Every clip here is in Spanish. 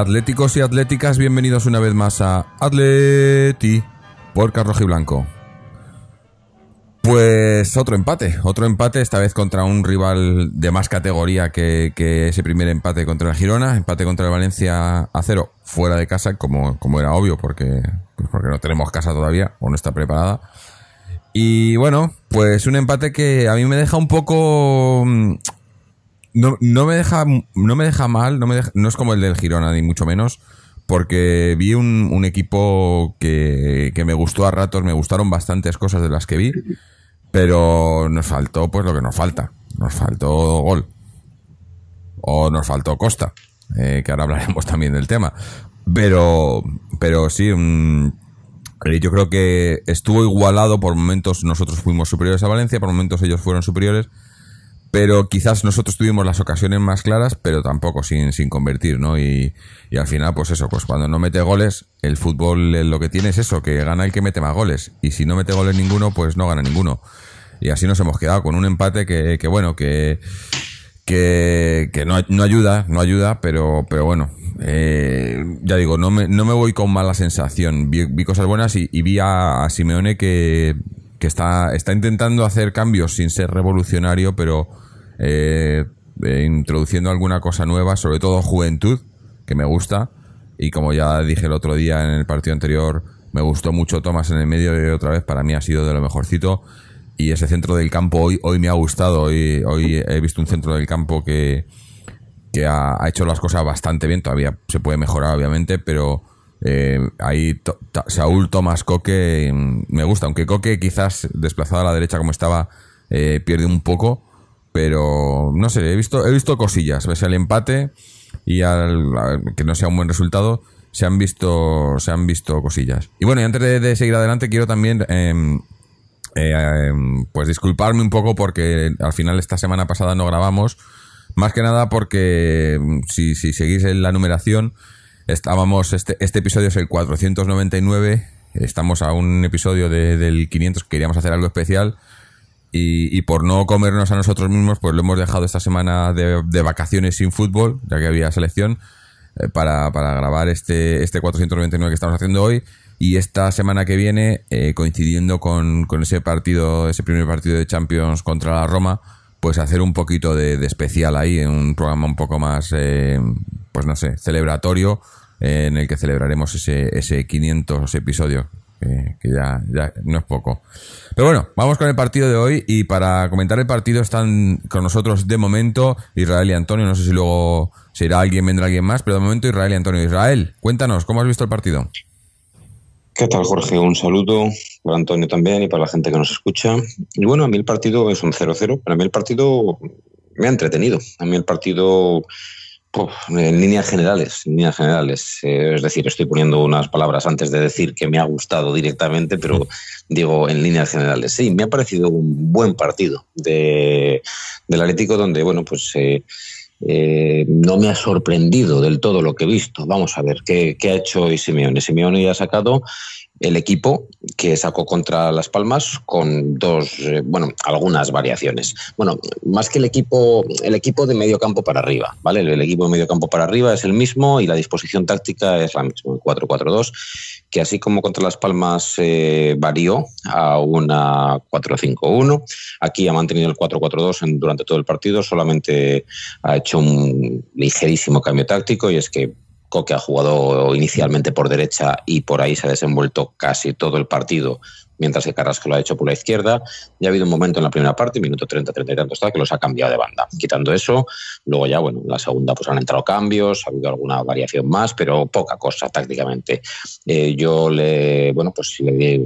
atléticos y atléticas, bienvenidos una vez más a Atleti por Carlos Blanco. Pues otro empate, otro empate, esta vez contra un rival de más categoría que, que ese primer empate contra el Girona, empate contra el Valencia a cero, fuera de casa, como, como era obvio, porque, pues porque no tenemos casa todavía, o no está preparada. Y bueno, pues un empate que a mí me deja un poco... mm, No, no me deja no me deja mal, no, me deja- no es como el del Girona, ni mucho menos, porque vi un, equipo que, que me gustó a ratos, me gustaron bastantes cosas de las que vi, pero nos faltó pues lo que nos falta, nos faltó gol, o nos faltó Costa, eh, que ahora hablaremos también del tema, pero, pero sí, eh, yo creo que estuvo igualado, por momentos nosotros fuimos superiores a Valencia, por momentos ellos fueron superiores, pero quizás nosotros tuvimos las ocasiones más claras, pero tampoco sin, sin convertir, ¿no? Y, y al final, pues eso, pues cuando no mete goles, el fútbol lo que tiene es eso, que gana el que mete más goles. Y si no mete goles ninguno, pues no gana ninguno. Y así nos hemos quedado con un empate que, bueno, que, que, que no, no ayuda, no ayuda, pero, pero bueno, eh, ya digo, no me, no me voy con mala sensación. Vi, cosas buenas y, vi a Simeone que, que está, está intentando hacer cambios sin ser revolucionario, pero eh, eh, introduciendo alguna cosa nueva, sobre todo juventud, que me gusta. Y como ya dije el otro día en el partido anterior, me gustó mucho Tomás en el medio y otra vez para mí ha sido de lo mejorcito. Y ese centro del campo hoy, hoy me ha gustado. Hoy, hoy he visto un centro del campo que, que ha, ha hecho las cosas bastante bien. Todavía se puede mejorar, obviamente, pero eh, ahí Saúl Tomás Coque mm, me gusta. Aunque Coque quizás desplazado a la derecha como estaba eh, pierde un poco, pero no sé, he visto, he visto cosillas. Ves el empate y al, que no sea un buen resultado. Se han visto, se han visto cosillas. Y bueno, y antes de, de seguir adelante, quiero también em, eh, em, pues disculparme un poco porque al final esta semana pasada no grabamos. Más que nada porque mm, si, si seguís en la numeración, estábamos, este, este episodio es el 499, estamos a un episodio de- del 500, queríamos hacer algo especial y, y por no comernos a nosotros mismos, pues lo hemos dejado esta semana de, vacaciones sin fútbol, ya que había selección, eh, para, para grabar este, este 499 que estamos haciendo hoy. Y esta semana que viene, eh, coincidiendo con, con ese partido, ese primer partido de Champions contra la Roma, pues hacer un poquito de, de especial ahí, en un programa un poco más, eh, pues no sé, celebratorio, eh, en el que celebraremos ese, ese 500 episodio, que, que ya, ya no es poco. Pero bueno, vamos con el partido de hoy y para comentar el partido están con nosotros de momento Israel y Antonio, no sé si luego se irá alguien, vendrá alguien más, pero de momento Israel y Antonio. Israel, cuéntanos, ¿cómo has visto el partido? ¿Qué tal, Jorge? Un saludo para Antonio también y para la gente que nos escucha. Y bueno, a mí el partido es un 0-0. Para mí el partido me ha entretenido. A mí el partido, en líneas generales, en líneas generales. Eh, es decir, estoy poniendo unas palabras antes de decir que me ha gustado directamente, pero digo en líneas generales. Sí, me ha parecido un buen partido de, del Atlético donde, bueno, pues... eh, eh, no me ha sorprendido del todo lo que he visto. Vamos a ver qué, qué ha hecho hoy Simeone. Simeone ya ha sacado el equipo que sacó contra Las Palmas con dos, eh, bueno, algunas variaciones. Bueno, más que el equipo, el equipo de medio campo para arriba, ¿vale? El, equipo de medio campo para arriba es el mismo y la disposición táctica es la misma, el 4-4-2, que así como contra Las Palmas eh, varió a una 4-5-1, aquí ha mantenido el 4-4-2 en- durante todo el partido, solamente ha hecho un ligerísimo cambio táctico y es que Coque ha jugado inicialmente por derecha y por ahí se ha desenvuelto casi todo el partido, mientras que Carrasco lo ha hecho por la izquierda. Ya ha habido un momento en la primera parte, minuto 30, 30 y tanto está, que los ha cambiado de banda. Quitando eso, luego ya, bueno, en la segunda pues han entrado cambios, ha habido alguna variación más, pero poca cosa tácticamente. Eh, yo le, bueno, pues le- eh,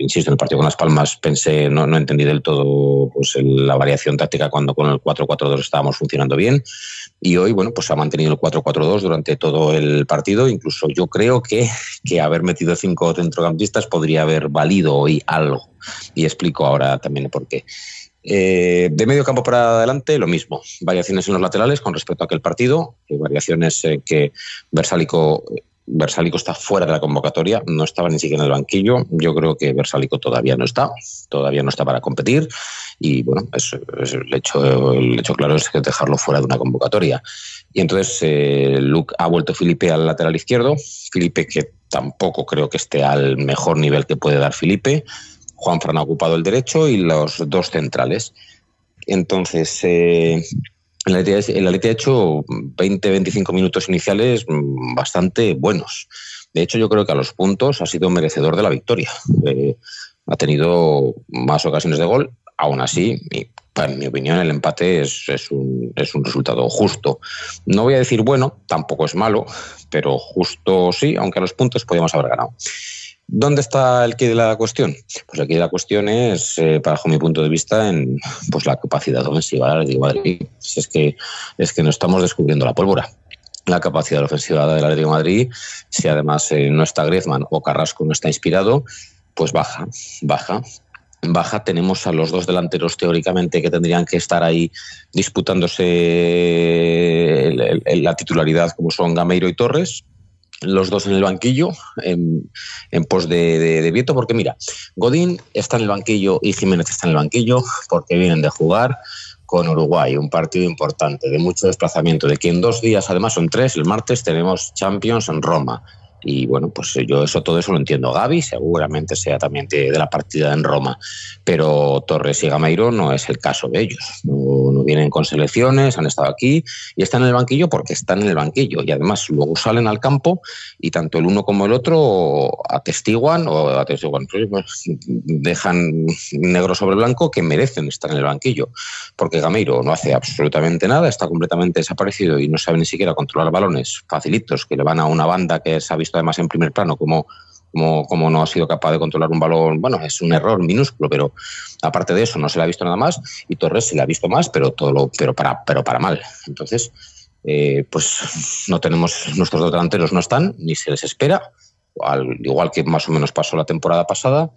insisto, en el partido con Las Palmas pensé, no, no entendí del todo pues la variación táctica cuando con el 4-4-2 estábamos funcionando bien y hoy, bueno, pues ha mantenido el 4-4-2 durante todo el partido. Incluso yo creo que, que haber metido cinco centrocampistas podría haber valido hoy algo. Y explico ahora también por qué. Eh, de medio campo para adelante, lo mismo. Variaciones en los laterales con respecto a aquel partido. variaciones eh, que Versálico, Versálico está fuera de la convocatoria, no estaba ni siquiera en el banquillo. Yo creo que Versálico todavía no está, todavía no está para competir. Y bueno, es, el, hecho, el hecho claro es dejarlo fuera de una convocatoria. Y entonces eh, Luke ha vuelto Felipe al lateral izquierdo. Felipe que tampoco creo que esté al mejor nivel que puede dar Felipe. Juan Fran ha ocupado el derecho y los dos centrales. Entonces, eh, el Atleti ha hecho 20-25 minutos iniciales bastante buenos. De hecho, yo creo que a los puntos ha sido merecedor de la victoria. Eh, ha tenido más ocasiones de gol. Aún así, en mi opinión, el empate es, un, es, un, resultado justo. No voy a decir bueno, tampoco es malo, pero justo sí, aunque a los puntos podíamos haber ganado. ¿Dónde está el quid de la cuestión? Pues aquí la cuestión es, eh, bajo mi punto de vista, en pues la capacidad ofensiva del de Madrid. Si es que es que no estamos descubriendo la pólvora. La capacidad ofensiva del Atlético de Madrid, si además eh, no está Griezmann o Carrasco no está inspirado, pues baja, baja baja tenemos a los dos delanteros teóricamente que tendrían que estar ahí disputándose la titularidad como son Gameiro y Torres los dos en el banquillo en, pos de, de, Vieto, porque mira, Godín está en el banquillo y Jiménez está en el banquillo porque vienen de jugar con Uruguay, un partido importante, de mucho desplazamiento, de que en dos días, además son tres, el martes tenemos Champions en Roma. Y bueno, pues yo eso todo eso lo entiendo. Gaby seguramente sea también de, la partida en Roma, pero Torres y Gameiro no es el caso de ellos. No, vienen con selecciones, han estado aquí y están en el banquillo porque están en el banquillo. Y además luego salen al campo y tanto el uno como el otro atestiguan o atestiguan, pues, dejan negro sobre blanco que merecen estar en el banquillo. Porque Gameiro no hace absolutamente nada, está completamente desaparecido y no sabe ni siquiera controlar balones facilitos que le van a una banda que se ha visto además en primer plano como, como, no ha sido capaz de controlar un balón. Bueno, es un error minúsculo, pero aparte de eso no se le ha visto nada más y Torres se le ha visto más, pero todo lo, pero para, pero para mal. Entonces, eh, pues no tenemos, nuestros dos delanteros no están, ni se les espera, al, igual que más o menos pasó la temporada pasada.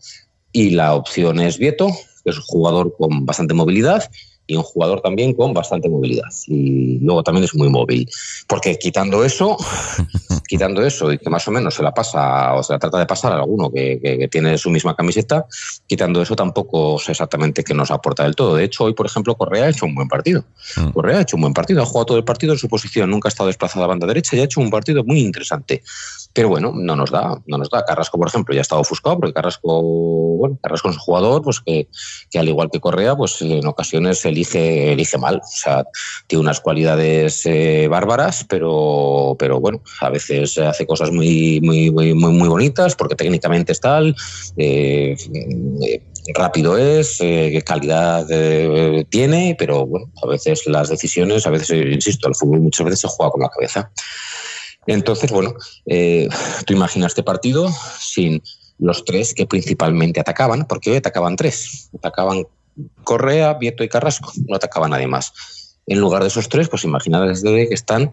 Y la opción es Vieto, que es un jugador con bastante movilidad y un jugador también con bastante movilidad. Y luego también es muy móvil. Porque quitando eso, quitando eso y que más o menos se la pasa o se la trata de pasar a alguno que, que, tiene su misma camiseta, quitando eso tampoco sé exactamente qué nos aporta del todo. De hecho, hoy, por ejemplo, Correa ha hecho un buen partido. Mm. Correa ha hecho un buen partido, ha jugado todo el partido en su posición, nunca ha estado desplazado a banda derecha y ha hecho un partido muy interesante. Pero bueno, no nos da, no nos da. Carrasco, por ejemplo, ya ha estado ofuscado, porque Carrasco, bueno, Carrasco es un jugador, pues que, que al igual que Correa, pues en ocasiones elige, elige mal. O sea, tiene unas cualidades eh, bárbaras, pero, pero bueno, a veces hace cosas muy, muy, muy, muy, bonitas, porque técnicamente es tal, eh, rápido es, eh, calidad tiene, pero bueno, a veces las decisiones, a veces, insisto, el fútbol muchas veces se juega con la cabeza. Entonces, bueno, eh, tú imaginas este partido sin los tres que principalmente atacaban, porque hoy atacaban tres. Atacaban Correa, Vieto y Carrasco, no atacaba nadie más. En lugar de esos tres, pues imagina desde que están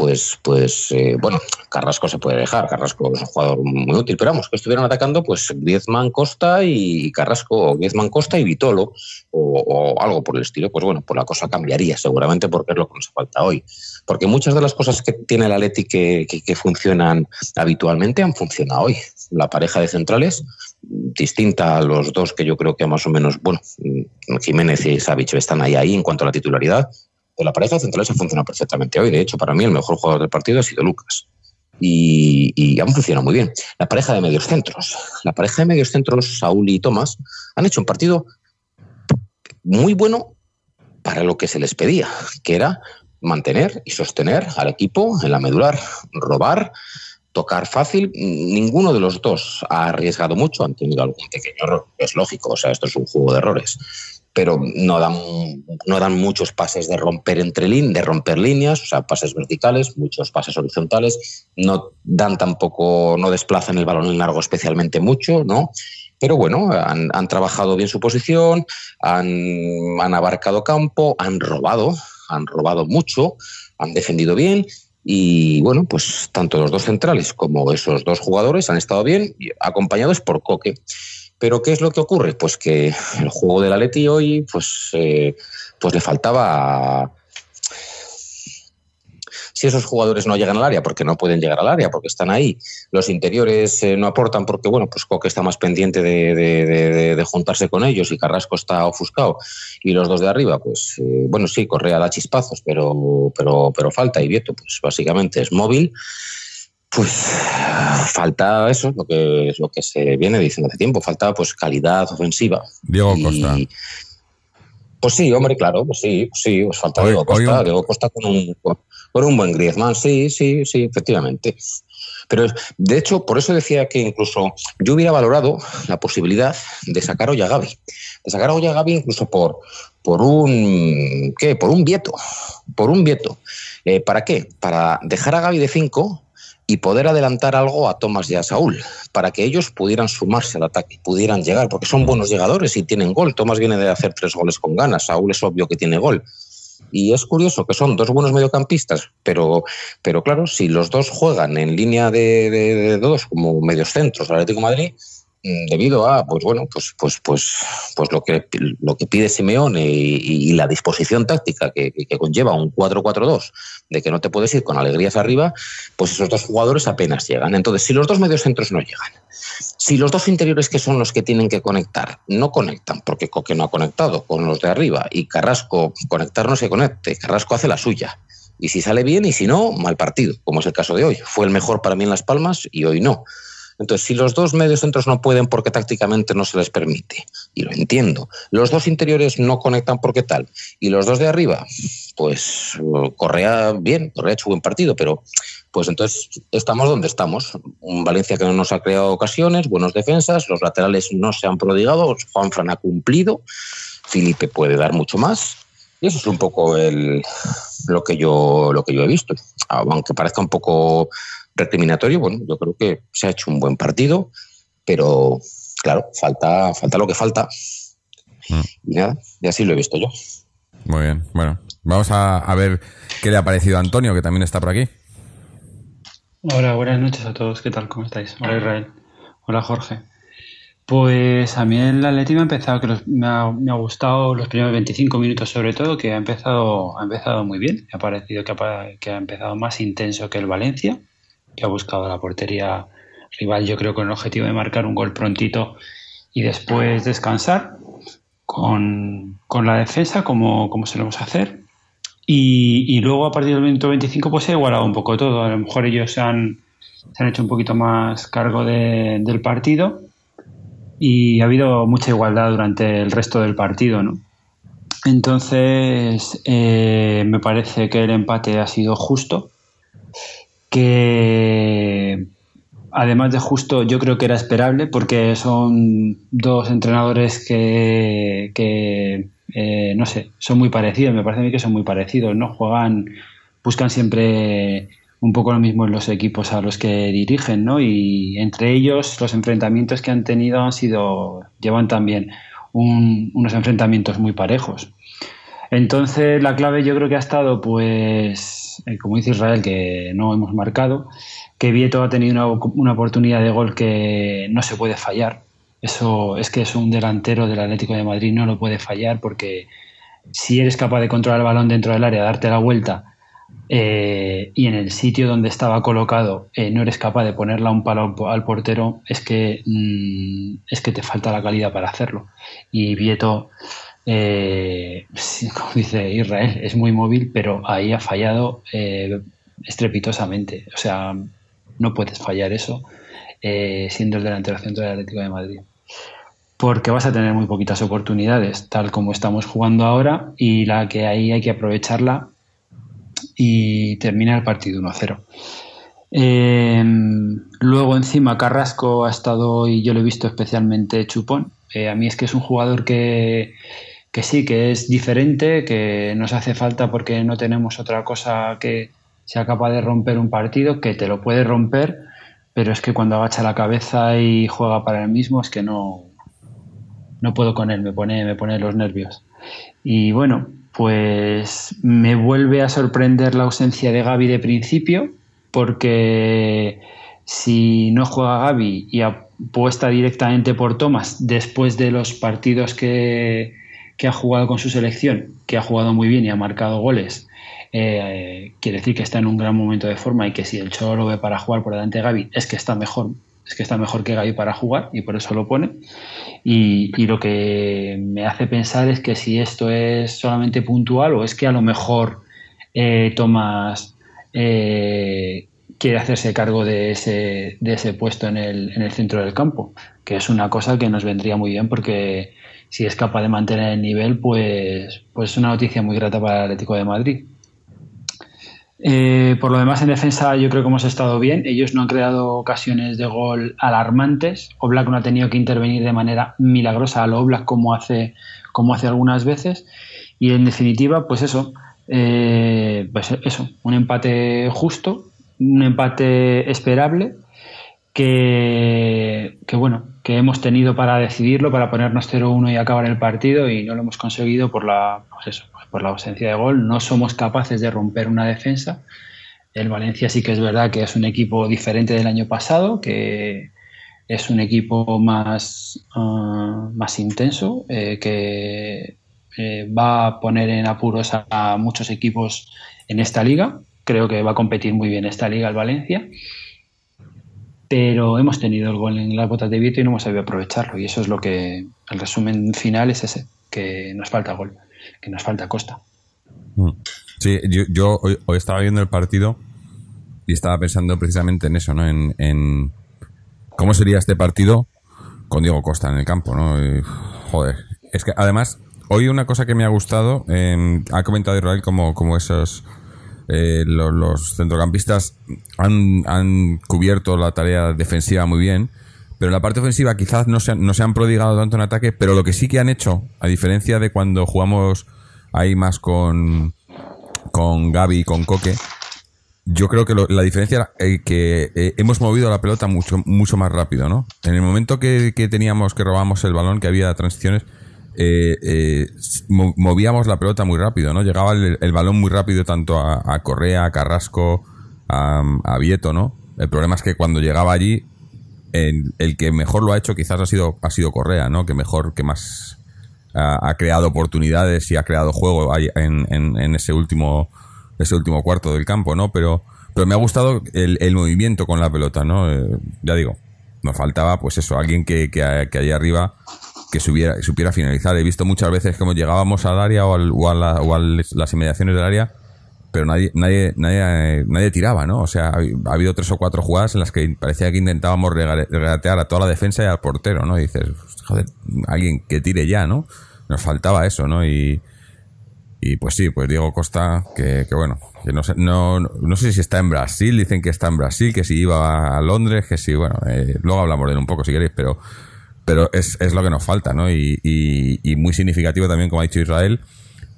pues, pues eh, bueno, Carrasco se puede dejar, Carrasco es un jugador muy útil, pero vamos, que estuvieran atacando pues Griezmann Costa y Carrasco, o Griezmann Costa y Vitolo, o, algo por el estilo, pues bueno, pues la cosa cambiaría seguramente porque es lo que nos falta hoy. Porque muchas de las cosas que tiene el Atleti que, funcionan habitualmente han funcionado hoy. La pareja de centrales, distinta a los dos que yo creo que más o menos, bueno, Jiménez y Savic están ahí, ahí en cuanto a la titularidad, la pareja central se ha funcionado perfectamente hoy. De hecho, para mí el mejor jugador del partido ha sido Lucas. Y, y, han funcionado muy bien. La pareja de medios centros. La pareja de medios centros, Saúl y Tomás, han hecho un partido muy bueno para lo que se les pedía, que era mantener y sostener al equipo en la medular, robar, tocar fácil. Ninguno de los dos ha arriesgado mucho, han tenido algún pequeño error, es lógico, o sea, esto es un juego de errores pero no dan, no dan muchos pases de romper entre de romper líneas, o sea, pases verticales, muchos pases horizontales, no dan tampoco, no desplazan el balón en largo especialmente mucho, ¿no? Pero bueno, han, trabajado bien su posición, han, abarcado campo, han robado, han robado mucho, han defendido bien y bueno, pues tanto los dos centrales como esos dos jugadores han estado bien, acompañados por Coque. Pero ¿qué es lo que ocurre? Pues que el juego del Atleti hoy, pues, eh, pues le faltaba si esos jugadores no llegan al área, porque no pueden llegar al área, porque están ahí, los interiores eh, no aportan porque, bueno, pues Coque está más pendiente de, juntarse con ellos y Carrasco está ofuscado, y los dos de arriba, pues, eh, bueno, sí, Correa da chispazos, pero, pero, pero falta, y Vieto, pues básicamente es móvil pues falta eso, lo que es lo que se viene diciendo hace tiempo, falta pues calidad ofensiva. Diego Costa. Pues sí, hombre, claro, pues sí, pues sí, pues falta Diego Costa, Diego Costa con un, por un buen Griezmann, sí, sí, sí, efectivamente. Pero de hecho, por eso decía que incluso yo hubiera valorado la posibilidad de sacar hoy a Gaby. De sacar hoy a Gaby incluso por, por un ¿qué? Por un vieto. Por un vieto. Eh, ¿Para qué? Para dejar a Gaby de 5 y poder adelantar algo a Tomás y a Saúl, para que ellos pudieran sumarse al ataque, pudieran llegar, porque son buenos llegadores y tienen gol. Tomás viene de hacer tres goles con ganas, Saúl es obvio que tiene gol. Y es curioso que son dos buenos mediocampistas, pero, pero claro, si los dos juegan en línea de, dos como medios centros Atlético de Madrid, mm, debido a pues bueno pues pues pues pues lo que lo que pide Simeone y, la disposición táctica que, que conlleva un 4-4-2 de que no te puedes ir con alegrías arriba pues esos dos jugadores apenas llegan entonces si los dos medios centros no llegan si los dos interiores que son los que tienen que conectar no conectan, porque Coque no ha conectado con los de arriba y Carrasco conectar no se conecte, Carrasco hace la suya. Y si sale bien y si no, mal partido, como es el caso de hoy. Fue el mejor para mí en Las Palmas y hoy no. Entonces, si los dos medios centros no pueden porque tácticamente no se les permite, y lo entiendo, los dos interiores no conectan porque tal, y los dos de arriba, pues Correa bien, Correa ha hecho buen partido, pero pues entonces estamos donde estamos. Un Valencia que no nos ha creado ocasiones, buenos defensas, los laterales no se han prodigado, Juan Fran ha cumplido, Felipe puede dar mucho más. Y eso es un poco el, lo, que yo, lo que yo he visto. Aunque parezca un poco recriminatorio, bueno, yo creo que se ha hecho un buen partido, pero claro, falta, falta lo que falta. Mm. Y nada, y así lo he visto yo. Muy bien, bueno, vamos a, a ver qué le ha parecido a Antonio, que también está por aquí. Hola, buenas noches a todos. ¿Qué tal? ¿Cómo estáis? Hola Israel. Hola Jorge. Pues a mí el Atleti me ha empezado, que me, ha, gustado los primeros 25 minutos sobre todo, que ha empezado, ha empezado muy bien. Me ha parecido que ha, que ha empezado más intenso que el Valencia, que ha buscado la portería rival, yo creo, con el objetivo de marcar un gol prontito y después descansar con, la defensa, como, como solemos hacer. Y, luego a partir del minuto 25 pues se ha igualado un poco todo. A lo mejor ellos han, se han hecho un poquito más cargo del partido y ha habido mucha igualdad durante el resto del partido, ¿no? Entonces, eh, me parece que el empate ha sido justo, que además de justo, yo creo que era esperable porque son dos entrenadores que, eh, no sé, son muy parecidos, me parece a mí que son muy parecidos, ¿no? Juegan, buscan siempre un poco lo mismo en los equipos a los que dirigen, ¿no? Y entre ellos los enfrentamientos que han tenido han sido, llevan también unos enfrentamientos muy parejos. Entonces la clave yo creo que ha estado, pues, eh, como dice Israel, que no hemos marcado, que Vieto ha tenido una, una oportunidad de gol que no se puede fallar, eso es que es un delantero del Atlético de Madrid, no lo puede fallar porque si eres capaz de controlar el balón dentro del área, darte la vuelta eh, y en el sitio donde estaba colocado eh, no eres capaz de ponerla un palo al portero, es que, mm, es que te falta la calidad para hacerlo. Y Vieto, eh, como dice Israel, es muy móvil, pero ahí ha fallado estrepitosamente. O sea, no puedes fallar eso siendo el delantero centro del Atlético de Madrid porque vas a tener muy poquitas oportunidades, tal como estamos jugando ahora, y la que ahí hay que aprovecharla y termina el partido 1-0. Em, luego encima Carrasco ha estado y yo lo he visto especialmente chupón. Eh, a mí es que es un jugador que, que sí, que es diferente, que nos hace falta porque no tenemos otra cosa que sea capaz de romper un partido, que te lo puede romper, pero es que cuando agacha la cabeza y juega para él mismo es que no, no puedo con él, me pone, me pone los nervios. Y bueno, pues me vuelve a sorprender la ausencia de Gaby de principio, porque si no juega Gaby y apuesta directamente por Thomas después de los partidos que, que ha jugado con su selección, que ha jugado muy bien y ha marcado goles, eh, quiere decir que está en un gran momento de forma y que si el Cholo lo ve para jugar por delante de Gaby, es que está mejor, es que está mejor que Gaby para jugar y por eso lo pone. Y, lo que me hace pensar es que si esto es solamente puntual o es que a lo mejor eh, Tomás eh, quiere hacerse cargo de ese, de ese puesto en el, en el centro del campo, que es una cosa que nos vendría muy bien porque si es capaz de mantener el nivel, pues, pues es una noticia muy grata para el Atlético de Madrid. Eh, por lo demás, en defensa yo creo que hemos estado bien. Ellos no han creado ocasiones de gol alarmantes. Oblak no ha tenido que intervenir de manera milagrosa a lo Oblak como hace, como hace algunas veces. Y en definitiva, pues eso, eh, pues eso, un empate justo, un empate esperable que, que, bueno, que hemos tenido para decidirlo, para ponernos 0-1 y acabar el partido y no lo hemos conseguido por la, pues eso, por la ausencia de gol. No somos capaces de romper una defensa. El Valencia sí que es verdad que es un equipo diferente del año pasado, que es un equipo más, ah, más intenso, eh, que eh, va a poner en apuros a, muchos equipos en esta liga. Creo que va a competir muy bien esta liga el Valencia. Pero hemos tenido el gol en las botas de Vito y no hemos sabido aprovecharlo. Y eso es lo que el resumen final es ese, que nos falta gol que nos falta Costa. Mm. Sí, yo, hoy, estaba viendo el partido y estaba pensando precisamente en eso, ¿no? En, cómo sería este partido con Diego Costa en el campo, ¿no? joder, es que además, hoy una cosa que me ha gustado, ha comentado Israel como, como esos... Eh, los, centrocampistas han, han, cubierto la tarea defensiva muy bien, pero en la parte ofensiva quizás no se, no se han prodigado tanto en ataque, pero lo que sí que han hecho, a diferencia de cuando jugamos ahí más con, con Gaby y con Coque, yo creo que la diferencia es que eh, hemos movido la pelota mucho, mucho más rápido, ¿no? En el momento que, teníamos, que robamos el balón, que había transiciones, eh, eh, movíamos la pelota muy rápido, ¿no? Llegaba el, balón muy rápido tanto a, Correa, a Carrasco, a, a Vieto, ¿no? El problema es que cuando llegaba allí el que mejor lo ha hecho quizás ha sido, ha sido Correa, ¿no? Que mejor, que más ha, creado oportunidades y ha creado juego en, en, ese último ese último cuarto del campo, ¿no? Pero, pero me ha gustado el, el movimiento con la pelota, ¿no? Eh, ya digo, nos faltaba, pues eso, alguien que, que, que allá arriba que supiera, supiera finalizar. He visto muchas veces como llegábamos al área o, al, o, a, la, o las inmediaciones del área pero nadie, nadie, nadie, nadie tiraba, ¿no? O sea, ha, habido tres o cuatro jugadas en las que parecía que intentábamos regatear a toda la defensa y al portero, ¿no? Y dices, joder, alguien que tire ya, ¿no? Nos faltaba eso, ¿no? Y, y pues sí, pues Diego Costa, que, que bueno, que no sé, no, no sé si está en Brasil, dicen que está en Brasil, que si iba a Londres, que si, bueno, eh, luego hablamos de él un poco si queréis, pero, pero es, es lo que nos falta, ¿no? Y, y, y muy significativo también, como ha dicho Israel,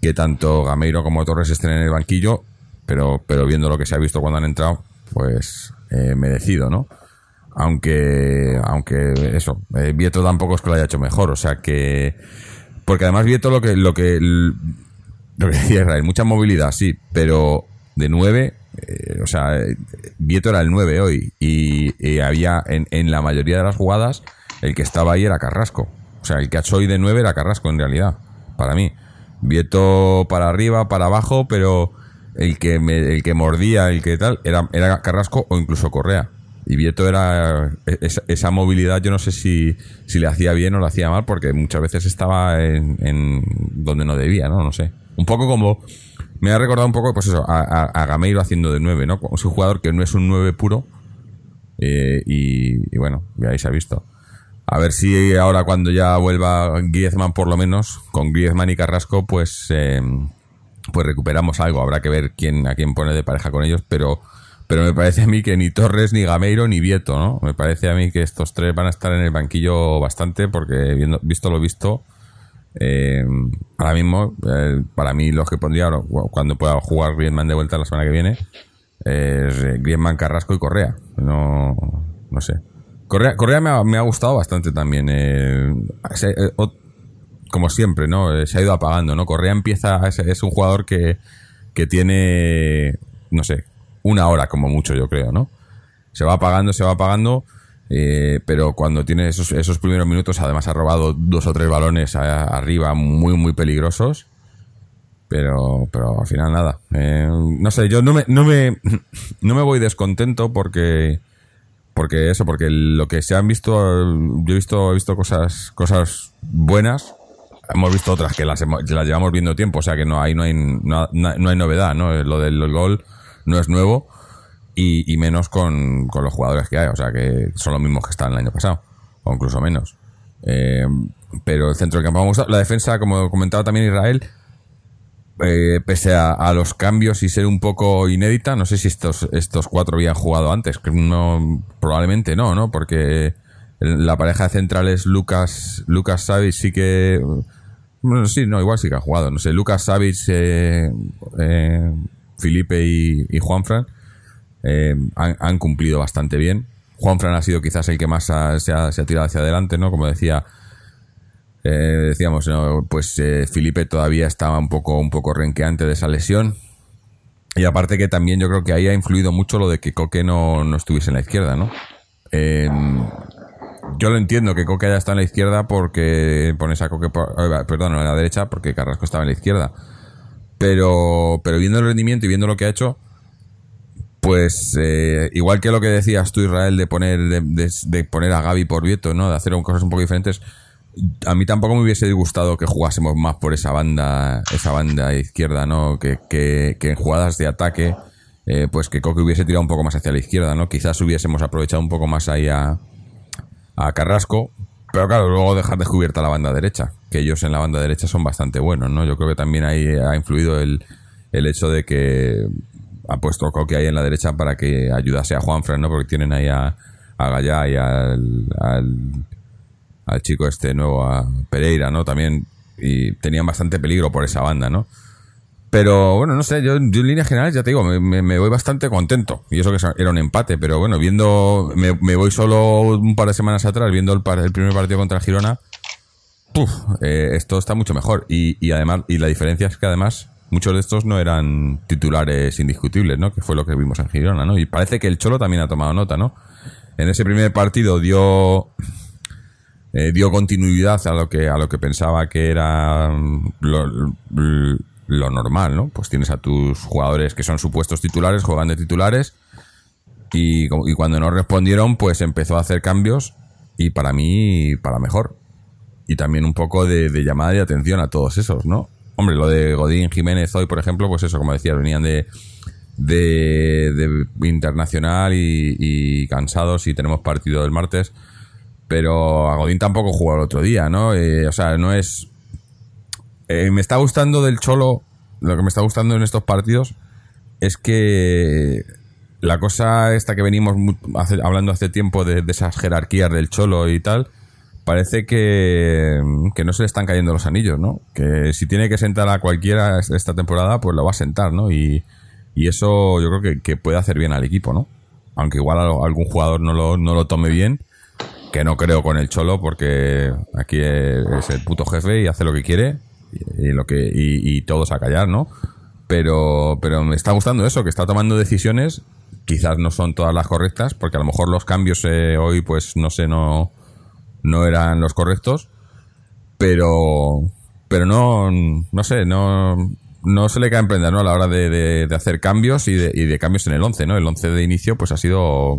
que tanto Gameiro como Torres estén en el banquillo, pero, pero viendo lo que se ha visto cuando han entrado, pues eh, merecido, ¿no? Aunque, aunque eso, eh, Vieto tampoco es que lo haya hecho mejor, o sea que, porque además Vieto lo que, lo que, lo que decía Israel, mucha movilidad, sí, pero de nueve, eh, o sea, Vieto era el 9 hoy y, había en, en, la mayoría de las jugadas el que estaba ahí era Carrasco. O sea, el que ha hecho hoy de 9 era Carrasco en realidad, para mí. Vieto para arriba, para abajo, pero el que el que mordía, el que tal, era, era Carrasco o incluso Correa. Y Vieto era esa, movilidad, yo no sé si, si le hacía bien o le hacía mal, porque muchas veces estaba en, donde no debía, ¿no? No sé. Un poco como, me ha recordado un poco, pues eso, a, Gameiro haciendo de nueve, ¿no? Es un jugador que no es un nueve puro, eh, y, bueno, ya se ha visto. A ver si ahora cuando ya vuelva Griezmann por lo menos, con Griezmann y Carrasco, pues, eh, pues recuperamos algo. Habrá que ver quién, a quién pone de pareja con ellos, pero, pero me parece a mí que ni Torres, ni Gameiro, ni Vieto, ¿no? Me parece a mí que estos tres van a estar en el banquillo bastante, porque viendo, visto lo visto, eh, ahora mismo, eh, para mí los que pondría cuando pueda jugar Griezmann de vuelta la semana que viene, es Griezmann, Carrasco y Correa. No, no sé. Correa, me, ha, gustado bastante también. Eh, eh, como siempre, ¿no? Eh, se ha ido apagando, ¿no? Correa empieza, es, un jugador que, que tiene, no sé, una hora como mucho, yo creo, ¿no? Se va apagando, se va apagando, pero cuando tiene esos, esos primeros minutos, además ha robado dos o tres balones arriba muy, muy peligrosos. Pero, pero al final nada. No sé, yo no me, no me, no me voy descontento porque, porque eso, porque lo que se han visto, yo he visto, he visto cosas, cosas buenas. Hemos visto otras que las, las llevamos viendo tiempo, o sea que no, ahí no hay, no, no hay novedad, ¿no? Lo del gol no es nuevo y, y menos con, con los jugadores que hay, o sea que son los mismos que estaban el año pasado, o incluso menos. Eh, pero el centro del campo me ha gustado. La defensa, como comentaba también Israel, eh, pese a, a los cambios y ser un poco inédita, no sé si estos, estos cuatro habían jugado antes, no, probablemente no, ¿no? Porque la pareja de centrales Lucas, Lucas Savic sí que, bueno, sí, no, igual sí que ha jugado, no sé, Lucas Savic, eh, eh, Felipe y, y Juanfran eh, han, han cumplido bastante bien. Juanfran ha sido quizás el que más ha- se, ha, se ha tirado hacia adelante, ¿no? Como decía, eh, decíamos, pues eh, Felipe todavía estaba un poco, un poco renqueante de esa lesión. Y aparte que también yo creo que ahí ha influido mucho lo de que Coque no, no estuviese en la izquierda, ¿no? Eh, yo lo entiendo que Coque haya estado en la izquierda porque pones a Coque, eh, perdón, en la derecha porque Carrasco estaba en la izquierda. Pero, pero viendo el rendimiento y viendo lo que ha hecho, pues eh, igual que lo que decías tú, Israel, de poner, de, de- de poner a Gaby por Vieto, ¿no? De hacer cosas un poco diferentes. A mí tampoco me hubiese gustado que jugásemos más por esa banda, esa banda izquierda, ¿no? Que, que, que en jugadas de ataque, eh, pues que Coque hubiese tirado un poco más hacia la izquierda, ¿no? Quizás hubiésemos aprovechado un poco más ahí a, a Carrasco, pero claro, luego dejar descubierta la banda derecha, que ellos en la banda derecha son bastante buenos, ¿no? Yo creo que también ahí ha influido el, el hecho de que ha puesto Coque ahí en la derecha para que ayudase a Juanfran, ¿no? Porque tienen ahí a, a Gallá y al, al, al chico este nuevo, a Pereira, ¿no? También, y tenían bastante peligro por esa banda, ¿no? Pero bueno, no sé, yo, en líneas generales ya te digo, me, voy bastante contento. Y eso que era un empate, pero bueno, viendo, me, voy solo un par de semanas atrás, viendo el, el primer partido contra Girona, puf, eh, esto está mucho mejor. Y, y además, y la diferencia es que además muchos de estos no eran titulares indiscutibles, ¿no? Que fue lo que vimos en Girona, ¿no? Y parece que el Cholo también ha tomado nota, ¿no? En ese primer partido dio eh, dio continuidad a lo que a lo que pensaba que era mm, lo, lo- normal, ¿no? Pues tienes a tus jugadores que son supuestos titulares, juegan de titulares y, cuando no respondieron, pues empezó a hacer cambios y para mí, para mejor. Y también un poco de, de llamada de atención a todos esos, ¿no? Hombre, lo de Godín Jiménez hoy, por ejemplo, pues eso, como decía, venían de, de, de internacional y, y cansados y tenemos partido el martes. Pero a Godín tampoco jugó el otro día, ¿no? Eh, o sea, no es. eh, me está gustando del Cholo. Lo que me está gustando en estos partidos es que la cosa esta que venimos hablando hace tiempo de, esas jerarquías del Cholo y tal, parece que, que no se le están cayendo los anillos, ¿no? Que si tiene que sentar a cualquiera es- esta temporada, pues lo va a sentar, ¿no? Y, y eso yo creo que, que puede hacer bien al equipo, ¿no? Aunque igual algún jugador no lo, no lo tome bien, que no creo con el Cholo, porque aquí es el puto jefe y hace lo que quiere y, y lo que y, todos a callar, ¿no? Pero, pero me está gustando eso, que está tomando decisiones, quizás no son todas las correctas, porque a lo mejor los cambios eh, hoy, pues no sé, no, no eran los correctos, pero, pero no, no sé, no, no se le cae emprender, ¿no? A la hora de, de- de hacer cambios y de, y de cambios en el 11, ¿no? El 11 de inicio, pues ha sido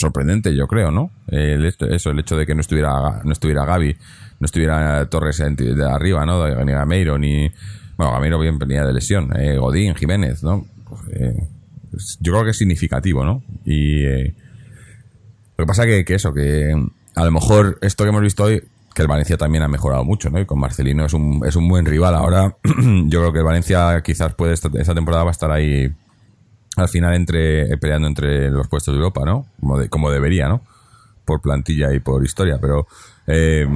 sorprendente, yo creo, ¿no? El eso, el hecho de que no estuviera, no estuviera Gaby, no estuviera Torres de arriba, ¿no? Ni Gameiro, ni. Bueno, Gameiro bien venía de lesión, eh, Godín, Jiménez, ¿no? Eh, yo creo que es significativo, ¿no? Y. eh, lo que pasa que, que eso, que a lo mejor esto que hemos visto hoy, que el Valencia también ha mejorado mucho, ¿no? Y con Marcelino es un, es un buen rival. Ahora, yo creo que el Valencia quizás puede, esta, esta temporada va a estar ahí al final entre peleando entre los puestos de Europa, ¿no? Como, de- como debería, ¿no? Por plantilla y por historia, pero eh,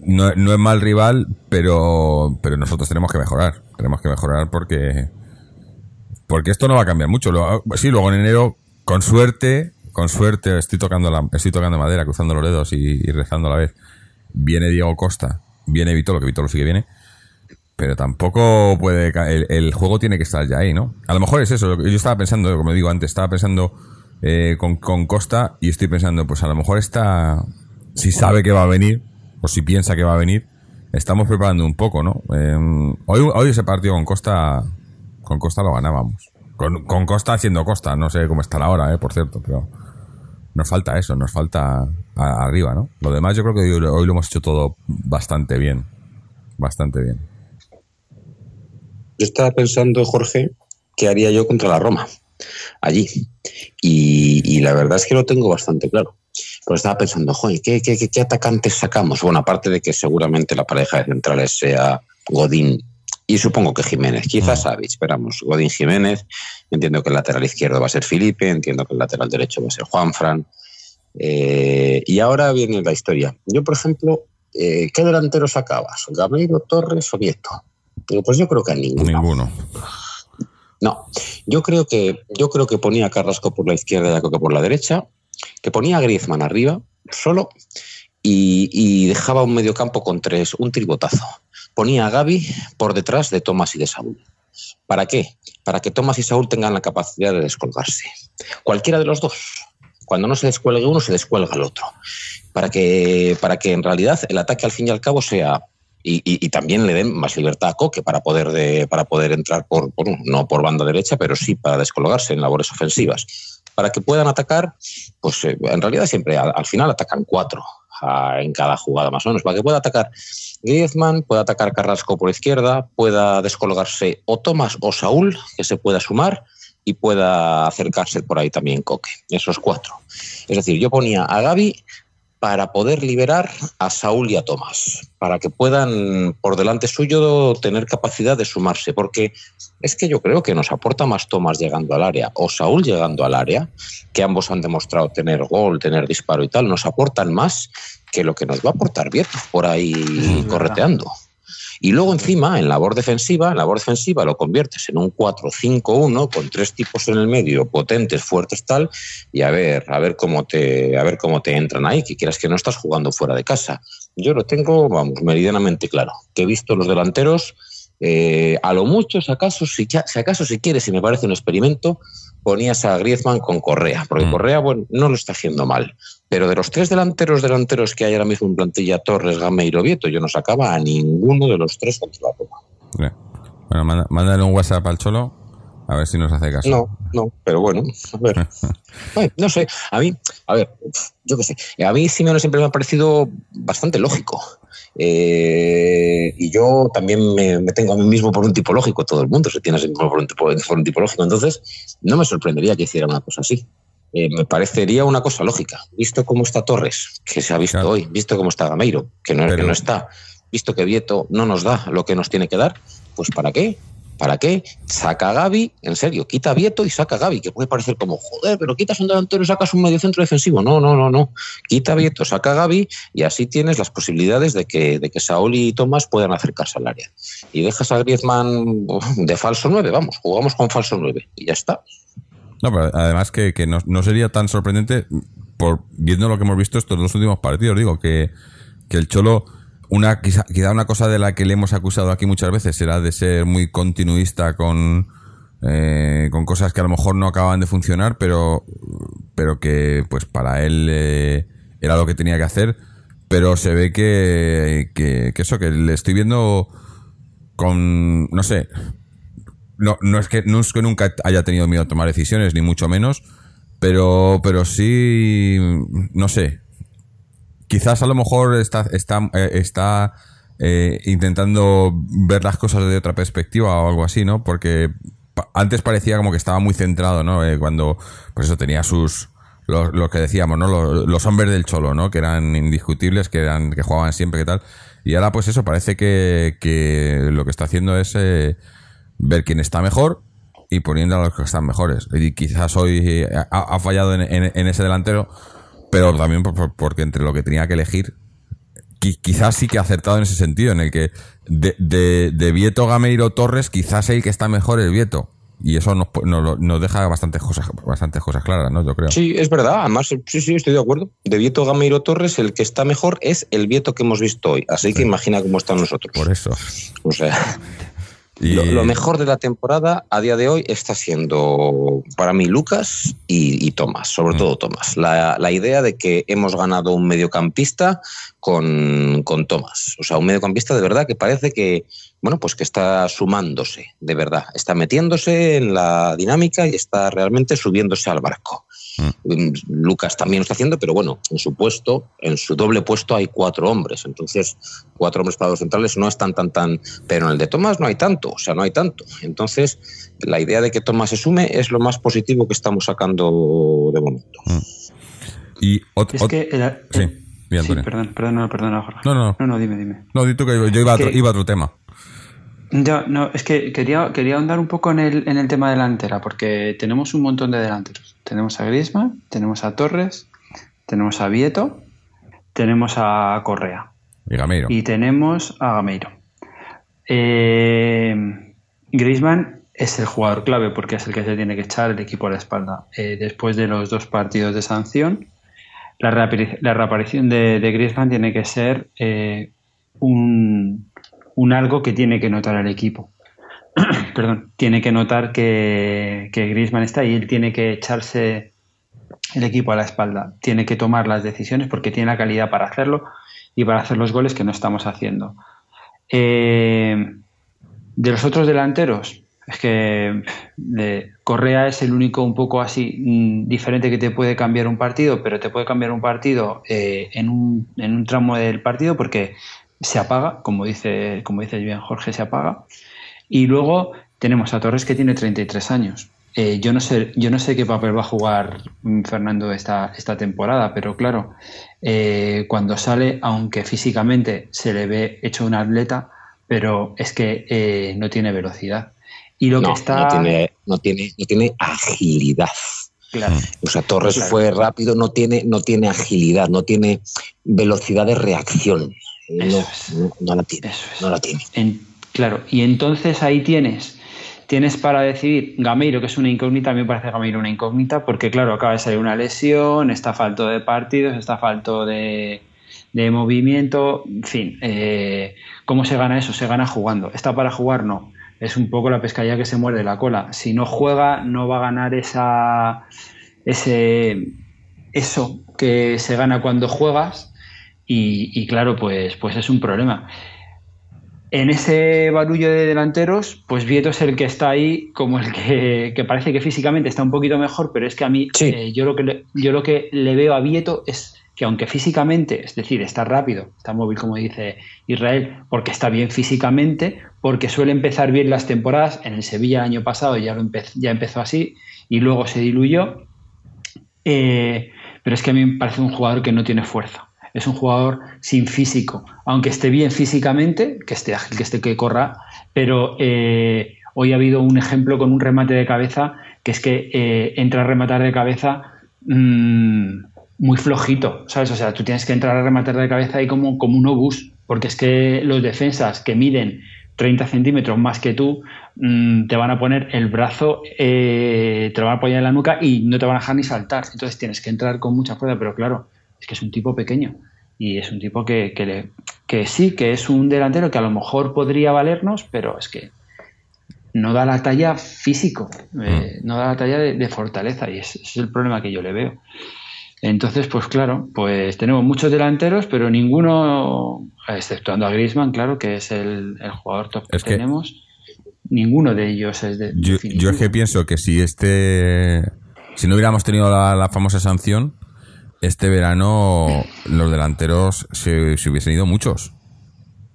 no, no es mal rival, pero, pero nosotros tenemos que mejorar. Tenemos que mejorar porque porque esto no va a cambiar mucho. Lo- sí, luego en enero, con suerte, con suerte, estoy tocando la, estoy tocando madera, cruzando los dedos y, rezando a la vez. Viene Diego Costa viene Vito, lo que Vito lo sigue viene. Pero tampoco puede. El, el, juego tiene que estar ya ahí, ¿no? A lo mejor es eso. Yo estaba pensando, como digo antes, estaba pensando eh, con, con, Costa y estoy pensando, pues a lo mejor está. Si sabe que va a venir, o si piensa que va a venir, estamos preparando un poco, ¿no? Eh, hoy, hoy ese partido con Costa. Con Costa lo ganábamos. Con, con Costa haciendo Costa. No sé cómo estará ahora, eh, por cierto, pero. Nos falta eso, nos falta arriba, ¿no? Lo demás yo creo que hoy, hoy lo hemos hecho todo bastante bien. Bastante bien. Yo estaba pensando, Jorge, qué haría yo contra la Roma, allí. Y, la verdad es que lo tengo bastante claro. Pero estaba pensando, joder, ¿qué, qué, atacantes sacamos? Bueno, aparte de que seguramente la pareja de centrales sea Godín y supongo que Jiménez, quizás mm. esperamos, Godín Jiménez, entiendo que el lateral izquierdo va a ser Felipe, entiendo que el lateral derecho va a ser Juanfran. Eh, y ahora viene la historia. Yo, por ejemplo, eh, ¿qué delantero sacabas? ¿Gameiro, Torres o Pues yo creo que a ninguno. Ninguno. No, yo creo que yo creo que ponía a Carrasco por la izquierda y a Coque por la derecha, que ponía a Griezmann arriba solo y, dejaba un mediocampo con tres, un tribotazo. Ponía a Gaby por detrás de Tomás y de Saúl. ¿Para qué? Para que Tomás y Saúl tengan la capacidad de descolgarse. Cualquiera de los dos. Cuando no se descuelgue uno, se descuelga el otro. Para que, para que en realidad el ataque al fin y al cabo sea y, también le den más libertad a Coque para poder, de, para poder entrar por, no por banda derecha, pero sí para descolgarse en labores ofensivas. Para que puedan atacar, pues eh, en realidad siempre al, final atacan cuatro en cada jugada más o menos. Para que pueda atacar Griezmann, pueda atacar Carrasco por izquierda, pueda descolgarse o Tomás o Saúl, que se pueda sumar, y pueda acercarse por ahí también Coque. Esos cuatro. Es decir, yo ponía a Gaby para poder liberar a Saúl y a Tomás, para que puedan por delante suyo tener capacidad de sumarse, porque es que yo creo que nos aporta más Tomás llegando al área o Saúl llegando al área, que ambos han demostrado tener gol, tener disparo y tal, nos aportan más que lo que nos va a aportar Vieto por ahí correteando. Y luego encima, en labor defensiva, en labor defensiva lo conviertes en un 4-5-1 con tres tipos en el medio, potentes, fuertes, tal, y a ver, a ver cómo te, a ver cómo te entran ahí, que quieras que no estás jugando fuera de casa. Yo lo tengo, vamos, meridianamente claro, que he visto los delanteros, eh, a lo mucho, si acaso, si, si acaso, si quieres, si me parece un experimento, ponías a Griezmann con Correa, porque mm. Correa, bueno, no lo está haciendo mal. Pero de los tres delanteros delanteros que hay ahora mismo en plantilla, Torres, Gameiro, Vieto, yo no sacaba a ninguno de los tres contra la toma. Bueno, mándale un WhatsApp al Cholo, a ver si nos hace caso. No, no, pero bueno, a ver. no sé, a mí, a ver, yo qué sé. A mí Simeone siempre me ha parecido bastante lógico. Eh, y yo también me, tengo a mí mismo por un tipo lógico, todo el mundo se tiene a sí mismo por un tipo, por un tipo lógico. Entonces, no me sorprendería que hiciera una cosa así. Eh, me parecería una cosa lógica. Visto cómo está Torres, que se ha visto hoy, visto cómo está Gameiro, que no, que no está, visto que Vieto no nos da lo que nos tiene que dar, pues ¿para qué? ¿Para qué? Saca a Gaby, en serio, quita a Vieto y saca a Gaby, que puede parecer como, joder, pero quitas un delantero y sacas un medio centro defensivo. No, no, no, no. Quita a Vieto, saca a Gaby y así tienes las posibilidades de que, de que Saúl y Tomás puedan acercarse al área. Y dejas a Griezmann de falso 9, vamos, jugamos con falso 9 y ya está. No, pero además que, no, sería tan sorprendente, por viendo lo que hemos visto estos dos últimos partidos, digo, que, que el Cholo una quizá, una cosa de la que le hemos acusado aquí muchas veces será de ser muy continuista con eh, con cosas que a lo mejor no acaban de funcionar pero pero que pues para él eh, era lo que tenía que hacer. Pero se ve que, que, que eso que le estoy viendo con no sé no, no, es que, no es que nunca haya tenido miedo a tomar decisiones, ni mucho menos, pero, pero sí, no sé. Quizás a lo mejor está, está, eh, está eh, intentando ver las cosas de otra perspectiva o algo así, ¿no? Porque antes parecía como que estaba muy centrado, ¿no? Eh, cuando, pues eso, tenía sus, lo, que decíamos, ¿no? Los, hombres del cholo, ¿no? Que eran indiscutibles, que eran, que jugaban siempre, que tal. Y ahora, pues eso, parece que, que lo que está haciendo es ver quién está mejor y poniendo a los que están mejores. Y quizás hoy eh, ha, fallado en, ese delantero, pero también porque entre lo que tenía que elegir, quizás sí que ha acertado en ese sentido, en el que de, de, Vieto, Gameiro, Torres, quizás el que está mejor es Vieto. Y eso nos, nos, nos deja bastantes cosas, bastantes cosas claras, ¿no? Yo creo. Sí, es verdad. Además, sí, sí, estoy de acuerdo. De Vieto Gameiro Torres, el que está mejor es el Vieto que hemos visto hoy. Así que imagina cómo están nosotros. Por eso. O sea, Y- lo, lo mejor de la temporada a día de hoy está siendo para mí Lucas y, y Tomás, sobre Mm. todo Tomás. La, la idea de que hemos ganado un mediocampista con, con Tomás. O sea, un mediocampista de verdad que parece que, bueno, pues que está sumándose, de verdad. Está metiéndose en la dinámica y está realmente subiéndose al barco. Mm, Lucas también lo está haciendo, pero bueno, en su puesto, en su doble puesto hay cuatro hombres. Entonces, cuatro hombres para los centrales no están tan, tan. Pero en el de Tomás no hay tanto, o sea, no hay tanto. Entonces, la idea de que Tomás se sume es lo más positivo que estamos sacando de momento. Y ot- Es que el- el- Sí, bien, sí, perdón, perdón, perdón, Jorge. No, no. No, no, dime, dime. No, di tú que yo iba a, otro, que- iba a otro tema. Ya, no, es que quería, quería ahondar un poco en el, en el tema delantera, porque tenemos un montón de delanteros. Tenemos a Griezmann, tenemos a Torres, tenemos a Vieto, tenemos a Correa Y Gameiro. y tenemos a Gameiro. Eh, Griezmann es el jugador clave porque es el que se tiene que echar el equipo a la espalda. Eh, después de los dos partidos de sanción, la, reapari- la reaparición de, de Griezmann tiene que ser eh, un, un algo que tiene que notar el equipo. Perdón, tiene que notar que, que Griezmann está y él tiene que echarse el equipo a la espalda. Tiene que tomar las decisiones porque tiene la calidad para hacerlo y para hacer los goles que no estamos haciendo. Eh, de los otros delanteros, es que Correa es el único un poco así mm, diferente que te puede cambiar un partido, pero te puede cambiar un partido eh, en, un, en un tramo del partido porque se apaga, como dice, como dice bien Jorge, se apaga. Y luego tenemos a Torres que tiene 33 años. Eh, yo, no sé, yo no sé qué papel va a jugar mm, Fernando esta, esta temporada, pero claro, eh, cuando sale, aunque físicamente se le ve hecho un atleta, pero es que eh, no tiene velocidad. Y lo no, que está. no, tiene, no, tiene, no tiene agilidad. Claro. O sea, Torres Claro. fue rápido, no tiene, no tiene agilidad, no tiene velocidad de reacción. No, no, no la tiene. Eso es. No la tiene. En- claro, y entonces ahí tienes, tienes para decidir Gameiro, que es una incógnita, a mí me parece Gameiro una incógnita, porque claro, acaba de salir una lesión, está falto de partidos, está falto de, de movimiento, en fin, eh, ¿cómo se gana eso? Se gana jugando. ¿Está para jugar? No. Es un poco la pescadilla que se muerde la cola. Si no juega, no va a ganar esa, ese, eso que se gana cuando juegas. Y, y claro, pues, pues es un problema. En ese barullo de delanteros, pues Vieto es el que está ahí como el que, que parece que físicamente está un poquito mejor, pero es que a mí Sí. eh, yo, lo que le, yo lo que le veo a Vieto es que aunque físicamente, es decir, está rápido, está móvil como dice Israel, porque está bien físicamente, porque suele empezar bien las temporadas, en el Sevilla el año pasado ya, lo empe- ya empezó así y luego se diluyó, eh, pero es que a mí me parece un jugador que no tiene fuerza. Es un jugador sin físico, aunque esté bien físicamente, que esté ágil, que esté que corra, pero eh, hoy ha habido un ejemplo con un remate de cabeza que es que eh, entra a rematar de cabeza mm, muy flojito, ¿sabes? O sea, tú tienes que entrar a rematar de cabeza ahí como, como un obús, porque es que los defensas que miden 30 centímetros más que tú mm, te van a poner el brazo, eh, te lo van a apoyar en la nuca y no te van a dejar ni saltar. Entonces tienes que entrar con mucha fuerza, pero claro, es que es un tipo pequeño y es un tipo que, que, le- que sí, que es un delantero que a lo mejor podría valernos, pero es que no da la talla físico, eh, no da la talla de, de fortaleza y ese, ese es el problema que yo le veo. Entonces, pues claro, pues tenemos muchos delanteros, pero ninguno, exceptuando a Griezmann, claro, que es el, el jugador top que, Es que- tenemos, ninguno de ellos es de Yo, yo es que pienso que si este. Si no hubiéramos tenido la, la famosa sanción, este verano los delanteros se, se hubiesen ido muchos.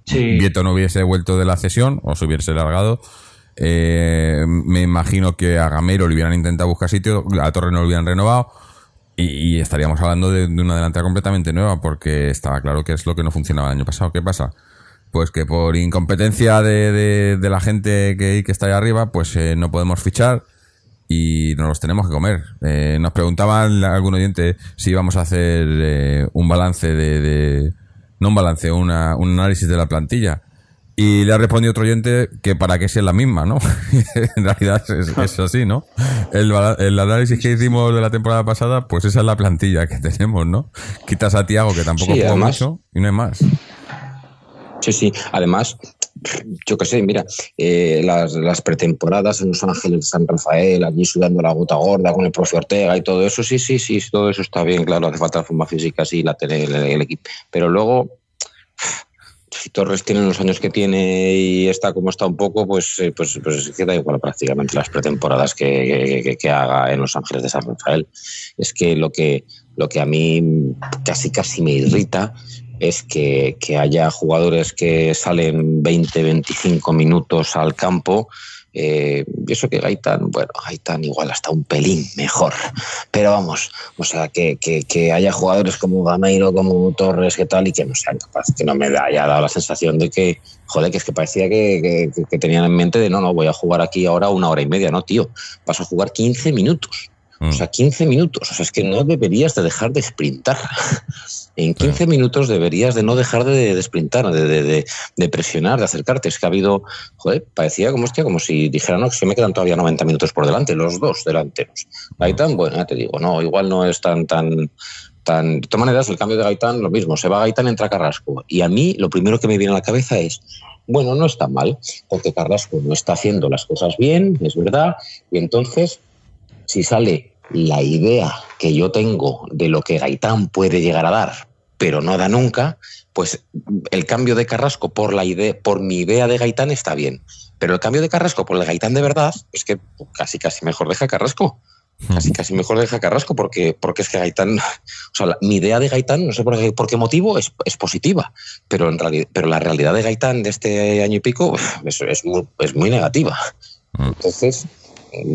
Sí. Vieto no hubiese vuelto de la cesión o se hubiese largado. Eh, me imagino que a Gamero le hubieran intentado buscar sitio, a Torre no lo hubieran renovado y, y estaríamos hablando de, de una delantera completamente nueva porque estaba claro que es lo que no funcionaba el año pasado. ¿Qué pasa? Pues que por incompetencia de, de- de la gente que, que está ahí arriba, pues eh, no podemos fichar y nos los tenemos que comer. Eh, nos preguntaban algún oyente si íbamos a hacer eh, un balance de, de- no un balance, una, un análisis de la plantilla. Y le ha respondido otro oyente que para qué sea la misma, ¿no? en realidad es, es, así, ¿no? El, el, análisis que hicimos de la temporada pasada, pues esa es la plantilla que tenemos, ¿no? Quitas a Tiago, que tampoco sí, juega mucho, y no hay más. Sí, sí. Además, yo qué sé, mira, eh, las, pretemporadas en Los Ángeles, San Rafael, allí sudando la gota gorda con el profe Ortega y todo eso, sí, sí, sí, todo eso está bien, claro, hace falta la forma física, sí, la el, el equipo. Pero luego, si Torres tiene los años que tiene y está como está un poco, pues, eh, pues, pues queda igual prácticamente las pretemporadas que, que, que, haga en Los Ángeles de San Rafael. Es que lo que, lo que a mí casi casi me irrita es que, que haya jugadores que salen 20, 25 minutos al campo eh, eso que Gaitán, bueno, Gaitán igual hasta un pelín mejor. Pero vamos, o sea, que, que, que haya jugadores como Gameiro, como Torres, que tal, y que no sean capaces, que no me haya dado la sensación de que, joder, que es que parecía que, que, que tenían en mente de no, no, voy a jugar aquí ahora una hora y media, no, tío, vas a jugar 15 minutos. O sea, 15 minutos. O sea, es que no deberías de dejar de sprintar. En 15 minutos deberías de no dejar de, de sprintar, de, de, de, presionar, de acercarte. Es que ha habido, joder, parecía como, hostia, como si dijeran, no, que me quedan todavía 90 minutos por delante, los dos delanteros. Gaitán, bueno, ya te digo, no, igual no es tan, tan, tan... De todas maneras, el cambio de Gaitán, lo mismo, se va Gaitán, entra Carrasco. Y a mí lo primero que me viene a la cabeza es, bueno, no está mal, porque Carrasco no está haciendo las cosas bien, es verdad, y entonces, si sale la idea que yo tengo de lo que Gaitán puede llegar a dar pero no da nunca, pues el cambio de Carrasco por, la idea, por mi idea de Gaitán está bien. Pero el cambio de Carrasco por el Gaitán de verdad, es que casi casi mejor deja Carrasco. Casi casi mejor deja Carrasco porque, porque es que Gaitán, o sea, la, mi idea de Gaitán, no sé por qué, por qué motivo, es, es, positiva, pero, en realidad, pero la realidad de Gaitán de este año y pico es, es, muy, es muy negativa. Entonces,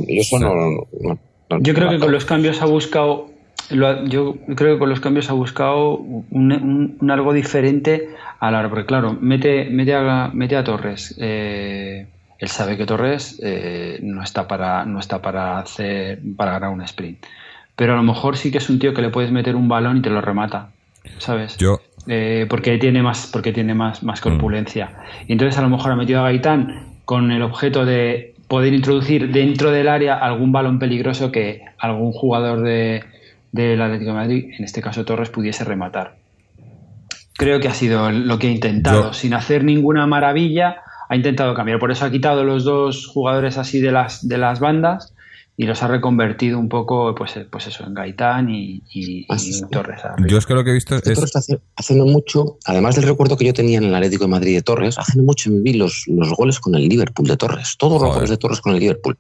eso no, no, no Yo creo que con los cambios ha buscado lo, yo creo que con los cambios ha buscado un, un, un algo diferente a la hora, porque claro, mete, mete, a, mete a Torres. Eh, él sabe que Torres eh, no está para no está para hacer para ganar un sprint, pero a lo mejor sí que es un tío que le puedes meter un balón y te lo remata, ¿sabes? Yo eh, porque tiene más porque tiene más más corpulencia. Mm. Y entonces a lo mejor ha metido a Gaitán con el objeto de poder introducir dentro del área algún balón peligroso que algún jugador de del Atlético de Madrid, en este caso Torres, pudiese rematar. Creo que ha sido lo que ha intentado, Yo... sin hacer ninguna maravilla, ha intentado cambiar. Por eso ha quitado los dos jugadores así de las, de las bandas y los ha reconvertido un poco, pues, pues eso, en Gaitán y, y, y Torres. Arriba. Yo es que lo que he visto es... Torres hace, hace no mucho, además del recuerdo que yo tenía en el Atlético de Madrid de Torres, hace no mucho me vi los, los goles con el Liverpool de Torres, todos Joder. los goles de Torres con el Liverpool.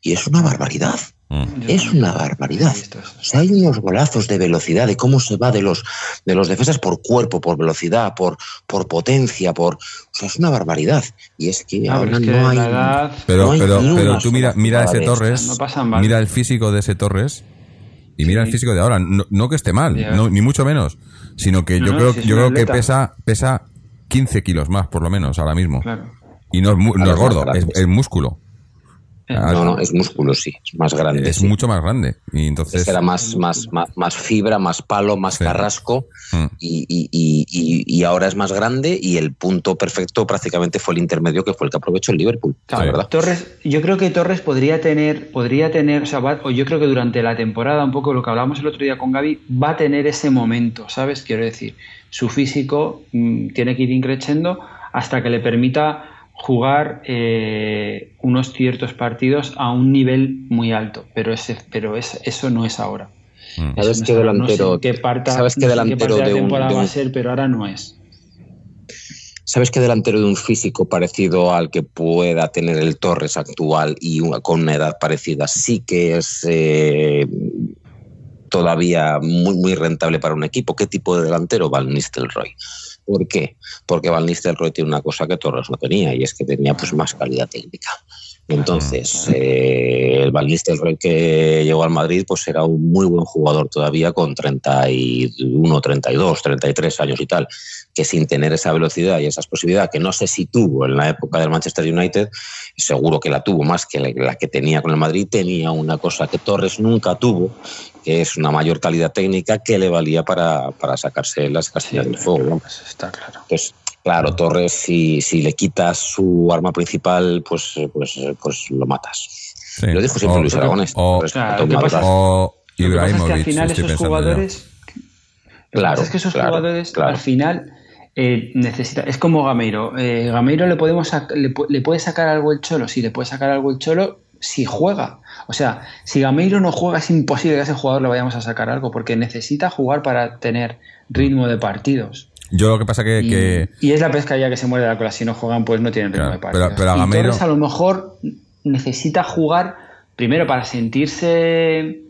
Y es una barbaridad. Mm. Es una barbaridad. O sea, hay unos golazos de velocidad, de cómo se va de los, de los defensas por cuerpo, por velocidad, por, por potencia, por. O sea, es una barbaridad. Y es que ah, ahora es que no, hay, edad... pero, no hay. pero, pero tú mira, mira ese Torres, No pasan mal. mira el físico de ese Torres y mira el físico de ahora. No, no que esté mal, no, ni mucho menos, sino que No, yo no, creo, si yo creo que pesa, pesa 15 kilos más, por lo menos, ahora mismo. Claro. Y no es, no es gordo, es, es músculo. Ah, No, no, es músculo, sí. Es más grande. es sí. mucho más grande. Y entonces. Era más, más, más, más fibra, más palo, más Sí. carrasco Mm. y, y, y, ahora es más grande y el punto perfecto prácticamente fue el intermedio que fue el que aprovechó el Liverpool, Claro, la verdad. Torres, yo creo que Torres podría tener, podría tener, o sea, va- o yo creo que durante la temporada, un poco lo que hablábamos el otro día con Gaby, va a tener ese momento, ¿sabes? Quiero decir, su físico mm, tiene que ir increciendo hasta que le permita jugar eh, unos ciertos partidos a un nivel muy alto, pero ese, pero es, eso no es ahora. Mm. ¿Sabes no qué. No sé delantero- qué sabes qué no sé de la un- temporada de va a un- ser, pero ahora no es. ¿Sabes qué delantero de un físico parecido al que pueda tener el Torres actual y una- con una edad parecida sí que es eh, todavía muy, muy rentable para un equipo? ¿Qué tipo de delantero? Van Nistelrooy. ¿Por qué? Porque Van Nistelrooy tiene una cosa que Torres no tenía y es que tenía pues más calidad técnica. Entonces, eh, el Van Nistelrooy que llegó al Madrid pues era un muy buen jugador todavía con 31, 32, 33 años y tal, que sin tener esa velocidad y esa explosividad que no sé si tuvo en la época del Manchester United, seguro que la tuvo más que la, la que tenía con el Madrid, tenía una cosa que Torres nunca tuvo, que es una mayor calidad técnica que le valía para, para sacarse las casillas del fuego. ¿no? Pues está claro. Pues, Claro, Torres, si, si le quitas su arma principal, pues, pues, pues lo matas. Sí. Lo dijo siempre O- Luis Aragonés. o- Torres, Claro, O Lo que pasa es que Ibrahimovic. al final esos jugadores. Lo que Claro, pasa es que esos claro, jugadores claro. al final eh, necesita. Es como Gameiro. Eh, Gameiro le podemos le, le puede sacar algo el cholo. Sí, le puede sacar algo el cholo si juega. O sea, si Gameiro no juega, es imposible que a ese jugador le vayamos a sacar algo, porque necesita jugar para tener ritmo de partidos. Yo lo que pasa que, Y, que y es la pesca ya que se muere de la cola. Si no juegan, pues no tienen ritmo Claro, de partidos. pero- pero a Y Gameiro- Torres a lo mejor necesita jugar primero para sentirse.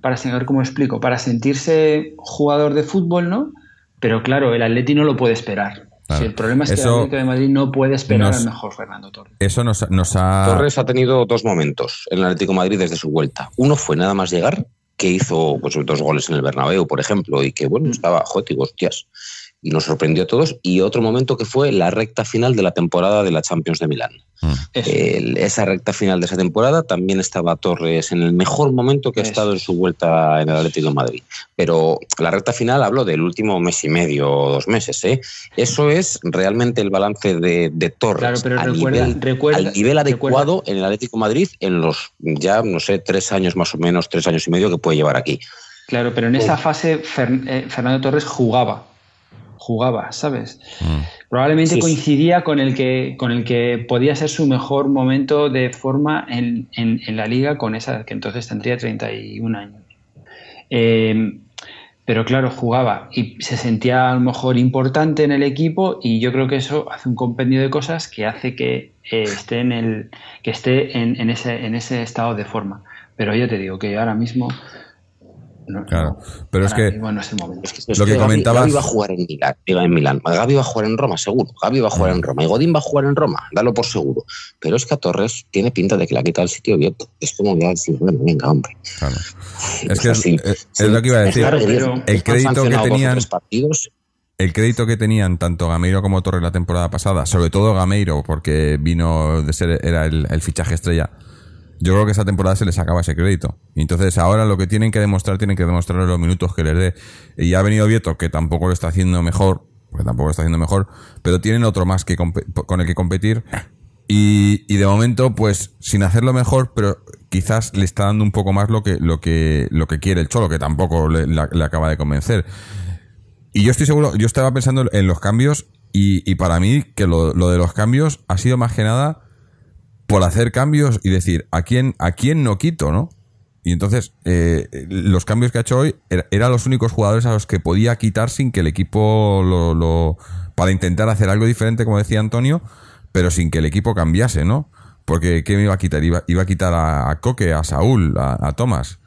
Para saber cómo explico. Para sentirse jugador de fútbol, ¿no? Pero claro, el Atleti no lo puede esperar. Claro. Si el problema es que Eso el Atlético de Madrid no puede esperar nos- al mejor Fernando Torres. eso nos, nos ha. Torres ha tenido dos momentos en el Atlético de Madrid desde su vuelta. Uno fue nada más llegar, que hizo pues, dos goles en el Bernabéu, por ejemplo, y que bueno, estaba, joder, hostias, nos sorprendió a todos. Y otro momento que fue la recta final de la temporada de la Champions de Milán. Mm. El- esa recta final de esa temporada también estaba Torres en el mejor momento que ha estado en su vuelta en el Atlético de Madrid. Pero la recta final hablo del último mes y medio o dos meses. ¿eh? Eso es realmente el balance de, de Torres Claro, pero al, recuerda, nivel, recuerda- al nivel recuerda- adecuado en el Atlético de Madrid en los ya, no sé, tres años más o menos, tres años y medio que puede llevar aquí. Claro, pero en esa fase Fer- eh, Fernando Torres jugaba. Jugaba, ¿sabes? Mm. Probablemente Sí, sí. coincidía con el que con el que podía ser su mejor momento de forma en, en- en la liga con esa que entonces tendría 31 años. Eh, pero claro, jugaba y se sentía a lo mejor importante en el equipo y yo creo que eso hace un compendio de cosas que hace que eh, esté en el que esté en, en ese en ese estado de forma. Pero yo te digo que ahora mismo no, Claro, pero es que- mismo no es el momento. Es que, es Lo que Gavi- comentabas- va a jugar en Milán, iba en Milán. Gavi va a jugar en Roma, seguro. Gavi va a jugar en Roma. Y Godín va a jugar en Roma, dalo por seguro. Pero es que a Torres tiene pinta de que le ha quitado el sitio abierto. Es como ya decir, bueno, venga, hombre. Claro. Es que sí, lo que iba a decir. Claro, que el crédito que tenían- partidos, El crédito que tenían tanto Gameiro como Torres la temporada pasada, sobre todo Gameiro, porque vino de ser, era el, el fichaje estrella. Yo creo que esa temporada se les acaba ese crédito. Y entonces ahora lo que tienen que demostrar, tienen que demostrar los minutos que les dé. Y ha venido Vieto, que tampoco lo está haciendo mejor, porque tampoco lo está haciendo mejor, pero tienen otro más que con el que competir. Y, de momento, pues, sin hacerlo mejor, pero quizás le está dando un poco más lo que, lo que, lo que quiere el Cholo, que tampoco le acaba de convencer. Y yo estoy seguro, yo estaba pensando en los cambios y, y para mí que lo, lo de los cambios ha sido más que nada por hacer cambios y decir, ¿a quién, a quién no quito, no? Y entonces, eh, los cambios que ha hecho hoy er- eran los únicos jugadores a los que podía quitar sin que el equipo lo, lo- para intentar hacer algo diferente, como decía Antonio, pero sin que el equipo cambiase, ¿no? Porque, ¿qué me iba a quitar? Iba, iba a quitar a, a Coque, a Saúl, a, a Tomás.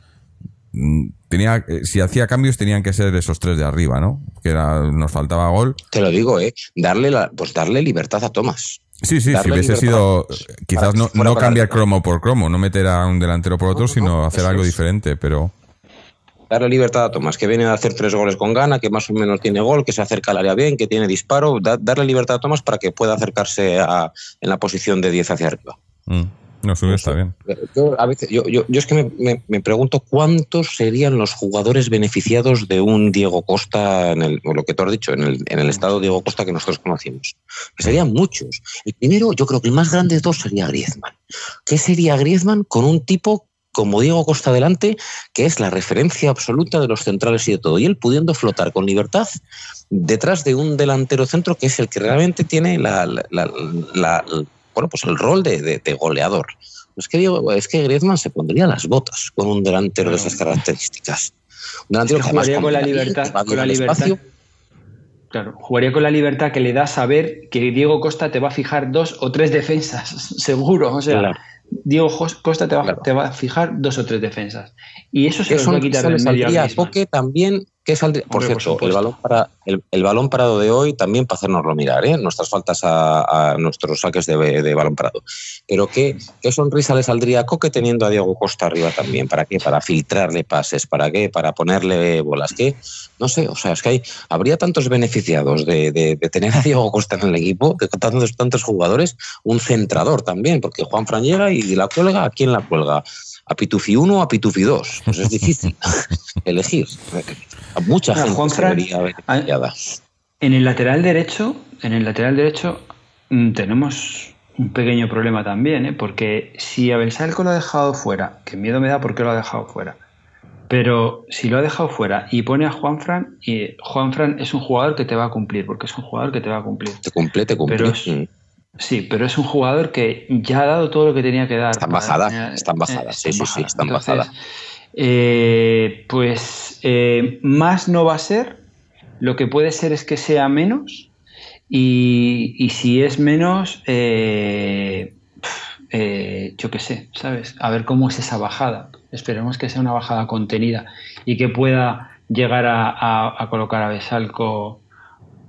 Mm, Tenía, eh, si hacía cambios tenían que ser esos tres de arriba, ¿no? Que era, nos faltaba gol. te lo digo, ¿eh? Darle, la, pues darle libertad a Tomás. Sí, sí, si hubiese sido, quizás Para que no, no cambiar cromo por cromo, no meter a un delantero por otro, No, no, sino no, hacer algo es. diferente, pero Darle libertad a Tomás, que viene a hacer tres goles con gana, que más o menos tiene gol, que se acerca al área bien, que tiene disparo. Da- darle libertad a Tomás para que pueda acercarse a- en la posición de 10 hacia arriba. mm, no sube, está bien. Yo, a veces, yo, yo, yo es que me, me- me pregunto cuántos serían los jugadores beneficiados de un Diego Costa, en el, o lo que tú has dicho, en el, en el estado Diego Costa que nosotros conocimos. Que serían muchos. El primero, yo creo que el más grande de todos sería Griezmann. ¿Qué sería Griezmann con un tipo como Diego Costa delante, que es la referencia absoluta de los centrales y de todo, y él pudiendo flotar con libertad detrás de un delantero centro que es el que realmente tiene la, la- la- la- bueno, pues el rol de, de- de goleador. Es que, Diego- es que Griezmann se pondría las botas con un delantero de esas características. Un delantero que jugaría con la libertad- con la libertad. Claro, jugaría con la libertad que le da saber que Diego Costa te va a fijar dos o tres defensas, seguro. O sea, Claro. Diego Costa te va, Claro. te va a fijar dos o tres defensas. Y eso se eso va a quitar del medio también, que saldría, por Hombre, por cierto, el balón, para, el, el balón parado de hoy también para hacernoslo mirar, ¿eh? nuestras faltas a, a nuestros saques de, de balón parado. Pero ¿qué, qué sonrisa le saldría a Coque teniendo a Diego Costa arriba también? ¿Para qué? Para filtrarle pases, ¿para qué? Para ponerle bolas, ¿qué? No sé, o sea, es que hay, habría tantos beneficiados de, de- de tener a Diego Costa en el equipo, de tantos, tantos jugadores, un centrador también, porque Juan Fran llega y la cuelga, ¿a quién la cuelga? ¿A Pitufi 1 o a Pitufi 2? Pues es difícil elegir. A mucha gente Juan se Fran-. En el lateral derecho en el lateral derecho mm, tenemos un pequeño problema también, ¿eh? porque si Abel Salco lo ha dejado fuera, que miedo me da porque lo ha dejado fuera, pero si lo ha dejado fuera y pone a Juanfran, y Juanfran es un jugador que te va a cumplir, porque es un jugador que te va a cumplir. Te cumple, te cumple. Pero es- Mm. Sí, pero es un jugador que ya ha dado todo lo que tenía que dar. Está en para- bajada, está en bajada, sí, sí, sí, está eh, pues eh, más no va a ser. Lo que puede ser es que sea menos. Y, y si es menos, eh, eh, yo qué sé, ¿sabes? A ver cómo es esa bajada. Esperemos que sea una bajada contenida y que pueda llegar a, a- a colocar a Besalco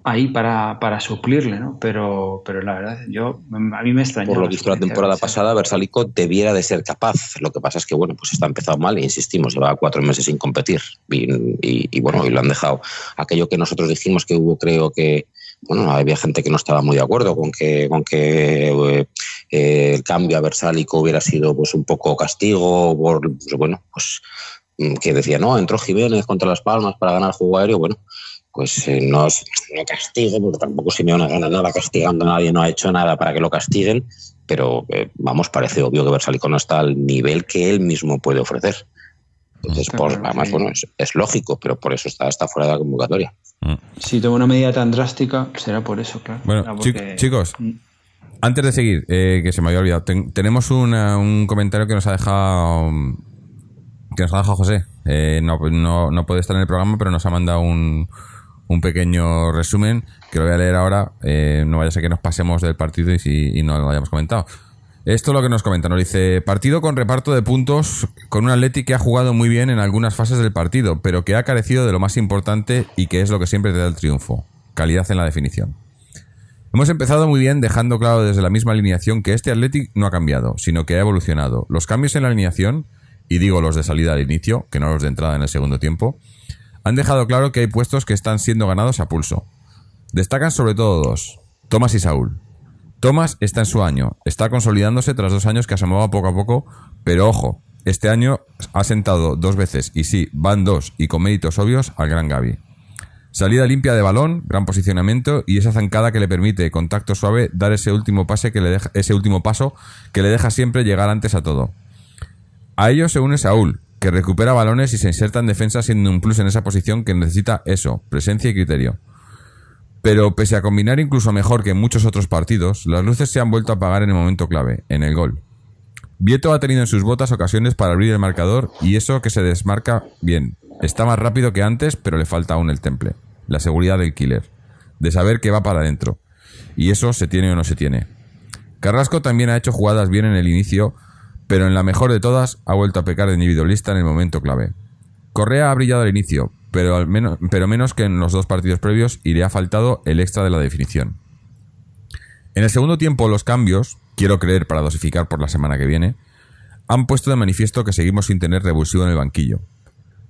ahí para, para suplirle, ¿no? Pero, pero la verdad, yo a mí me extrañó. Por lo visto la temporada pasada, Versalico debiera de ser capaz. Lo que pasa es que, bueno, pues está empezado mal e insistimos, lleva cuatro meses sin competir. Y, y- y, bueno, y lo han dejado. Aquello que nosotros dijimos que hubo, creo que, bueno, había gente que no estaba muy de acuerdo con que, con que eh, eh, el cambio a Versálico hubiera sido pues un poco castigo, por, pues, bueno, pues mm, que decía, no, entró Jiménez contra Las Palmas para ganar juego aéreo, bueno, pues eh, no, es- no castigo, porque tampoco Simeone gana nada castigando a nadie, no ha hecho nada para que lo castiguen, pero eh, vamos, parece obvio que Versalico no está al nivel que él mismo puede ofrecer. Entonces, por, claro, además, sí. bueno, es, es lógico, pero por eso está, está fuera de la convocatoria. Si toma una medida tan drástica, será por eso, claro. Bueno, porque- chicos, Mm. antes de seguir, eh, que se me había olvidado, ten- tenemos una- un comentario que nos ha dejado que nos ha dejado José. Eh, no, no, no puede estar en el programa, pero nos ha mandado un, un pequeño resumen que lo voy a leer ahora. Eh, no vaya a ser que nos pasemos del partido y, no lo hayamos comentado. Esto es lo que nos comenta. Nos dice: Partido con reparto de puntos con un Atleti que ha jugado muy bien en algunas fases del partido, pero que ha carecido de lo más importante y que es lo que siempre te da el triunfo: calidad en la definición. Hemos empezado muy bien dejando claro desde la misma alineación que este Athletic no ha cambiado, sino que ha evolucionado. Los cambios en la alineación, y digo los de salida al inicio, que no los de entrada en el segundo tiempo, han dejado claro que hay puestos que están siendo ganados a pulso. Destacan sobre todo dos, Tomás y Saúl. Tomás está en su año, está consolidándose tras dos años que asomaba poco a poco, pero ojo, este año ha sentado dos veces, y sí, van dos, y con méritos obvios, al gran Gaby. Salida limpia de balón, gran posicionamiento y esa zancada que le permite, contacto suave, dar ese último pase que le deja, ese último paso que le deja siempre llegar antes a todo. A ello se une Saúl, que recupera balones y se inserta en defensa siendo un plus en esa posición que necesita eso, presencia y criterio. Pero pese a combinar incluso mejor que en muchos otros partidos, las luces se han vuelto a apagar en el momento clave, en el gol. Vieto ha tenido en sus botas ocasiones para abrir el marcador y eso que se desmarca bien. Está más rápido que antes, pero le falta aún el temple. La seguridad del killer. De saber que va para adentro. Y eso se tiene o no se tiene. Carrasco también ha hecho jugadas bien en el inicio, pero en la mejor de todas ha vuelto a pecar de individualista en el momento clave. Correa ha brillado al inicio, pero, al menos, pero menos que en los dos partidos previos y le ha faltado el extra de la definición. En el segundo tiempo los cambios, quiero creer para dosificar por la semana que viene, han puesto de manifiesto que seguimos sin tener revulsivo en el banquillo.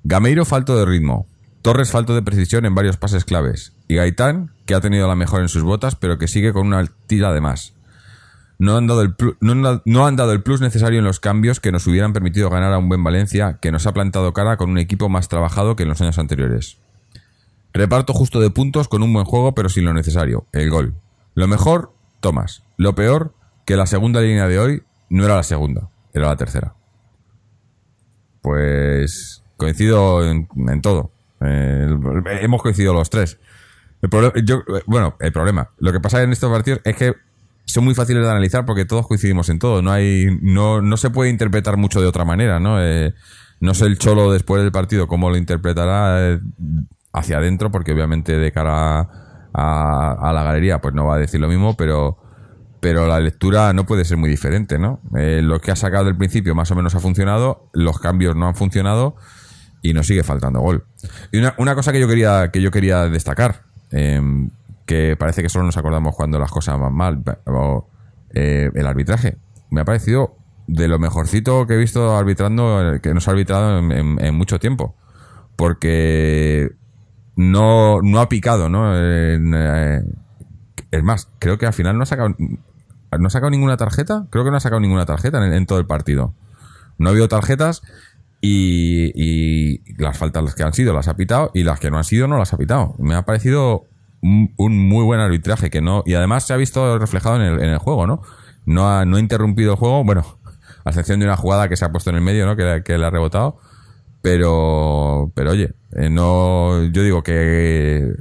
Gameiro falto de ritmo, Torres falto de precisión en varios pases claves, y Gaitán, que ha tenido la mejor en sus botas, pero que sigue con una tira de más. No han, dado el plu- no, han- dado el plus necesario en los cambios que nos hubieran permitido ganar a un buen Valencia que nos ha plantado cara con un equipo más trabajado que en los años anteriores. Reparto justo de puntos con un buen juego pero sin lo necesario, el gol. Lo mejor, Tomás. Lo peor, que la segunda línea de hoy no era la segunda, era la tercera. Pues coincido en, en todo. Hemos coincidido los tres. El yo- bueno, el problema. Lo que pasa en estos partidos es que son muy fáciles de analizar porque todos coincidimos en todo. No hay, no, no se puede interpretar mucho de otra manera, ¿no? Eh, no sé el cholo después del partido cómo lo interpretará eh, hacia adentro, porque obviamente de cara a, a la galería, pues no va a decir lo mismo, pero pero la lectura no puede ser muy diferente, ¿no? Eh, lo que ha sacado del principio más o menos ha funcionado, los cambios no han funcionado y nos sigue faltando gol. Y una, una cosa que yo quería que yo quería destacar, eh, que parece que solo nos acordamos cuando las cosas van mal, pero, eh, el arbitraje. Me ha parecido de lo mejorcito que he visto arbitrando, eh, que nos ha arbitrado en, mucho tiempo. Porque no, no ha picado, ¿no? Eh, es más, creo que al final no ha sacado, no ha sacado ninguna tarjeta. Creo que no ha sacado ninguna tarjeta en, todo el partido. No ha habido tarjetas y, y las faltas que han sido las ha pitado y las que no han sido no las ha pitado. Me ha parecido un, muy buen arbitraje que no y además se ha visto reflejado en el, en el juego, ¿no? No ha, no ha interrumpido el juego, bueno, a excepción de una jugada que se ha puesto en el medio, ¿no? Que, que le ha rebotado. Pero, pero oye, eh, no, yo digo que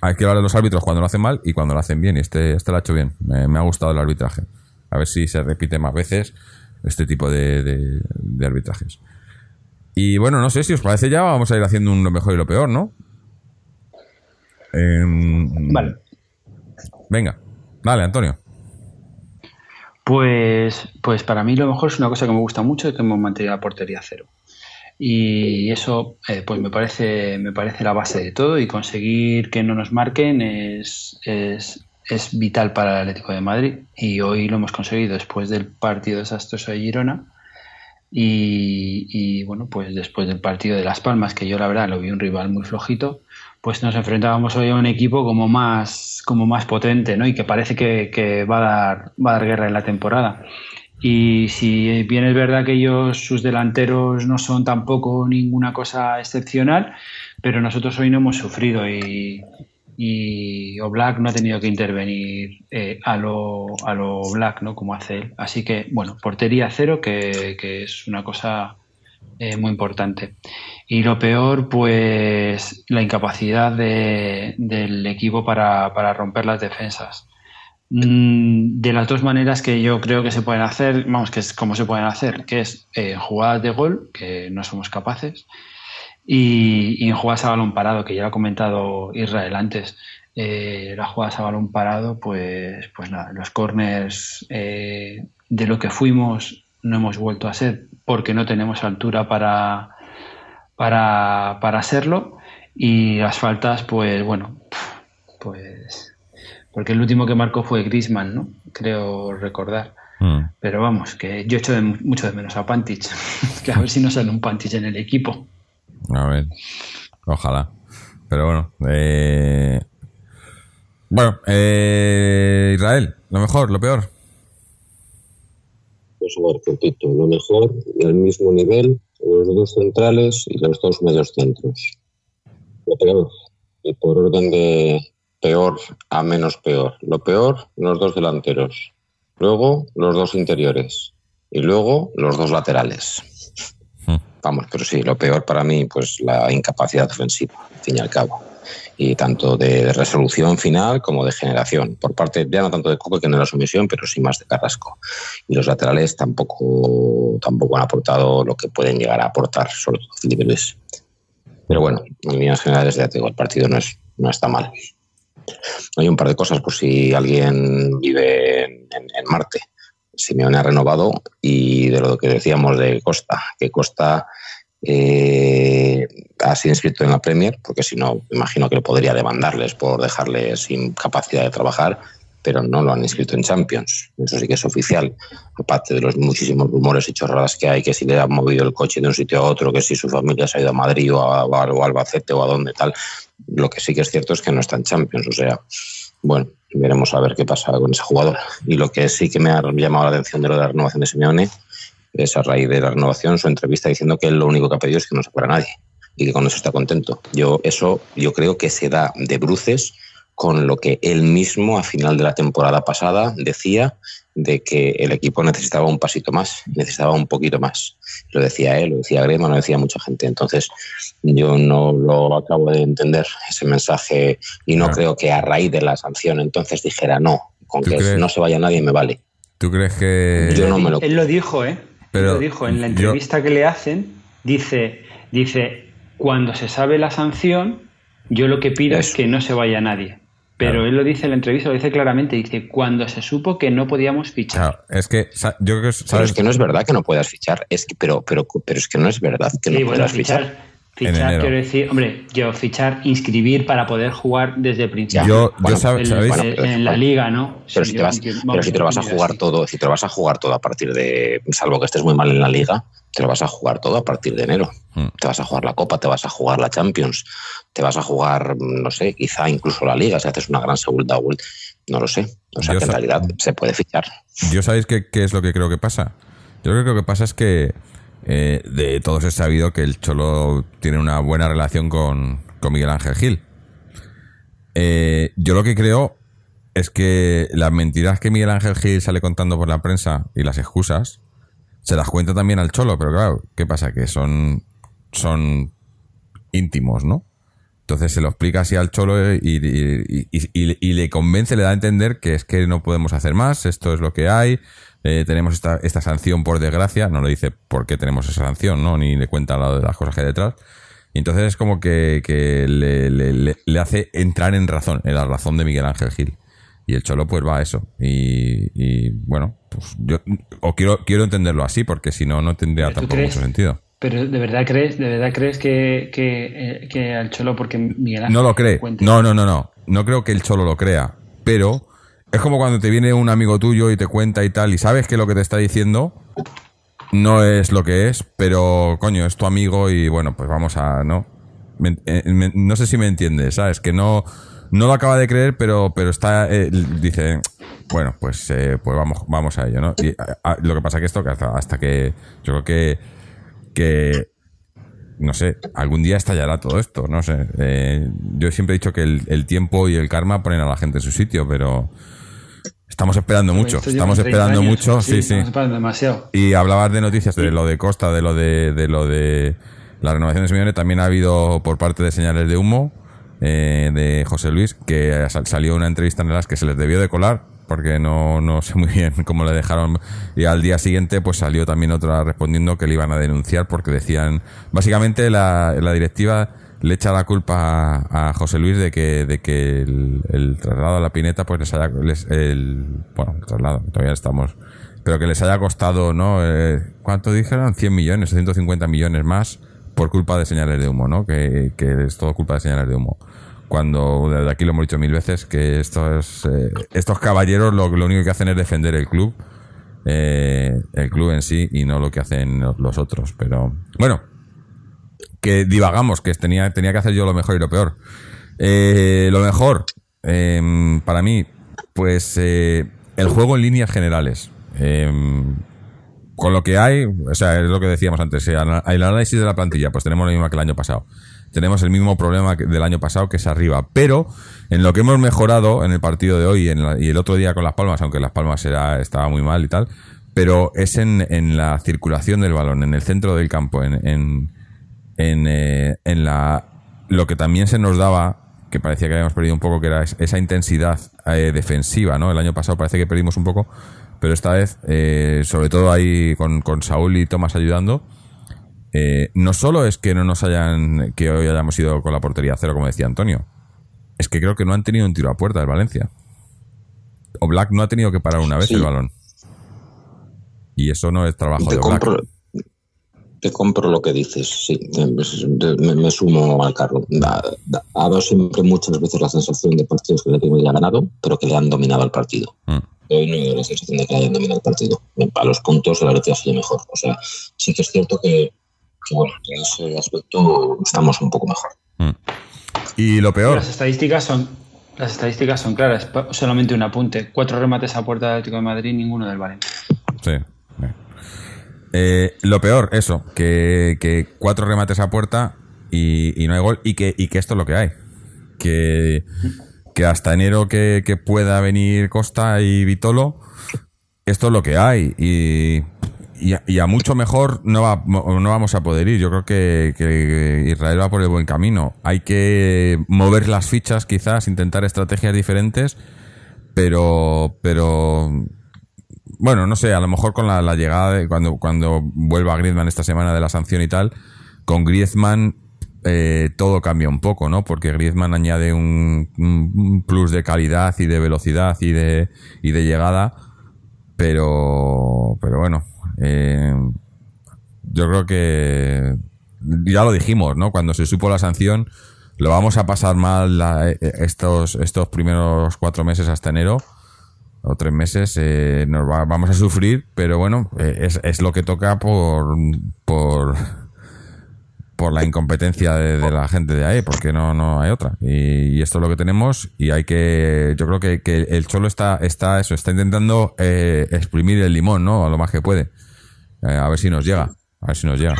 hay que hablar de los árbitros cuando lo hacen mal y cuando lo hacen bien. Y este, este lo ha hecho bien. Me, me ha gustado el arbitraje. A ver si se repite más veces este tipo de, de- de arbitrajes. Y bueno, no sé si os parece ya, vamos a ir haciendo un lo mejor y lo peor, ¿no? Em, Vale. Venga, dale, Antonio. Pues, pues para mí lo mejor es una cosa que me gusta mucho y que hemos mantenido la portería cero. Y eso eh, pues me parece, me parece la base de todo y conseguir que no nos marquen es, es, es vital para el Atlético de Madrid. Y hoy lo hemos conseguido después del partido desastroso de Girona. Y, y, bueno, pues después del partido de Las Palmas, que yo la verdad lo vi un rival muy flojito, pues nos enfrentábamos hoy a un equipo como más, como más potente, ¿no? Y que parece que, que va, a dar, va a dar guerra en la temporada. Y si bien es verdad que ellos, sus delanteros, no son tampoco ninguna cosa excepcional, pero nosotros hoy no hemos sufrido y, y no ha tenido que intervenir eh, a, lo, a lo Black, ¿no? Como hace él. Así que, bueno, portería cero, que, que es una cosa muy importante. Y lo peor, pues la incapacidad de, del equipo para, para romper las defensas. Mm, De las dos maneras que yo creo que se pueden hacer, vamos, que es como se pueden hacer, que es eh, jugadas de gol, que no somos capaces, y, y en jugadas a balón parado, que ya lo ha comentado Israel antes. Eh, las jugadas a balón parado, pues, pues nada, los corners eh, de lo que fuimos no hemos vuelto a ser porque no tenemos altura para, para, para serlo. Y las faltas, pues bueno, pues porque el último que marcó fue Grisman, ¿no? Creo recordar. Mm. Pero vamos, que yo echo de, mucho de menos a Pantich. que a ver si no sale un Pantich en el equipo. A ver, ojalá. Pero bueno, eh... bueno, eh... Israel, lo mejor, lo peor. A ver, cortito, lo mejor y al mismo nivel, los dos centrales y los dos medios centros. Lo peor, y por orden de peor a menos peor. Lo peor, los dos delanteros. Luego, los dos interiores. Y luego, los dos laterales. Hmm. Vamos, pero sí, lo peor para mí, pues la incapacidad ofensiva, al fin y al cabo. Y tanto de resolución final como de generación. Por parte, ya no tanto de Coque, que no era su misión, pero sí más de Carrasco. Y los laterales tampoco, tampoco han aportado lo que pueden llegar a aportar, sobre todo Felipe Luis. Pero bueno, en líneas generales ya te digo, el partido no, es, no está mal. Hay un par de cosas por si alguien vive en, en- en Marte. Simeone ha renovado y de lo que decíamos de Costa, que Costa eh, ha sido inscrito en la Premier, porque si no, imagino que podría demandarles por dejarles sin capacidad de trabajar, pero no lo han inscrito en Champions. Eso sí que es oficial, aparte de los muchísimos rumores y chorradas que hay, que si le han movido el coche de un sitio a otro, que si su familia se ha ido a Madrid o a, o a Albacete o a donde tal. Lo que sí que es cierto es que no está en Champions, o sea, bueno, veremos a ver qué pasa con ese jugador. Y lo que sí que me ha llamado la atención de lo de la renovación de Simeone es a raíz de la renovación su entrevista diciendo que él lo único que ha pedido es que no se fuera nadie y que con eso está contento. Yo eso yo creo que se da de bruces con lo que él mismo a final de la temporada pasada decía de que el equipo necesitaba un pasito más, necesitaba un poquito más. Lo decía él, lo decía Grema, lo decía mucha gente. Entonces, yo no lo acabo de entender, ese mensaje, y no Claro. creo que a raíz de la sanción entonces dijera no, con ¿Tú que crees? no se vaya nadie me vale. ¿Tú crees que... Yo no me lo Él lo dijo, ¿eh? Pero lo dijo en la yo- entrevista que le hacen. Dice, dice, cuando se sabe la sanción, yo lo que pido es que no se vaya nadie. Pero Claro. él lo dice en la entrevista, lo dice claramente. Dice, cuando se supo que no podíamos fichar. Claro, es que yo creo que... Pero ¿sabes? es que no es verdad que no puedas fichar, es que, pero, pero, pero es que no es verdad que Sí, no bueno, puedas fichar. Fichar. En quiero decir, hombre, yo fichar, inscribir para poder jugar desde el principio. Yo- yo Bueno, sabe- En- ¿sabéis? en, en la liga, ¿no? Pero Sí, si, te vas, entiendo- pero vamos, si te lo vas a jugar todo, si te lo vas a jugar todo a partir de, salvo que estés muy mal en la liga, te lo vas a jugar todo a partir de enero. Mm. Te vas a jugar la Copa, te vas a jugar la Champions, te vas a jugar, no sé, quizá incluso la Liga, si haces una gran segunda vuelta, no lo sé. O sea Yo que en realidad se puede fichar. ¿Yo sabéis qué, qué es lo que creo que pasa? Yo creo que lo que pasa es que eh, de todos es sabido que el Cholo tiene una buena relación con, con Miguel Ángel Gil. Eh, yo lo que creo es que las mentiras que Miguel Ángel Gil sale contando por la prensa y las excusas se las cuenta también al Cholo, pero claro, ¿qué pasa? Que son, son íntimos, ¿no? Entonces se lo explica así al Cholo y, y- y- y- le convence, le da a entender que es que no podemos hacer más, esto es lo que hay, eh, tenemos esta, esta sanción por desgracia, no le dice por qué tenemos esa sanción, ¿no? Ni le cuenta de las cosas que hay detrás. Y entonces es como que, que le, le- le- le hace entrar en razón, en la razón de Miguel Ángel Gil. Y el Cholo pues va a eso. Y, y, bueno, pues yo o quiero, quiero entenderlo así, porque si no, no tendría ¿Tú tampoco crees? mucho sentido. Pero ¿de verdad crees, de verdad crees que, que, eh, que al Cholo, porque Miguel Ángel No lo cree. No, no, no, no. No creo que el cholo lo crea. Pero es como cuando te viene un amigo tuyo y te cuenta y tal, y sabes que lo que te está diciendo no es lo que es, pero coño, es tu amigo y bueno, pues vamos a, ¿no? Me- eh, me- no sé si me entiendes, ¿sabes? Que no, no lo acaba de creer, pero, pero está, eh, dice, bueno, pues, eh, pues vamos, vamos a ello, ¿no? Y a- a- lo que pasa que esto, que hasta, hasta que yo creo que, que no sé, algún día estallará todo esto, no sé. Eh, yo siempre he dicho que el, el tiempo y el karma ponen a la gente en su sitio, pero estamos esperando mucho, estamos 30 esperando años. mucho, sí, sí. Estamos esperando demasiado. Y hablabas de noticias de lo de Costa, de lo de, de lo de la renovación de Simeone, también ha habido por parte de señales de humo eh, de José Luis, que sal- salió una entrevista en las que se les debió de colar, porque no, no sé muy bien cómo le dejaron. Y al día siguiente, pues salió también otra respondiendo que le iban a denunciar porque decían, básicamente la, la directiva le echa la culpa a, José Luis de que, de que el, traslado a la pineta, pues les haya, el, bueno, el traslado, todavía estamos, pero que les haya costado, ¿no? Eh, ¿Cuánto dijeron? 100 millones o 150 millones más por culpa de señales de humo, ¿no? Que, que es todo culpa de señales de humo. Cuando desde aquí lo hemos dicho mil veces que estos, eh, estos caballeros lo, lo único que hacen es defender el club, eh, el club en sí y no lo que hacen los- otros. Pero bueno, que divagamos, que tenía, tenía que hacer yo lo mejor y lo peor. Eh, lo mejor, em, para mí, pues eh, el juego en líneas generales. Em, con lo que hay, o sea, es lo que decíamos antes, el análisis de la plantilla, pues tenemos lo mismo que el año pasado. Tenemos el mismo problema del año pasado que es arriba, pero en lo que hemos mejorado en el partido de hoy y, en la- y el otro día con Las Palmas, aunque Las Palmas era, estaba muy mal y tal, pero es en, en la circulación del balón, en el centro del campo, en, en, en, eh, la lo que también se nos daba que parecía que habíamos perdido un poco que era es- esa intensidad eh, defensiva no el año pasado parece que perdimos un poco pero esta vez eh, sobre todo ahí con, con Saúl y Tomás ayudando eh, no solo es que no nos hayan que hoy hayamos ido con la portería a cero como decía Antonio es que creo que no han tenido un tiro a puerta del Valencia o Black no ha tenido que parar una vez Sí. el balón y eso no es trabajo Te de Black compro, te compro lo que dices, sí. Pues, de- Me, me sumo al carro. Ha, dado siempre muchas veces la sensación de partidos que el Atlético ya ha ganado, pero que le han dominado el partido. Mm. Hoy no hay la sensación de que le hayan dominado el partido. A los puntos el Atlético ha sido mejor. O sea, sí que es cierto que, bueno, en ese aspecto estamos un poco mejor. Mm. y lo peor Las estadísticas son las estadísticas son claras. Solamente un apunte. Cuatro remates a puerta del Atlético de Madrid, ninguno del Valencia. Sí. Eh, lo peor, eso, que, que cuatro remates a puerta y, y no hay gol y que, y que esto es lo que hay. Que, que hasta enero que, que pueda venir Costa y Vitolo, esto es lo que hay. Y, y, a, y a mucho mejor no, va- no vamos a poder ir. Yo creo que, Israel va por el buen camino. Hay que mover las fichas, quizás, intentar estrategias diferentes, pero, pero bueno, no sé, a lo mejor con la, llegada de cuando, cuando vuelva Griezmann esta semana de la sanción y tal, con Griezmann eh, todo cambia un poco, ¿no? Porque Griezmann añade un, un- un plus de calidad y de velocidad y de, y de llegada, pero, pero bueno, eh, yo creo que ya lo dijimos, ¿no? Cuando se supo la sanción, lo vamos a pasar mal la- estos, estos primeros cuatro meses hasta enero o tres meses eh, nos va- vamos a sufrir, pero bueno, eh, es, es lo que toca por, por, por la incompetencia de, la gente de ahí, porque no, no hay otra. Y, esto es lo que tenemos y hay que, yo creo que, que el Cholo está, está eso, está intentando eh, exprimir el limón, ¿no? A lo más que puede. Eh, a ver si nos llega, a ver si nos llega.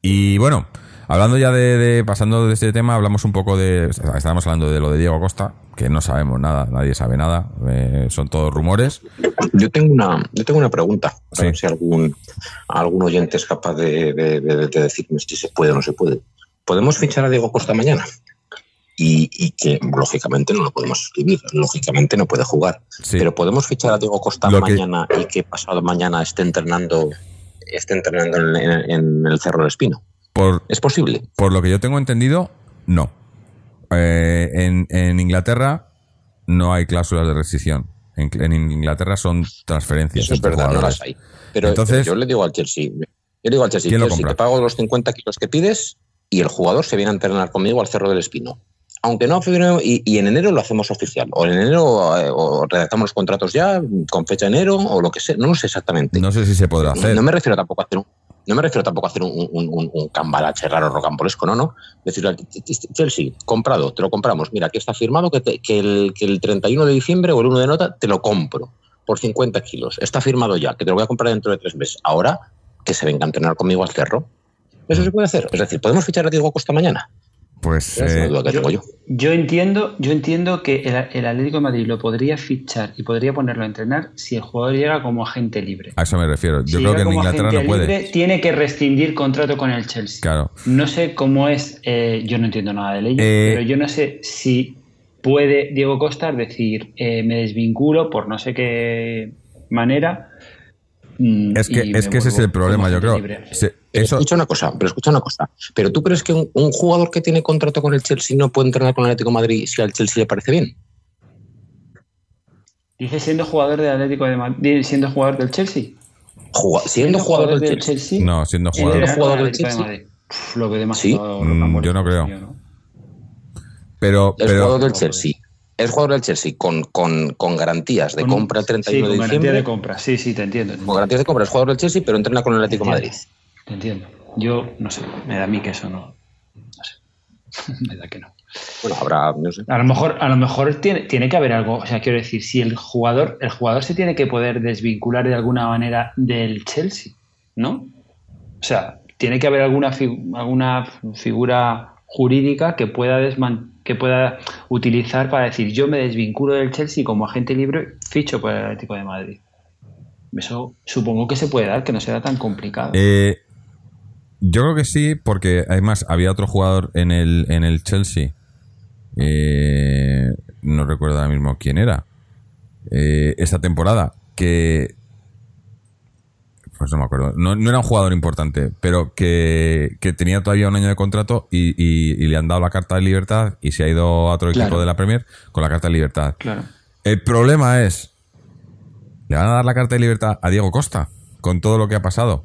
Y bueno, Hablando ya de, de- pasando de este tema, hablamos un poco de, estábamos hablando de lo de Diego Costa, que no sabemos nada, nadie sabe nada, eh, son todos rumores. Yo tengo una, yo tengo una pregunta, a Sí. ver si algún, algún oyente es capaz de, de- de- de decirme si se puede o no se puede. ¿Podemos fichar a Diego Costa mañana? Y, y que lógicamente no lo podemos escribir, lógicamente no puede jugar. Sí. Pero podemos fichar a Diego Costa Lo que- mañana y que pasado mañana esté entrenando, esté entrenando en, en- en el Cerro del Espino. Por, ¿Es posible? por lo que yo tengo entendido, no. Eh, en, en Inglaterra no hay cláusulas de rescisión. En, en Inglaterra son transferencias. Eso es verdad, no las hay. Pero, Entonces- pero yo le digo al Chelsea, yo le digo al Chelsea, ¿Quién lo Chelsea, te pago los 50 kilos que pides y el jugador se viene a entrenar conmigo al Cerro del Espino. Aunque no, febrero y, y en enero lo hacemos oficial. O en enero eh, o redactamos los contratos ya con fecha de enero o lo que sea. No lo sé exactamente. No sé si se podrá hacer. No me refiero tampoco a hacer un, no me refiero tampoco a hacer un, un, un- un cambalache raro rocambolesco, no, no. Decirle Chelsea, comprado, te lo compramos. Mira, aquí está firmado que, te- que, el, que el 31 de diciembre o el 1 de nota te lo compro por 50 kilos. Está firmado ya, que te lo voy a comprar dentro de tres meses. Ahora que se venga a entrenar conmigo al cerro. Eso se puede hacer. Es decir, ¿podemos fichar a Diego Costa mañana? Pues eh, duda que tengo yo. Yo entiendo, yo entiendo que el, el Atlético de Madrid lo podría fichar y podría ponerlo a entrenar si el jugador llega como agente libre. a eso me refiero. Yo Si creo que en como Inglaterra agente no puede. libre, tiene que rescindir contrato con el Chelsea. Claro. No sé cómo es, eh, yo no entiendo nada de leyes, Eh, pero yo no sé si puede Diego Costa decir eh, me desvinculo por no sé qué manera. Mm, Es que, es que ese es el problema, yo creo. Se- Pero eso, escucha una cosa, pero escucha una cosa. Pero tú crees que un, un jugador que tiene contrato con el Chelsea no puede entrenar con el Atlético de Madrid si al Chelsea le parece bien? Dice siendo jugador del Atlético de Madrid, siendo jugador del Chelsea. Juga- siendo jugador del Chelsea. no, siendo Siendo jugador. entrenar jugador el del de Chelsea. Madrid. Pff, lo veo demasiado Sí, mm, yo no creo. tío, ¿no? Pero, Es pero jugador del Chelsea. Es jugador del Chelsea con, con, con garantías de Con- compra el sí, 31 con de diciembre. de compra. Sí, sí, te entiendo. te Con garantías de compra. Es jugador del Chelsea, pero entrena con el Atlético Madrid. Te entiendo. Yo no sé, me da a mí que eso no. No sé. me da que no. Bueno, habrá, no sé. A lo mejor, a lo mejor tiene, tiene que haber algo. O sea, quiero decir, si el jugador, el jugador se tiene que poder desvincular de alguna manera del Chelsea, ¿no? O sea, tiene que haber alguna, alguna figura jurídica que pueda desman- que pueda utilizar para decir yo me desvinculo del Chelsea como agente libre, ficho por el Atlético de Madrid. Eso supongo que se puede dar, que no será tan complicado. Eh, yo creo que sí, porque además había otro jugador en el, en el Chelsea. eh, no recuerdo ahora mismo quién era. eh, esta temporada. Que. Pues no me acuerdo. No, no era un jugador importante, pero que, que tenía todavía un año de contrato y, y- y le han dado la carta de libertad y se ha ido a otro equipo de la Premier con la carta de libertad. Claro. El problema es, le van a dar la carta de libertad a Diego Costa, con todo lo que ha pasado.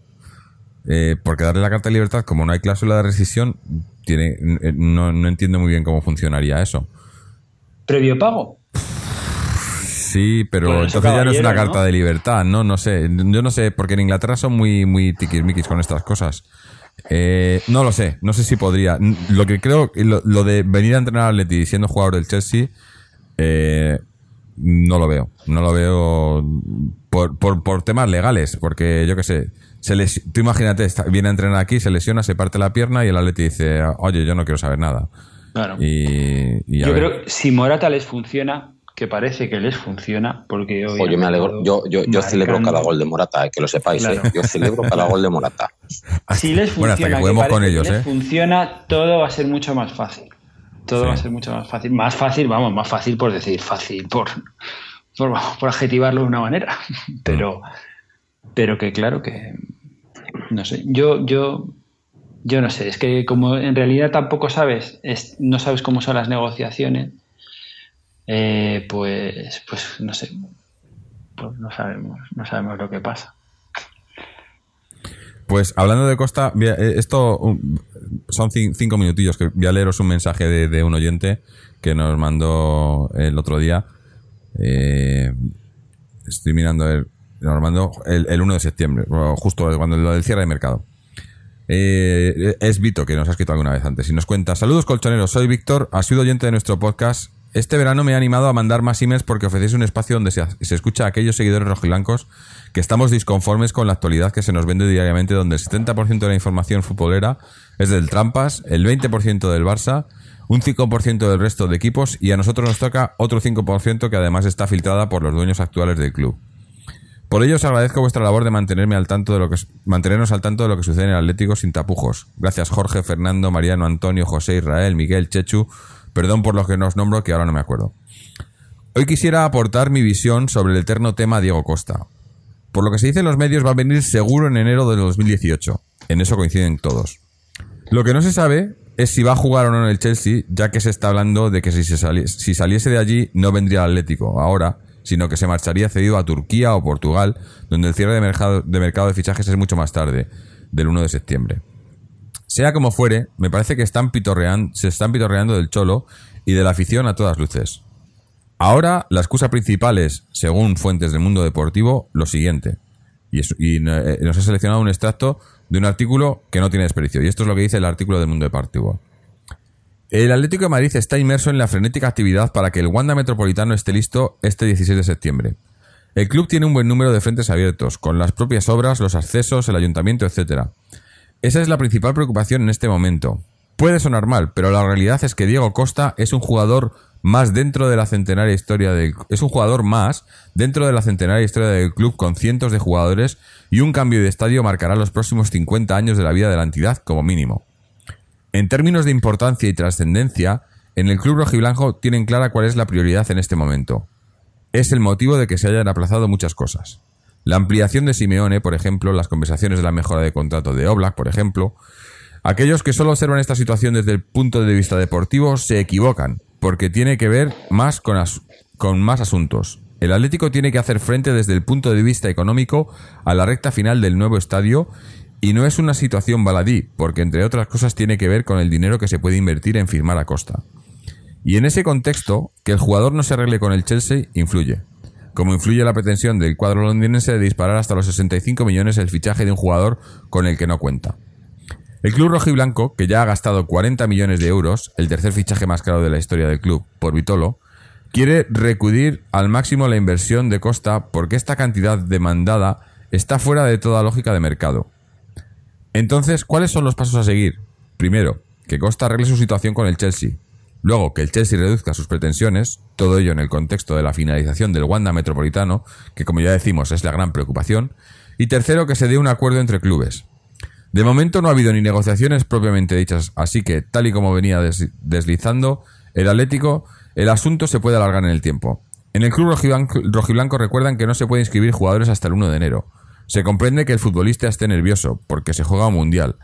Eh, porque darle la carta de libertad, como no hay cláusula de rescisión, tiene, eh, no, no entiendo muy bien cómo funcionaría eso. ¿Previo pago? Sí, pero entonces ya no es una carta ¿no? de libertad, ¿no? No sé. Yo no sé, porque en Inglaterra son muy, muy tiquismiquis con estas cosas. Eh, no lo sé, no sé si podría. Lo que creo, lo, lo de venir a entrenar al Atleti siendo jugador del Chelsea, eh, no lo veo. No lo veo por, por, por temas legales, porque yo qué sé. Se les, tú imagínate, está- viene a entrenar aquí, se lesiona, se parte la pierna y el Atleti dice, oye, yo no quiero saber nada. Claro. Y, Yo ver. creo que si Morata les funciona, que parece que les funciona, porque hoy. Yo me alegro, yo, yo, yo celebro cada gol de Morata, eh, que lo sepáis, Claro. eh. Yo celebro cada gol de Morata. Si les Bueno, hasta funciona, que parece con que ellos, les ¿eh? funciona, todo va a ser mucho más fácil. Todo Sí. va a ser mucho más fácil. Más fácil, vamos, más fácil por decir fácil, por, por, por adjetivarlo de una manera. Pero, pero que claro que. No sé. Yo, yo, yo no sé. Es que como en realidad tampoco sabes, es- no sabes cómo son las negociaciones, eh, pues, pues no sé. Pues no sabemos, no sabemos lo que pasa. Pues hablando de Costa, eh, esto son cin- cinco minutillos que voy a leeros un mensaje de, un oyente que nos mandó el otro día. Eh, estoy mirando el, nos mandó el, el 1 de septiembre, justo cuando lo del cierre de mercado. Eh, es Vito que nos ha escrito alguna vez antes y nos cuenta: Saludos colchoneros, soy Víctor, ha sido oyente de nuestro podcast Este verano me he animado a mandar más emails porque ofrecéis un espacio donde se, escucha a aquellos seguidores rojiblancos que estamos disconformes con la actualidad que se nos vende diariamente, donde el 70% de la información futbolera es del Trampas, el 20% del Barça, un 5% del resto de equipos y a nosotros nos toca otro 5% que además está filtrada por los dueños actuales del club. Por ello os agradezco vuestra labor de mantenerme al tanto de lo que mantenernos al tanto de lo que sucede en el Atlético sin tapujos. Gracias Jorge, Fernando, Mariano, Antonio, José, Israel, Miguel, Chechu. Perdón por los que no os nombro que ahora no me acuerdo. Hoy quisiera aportar mi visión sobre el eterno tema Diego Costa. Por lo que se dice en los medios va a venir seguro en enero de 2018. En eso coinciden todos. Lo que no se sabe es si va a jugar o no en el Chelsea, ya que se está hablando de que si, se saliese de allí no vendría al Atlético ahora, sino que se marcharía cedido a Turquía o Portugal, donde el cierre de mercado de, mercado de fichajes es mucho más tarde, del 1 de septiembre. Sea como fuere, me parece que están se están pitorreando del cholo y de la afición a todas luces. Ahora, la excusa principal es, según fuentes del mundo deportivo, lo siguiente. Y, eh, nos he seleccionado un extracto de un artículo que no tiene desperdicio. Y esto es lo que dice el artículo del mundo deportivo. El Atlético de Madrid está inmerso en la frenética actividad para que el Wanda Metropolitano esté listo este 16 de septiembre. El club tiene un buen número de frentes abiertos, con las propias obras, los accesos, el ayuntamiento, etc. Esa es la principal preocupación en este momento. Puede sonar mal, pero la realidad es que Diego Costa es un jugador más dentro de la centenaria historia del es un jugador más dentro de la centenaria historia del club con cientos de jugadores y un cambio de estadio marcará los próximos 50 años de la vida de la entidad como mínimo. En términos de importancia y trascendencia, en el club rojiblanco tienen clara cuál es la prioridad en este momento. Es el motivo de que se hayan aplazado muchas cosas. La ampliación de Simeone, por ejemplo, las conversaciones de la mejora de contrato de Oblak, por ejemplo. Aquellos que solo observan esta situación desde el punto de vista deportivo se equivocan, porque tiene que ver más con, con más asuntos. El Atlético tiene que hacer frente desde el punto de vista económico a la recta final del nuevo estadio y no es una situación baladí, porque entre otras cosas tiene que ver con el dinero que se puede invertir en firmar a costa. Y en ese contexto, que el jugador no se arregle con el Chelsea influye. Como influye la pretensión del cuadro londinense de disparar hasta los 65 millones el fichaje de un jugador con el que no cuenta. El club rojiblanco, que ya ha gastado 40 millones de euros, el tercer fichaje más caro de la historia del club, por Vitolo, quiere recudir al máximo la inversión de Costa porque esta cantidad demandada está fuera de toda lógica de mercado. Entonces, ¿cuáles son los pasos a seguir? Primero, que Costa arregle su situación con el Chelsea. Luego, que el Chelsea reduzca sus pretensiones, todo ello en el contexto de la finalización del Wanda Metropolitano, que como ya decimos es la gran preocupación. Y tercero, que se dé un acuerdo entre clubes. De momento no ha habido ni negociaciones propiamente dichas, así que, tal y como venía deslizando el Atlético, el asunto se puede alargar en el tiempo. En el club rojiblanco, recuerdan que no se puede inscribir jugadores hasta el 1 de enero. Se comprende que el futbolista esté nervioso, porque se juega un mundial.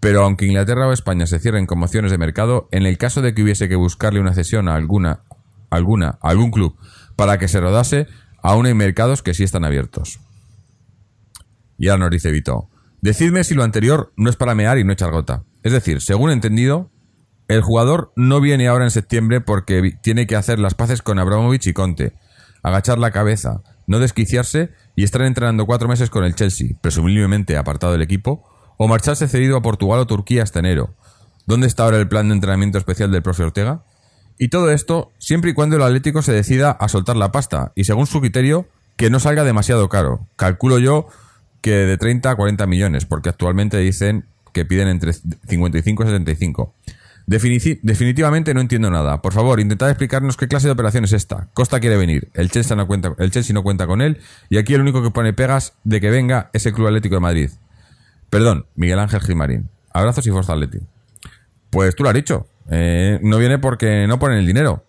Pero aunque Inglaterra o España se cierren con mociones de mercado, en el caso de que hubiese que buscarle una cesión a alguna, alguna, a algún club para que se rodase, aún hay mercados que sí están abiertos. Y ahora nos dice Vito. Decidme si lo anterior no es para mear y no echar gota. Es decir, según he entendido, el jugador no viene ahora en septiembre porque tiene que hacer las paces con Abramovich y Conte, agachar la cabeza, no desquiciarse y estar entrenando cuatro meses con el Chelsea, presumiblemente apartado del equipo, o marcharse cedido a Portugal o Turquía hasta enero. ¿Dónde está ahora el plan de entrenamiento especial del profe Ortega? Y todo esto siempre y cuando el Atlético se decida a soltar la pasta y según su criterio que no salga demasiado caro. Calculo yo que de 30 a 40 millones, porque actualmente dicen que piden entre 55 y 75. definitivamente no entiendo nada. Por favor, intentad explicarnos qué clase de operación es esta. Costa quiere venir, el Chelsea no cuenta, el Chelsea no cuenta con él y aquí el único que pone pegas de que venga es el Club Atlético de Madrid. Perdón, Miguel Ángel Gilmarín. Abrazos y fuerza Atleti. Pues tú lo has dicho. Eh, no viene porque no ponen el dinero.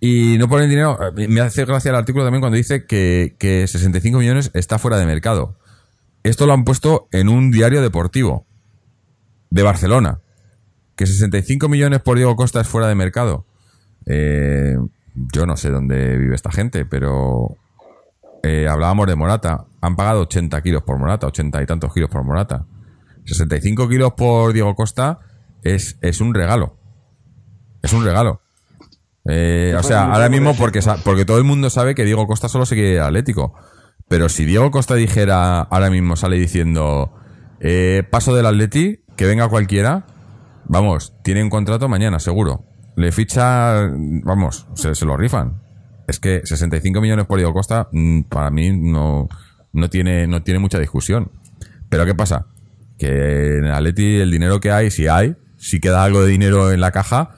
Y no ponen dinero. Eh, me hace gracia el artículo también cuando dice que, que 65 millones está fuera de mercado. Esto lo han puesto en un diario deportivo de Barcelona. Que 65 millones por Diego Costa es fuera de mercado. Eh, yo no sé dónde vive esta gente, pero eh, hablábamos de Morata. Han pagado 80 kilos por Morata, 80 y tantos kilos por Morata. 65 kilos por Diego Costa es, es un regalo. Es un regalo. Eh, o sea, ahora mismo porque, porque todo el mundo sabe que Diego Costa solo se quiere Atlético. Pero si Diego Costa dijera, ahora mismo sale diciendo, eh, paso del Atleti, que venga cualquiera, vamos, tiene un contrato mañana, seguro. le ficha, vamos, se, se lo rifan. Es que 65 millones por Diego Costa, mm, para mí no, no, tiene, no tiene mucha discusión. Pero ¿qué pasa? Que en Atleti el dinero que hay, si hay, si queda algo de dinero en la caja,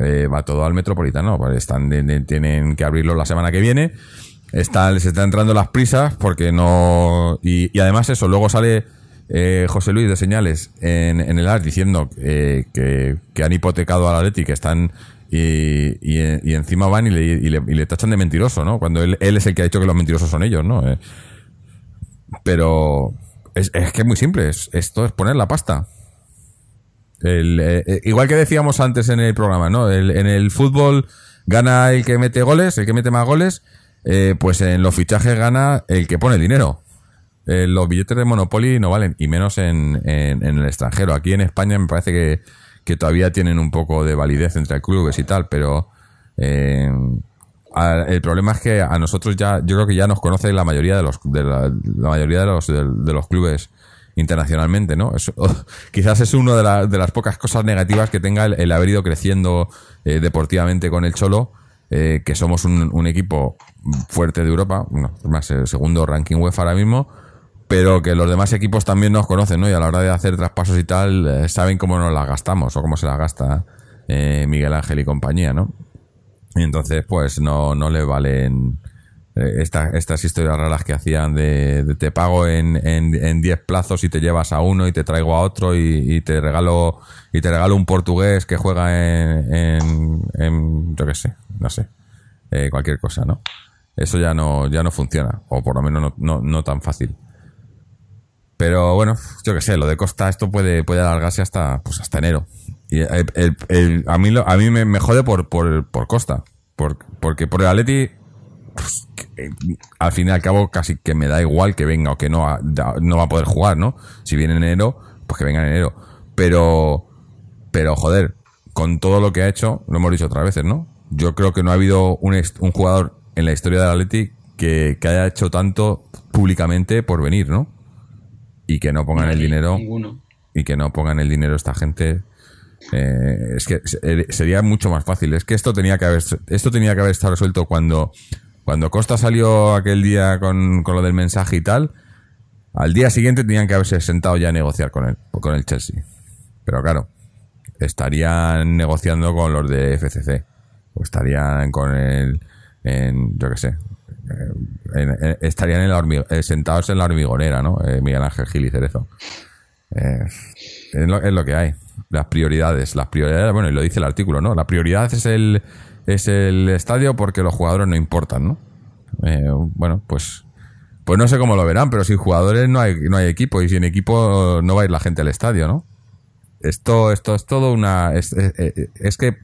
eh, va todo al Metropolitano. Están, de- tienen que abrirlo la semana que viene. Está, les están entrando las prisas porque no... Y, además eso, luego sale eh, José Luis de Señales en, el AS diciendo eh, que, que han hipotecado al Atleti, que están... Y, y, encima van y le, y, le, tachan de mentiroso, ¿no? Cuando él, él es el que ha dicho que los mentirosos son ellos, ¿no? Pero es, es que es muy simple, es- esto es poner la pasta. Eh, eh, igual que decíamos antes en el programa, ¿no? En el fútbol gana el que mete goles, el que mete más goles, eh, pues en los fichajes gana el que pone dinero. Los billetes de Monopoly no valen, y menos en, en- en el extranjero. Aquí en España me parece que, que todavía tienen un poco de validez entre clubes y tal, pero eh, el problema es que a nosotros ya, yo creo que ya nos conoce la mayoría de los, de la, mayoría de los, de, los clubes internacionalmente, ¿no? Eso, quizás es una de, la- de las pocas cosas negativas que tenga el, haber ido creciendo eh, deportivamente con el Cholo, eh, que somos un, equipo fuerte de Europa, es más, el segundo ranking UEFA ahora mismo, pero que los demás equipos también nos conocen, ¿no? Y a la hora de hacer traspasos y tal, eh, saben cómo nos las gastamos o cómo se las gasta eh, Miguel Ángel y compañía, ¿no? Y entonces, pues no, no le valen eh, esta- estas historias raras que hacían de, te pago en, en, en 10 plazos y te llevas a uno y te traigo a otro y, y te regalo y te regalo un portugués que juega en, en, en yo qué sé, no sé, eh, cualquier cosa, ¿no? Eso ya no, ya no funciona, o por lo menos no, no, no tan fácil. Pero bueno, yo qué sé, lo de Costa, esto puede, puede alargarse hasta, pues hasta enero. Y el- el- el- a mí, lo- a mí me, me jode por, por, por Costa. Por- porque por el Atleti, pues, que, al fin y al cabo, casi que me da igual que venga o que no, a- no va a poder jugar, ¿no? Si viene en enero, pues que venga en enero. Pero, pero joder, con todo lo que ha hecho, lo hemos dicho otras veces, ¿no? Yo creo que no ha habido un, un jugador en la historia del Atleti que, que haya hecho tanto públicamente por venir, ¿no? Y que no pongan el dinero Ninguno. y que no pongan el dinero esta gente eh, es que eh, sería mucho más fácil. Es que esto tenía que haber esto tenía que haber estado resuelto cuando cuando Costa salió aquel día con, con lo del mensaje y tal al día siguiente tenían que haberse sentado ya a negociar con él con el Chelsea. Pero claro estarían negociando con los de FCC o estarían con el en yo qué sé eh, en- estarían en la eh, sentados en la hormigonera no Miguel Ángel Gil y Cerezo. Es, lo, es lo que hay. Las prioridades. Las prioridades, bueno, y lo dice el artículo, ¿no? La prioridad es el, es el estadio porque los jugadores no importan, ¿no? Eh, bueno, pues, pues no sé cómo lo verán, pero sin jugadores no hay, no hay equipo y sin equipo no va a ir la gente al estadio, ¿no? Esto, esto es todo una. Es, es que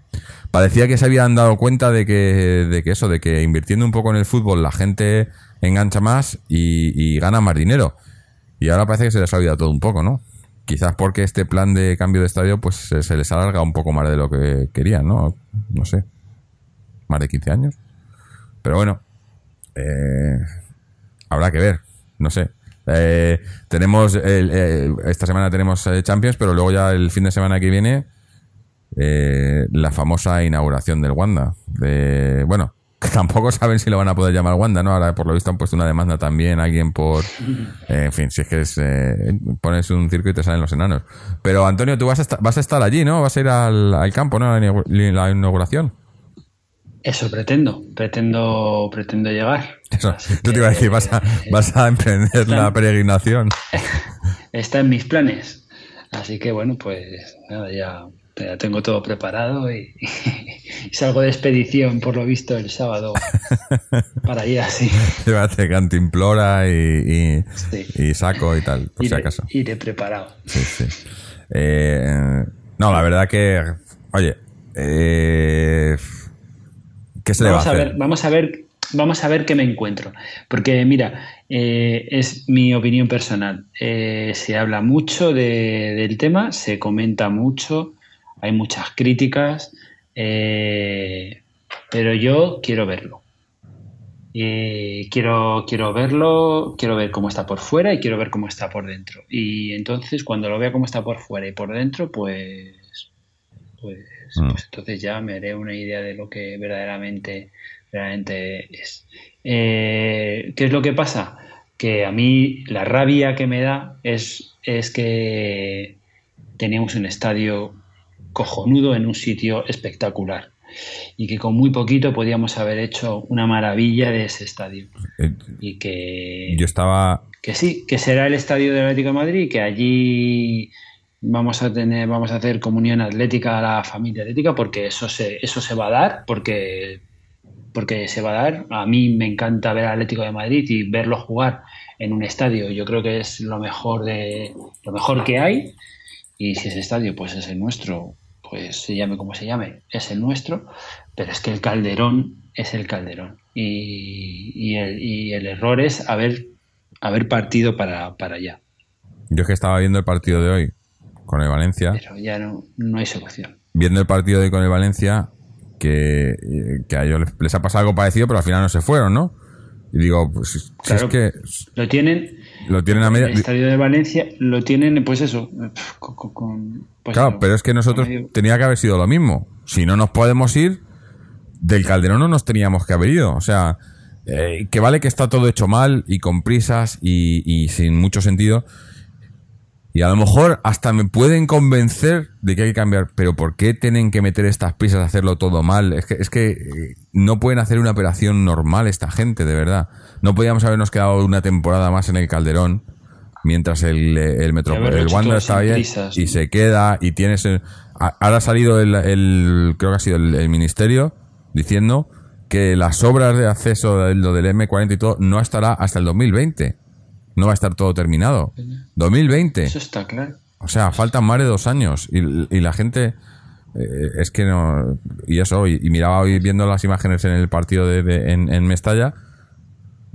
parecía que se habían dado cuenta de que, de que eso, de que invirtiendo un poco en el fútbol la gente engancha más y, y gana más dinero. Y ahora parece que se les ha olvidado todo un poco, ¿no? Quizás porque este plan de cambio de estadio pues se, les alarga un poco más de lo que querían, ¿no? No sé. Más de 15 años. Pero bueno. eh, habrá que ver. No sé. Eh, tenemos el- eh, esta semana tenemos eh, Champions, pero luego ya el fin de semana que viene eh, la famosa inauguración del Wanda. Bueno, que tampoco saben si lo van a poder llamar Wanda, ¿no? Ahora por lo visto han puesto una demanda también a alguien por... eh, en fin, si es que es, eh, pones un circo y te salen los enanos. Pero Antonio, tú vas a estar, vas a estar allí, ¿no? Vas a ir al, al campo, ¿no? A la inaugu- la inauguración. Eso pretendo, pretendo, pretendo llegar. Eso, yo te iba a decir, vas a, eh, vas a emprender la peregrinación. Está en mis planes. Así que bueno, pues nada, ya, ya tengo todo preparado y, y salgo de expedición, por lo visto, el sábado para ir así. Llévate cantimplora y, y, Sí. y saco y tal, por si acaso. iré preparado. Sí, sí. Eh, no, la verdad que, oye, eh, ¿qué se le va a Vamos a hacer? ver, vamos a ver, vamos a ver qué me encuentro. Porque mira, eh, es mi opinión personal. Eh, se habla mucho de- del tema, se comenta mucho, hay muchas críticas, eh, pero yo quiero verlo. Eh, quiero, quiero verlo, quiero ver cómo está por fuera y quiero ver cómo está por dentro. Y entonces, cuando lo vea cómo está por fuera y por dentro, pues pues, Mm. pues entonces ya me haré una idea de lo que verdaderamente, verdaderamente es. Eh, ¿qué es lo que pasa? Que a mí la rabia que me da es, es que teníamos un estadio cojonudo en un sitio espectacular y que con muy poquito podíamos haber hecho una maravilla de ese estadio Eh, y que Yo estaba. que sí, que será el estadio del Atlético de Madrid, que allí vamos a tener, vamos a hacer comunión atlética a la familia atlética, porque eso se, eso se va a dar, porque, porque se va a dar. A mí me encanta ver al Atlético de Madrid y verlo jugar en un estadio. Yo creo que es lo mejor de, lo mejor que hay. Y si ese estadio pues es el nuestro, pues se llame como se llame, es el nuestro, pero es que el Calderón es el Calderón. Y, y el, y el error es haber haber partido para, para allá. Yo es que estaba viendo el partido de hoy con el Valencia. Pero ya no, no hay solución. Viendo el partido de hoy con el Valencia, que, que a ellos les, les ha pasado algo parecido, pero al final no se fueron, ¿no? Y digo, pues si Claro. es que Lo tienen, lo tienen a media. el estadio de Valencia lo tienen, pues eso, con, con- con- pues Claro, pero es que nosotros medio- tenía que haber sido lo mismo. Si no nos podemos ir, del Calderón no nos teníamos que haber ido. O sea, eh, que vale que está todo hecho mal y con prisas y, y sin mucho sentido. Y a lo mejor hasta me pueden convencer de que hay que cambiar. Pero ¿por qué tienen que meter estas prisas a hacerlo todo mal? Es que, es que eh, no pueden hacer una operación normal esta gente, de verdad. No podíamos habernos quedado una temporada más en el Calderón mientras el, eh, el, Metro, el Wander estaba bien prisas, y se queda y tienes... ahora ha salido el, el- creo que ha sido el, el ministerio diciendo que las obras de acceso de lo del M40 y todo no estará hasta el 2020. No va a estar todo terminado. 2020. Eso está claro. O sea, faltan más de dos años y, y la gente eh, es que no y eso y, y miraba hoy viendo las imágenes en el partido de, de- en, en Mestalla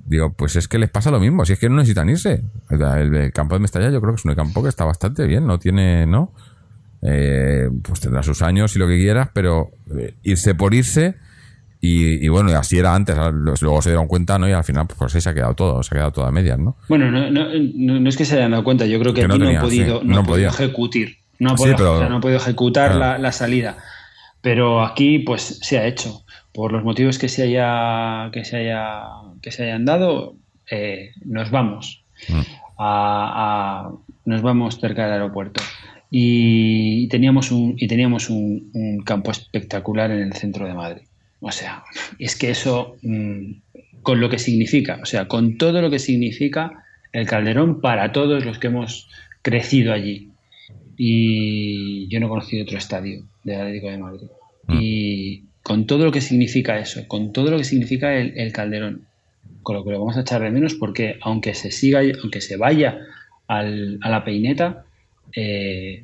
digo pues es que les pasa lo mismo si es que no necesitan irse el, el- el campo de Mestalla yo creo que es un campo que está bastante bien no tiene no Eh, pues tendrá sus años y lo que quieras pero eh, irse por irse y, y bueno, y así era antes, luego se dieron cuenta, ¿no? Y al final, pues ahí se ha quedado todo, se ha quedado todo a medias, ¿no? Bueno, no, no, no, es que se hayan dado cuenta, yo creo que, aquí no, tenía, han podido, sí, no han podido podía. ejecutar, no ha Sí, podido, pero- o sea, no ha podido ejecutar Claro. la, la salida. Pero aquí, pues, se ha hecho. Por los motivos que se haya, que se haya, que se hayan dado, eh, nos vamos. Mm. a, a- nos vamos cerca del aeropuerto. Y teníamos un, y teníamos un, un campo espectacular en el centro de Madrid. O sea, es que eso, mm, con lo que significa, o sea, con todo lo que significa el Calderón para todos los que hemos crecido allí. Y yo no he conocido otro estadio del Atlético de Madrid. Mm. Y con todo lo que significa eso, con todo lo que significa el, el Calderón, con lo que lo vamos a echar de menos, porque aunque se siga, aunque se vaya al- a la peineta, eh,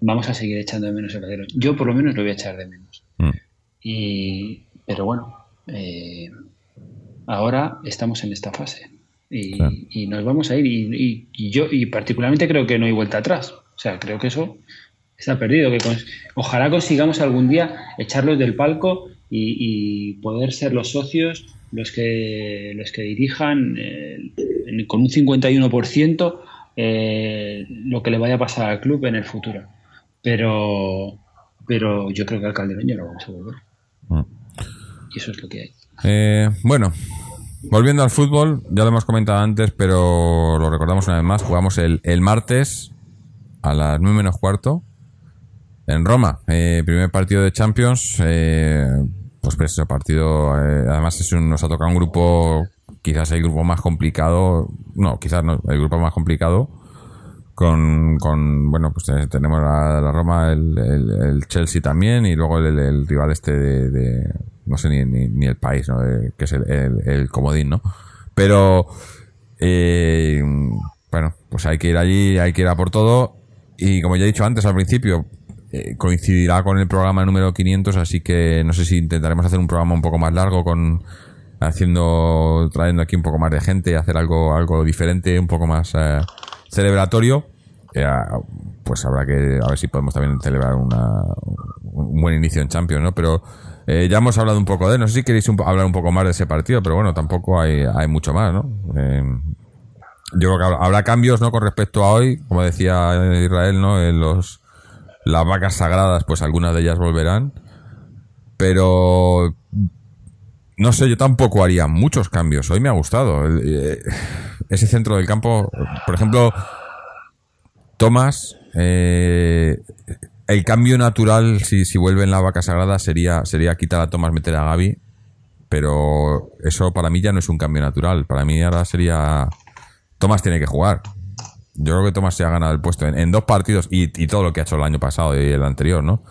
vamos a seguir echando de menos el Calderón. Yo por lo menos lo voy a echar de menos. Mm. Y, pero bueno, eh, ahora estamos en esta fase y, nos vamos a ir. Y, y- y yo, y particularmente creo que no hay vuelta atrás. O sea, creo que eso está perdido. Que cons- ojalá consigamos algún día echarlos del palco y, poder ser los socios los que los que dirijan eh, con un 51% eh, lo que le vaya a pasar al club en el futuro. Pero pero yo creo que al Calderón ya no vamos a volver. Eso es lo que hay. Eh, bueno, volviendo al fútbol, ya lo hemos comentado antes, pero lo recordamos una vez más. Jugamos el, el martes a las 9 menos cuarto en Roma. Eh, primer partido de Champions. eh, pues, ese partido, eh, además es un- nos ha tocado un grupo, quizás el grupo más complicado. No, quizás no, el grupo más complicado. Con, con bueno, pues tenemos la, la Roma, el, el- el Chelsea también, y luego el, rival este de- no sé ni, ni, ni el país, ¿no? De- que es el, el, comodín, ¿no? Pero, eh, bueno, pues hay que ir allí, hay que ir a por todo, y como ya he dicho antes al principio, eh, coincidirá con el programa número 500, así que no sé si intentaremos hacer un programa un poco más largo con haciendo trayendo aquí un poco más de gente hacer algo algo diferente, un poco más eh, celebratorio. Eh, pues habrá que a ver si podemos también celebrar una, un buen inicio en Champions, ¿no? Pero eh, ya hemos hablado un poco de, no sé si queréis hablar un poco más de ese partido, pero bueno, tampoco hay, mucho más, ¿no? Eh, yo creo que habrá, habrá cambios, ¿no? Con respecto a hoy, como decía Israel, ¿no? En los Las vacas sagradas, pues algunas de ellas volverán. Pero no sé, yo tampoco haría muchos cambios. Hoy me ha gustado. Eh, ese centro del campo, por ejemplo, Tomás, eh, el cambio natural, si, si vuelve en la vaca sagrada, sería, sería quitar a Tomás, meter a Gaby. Pero eso para mí ya no es un cambio natural. Para mí ahora sería. Tomás tiene que jugar. Yo creo que Tomás se ha ganado el puesto en, dos partidos y, todo lo que ha hecho el año pasado y el anterior, ¿no?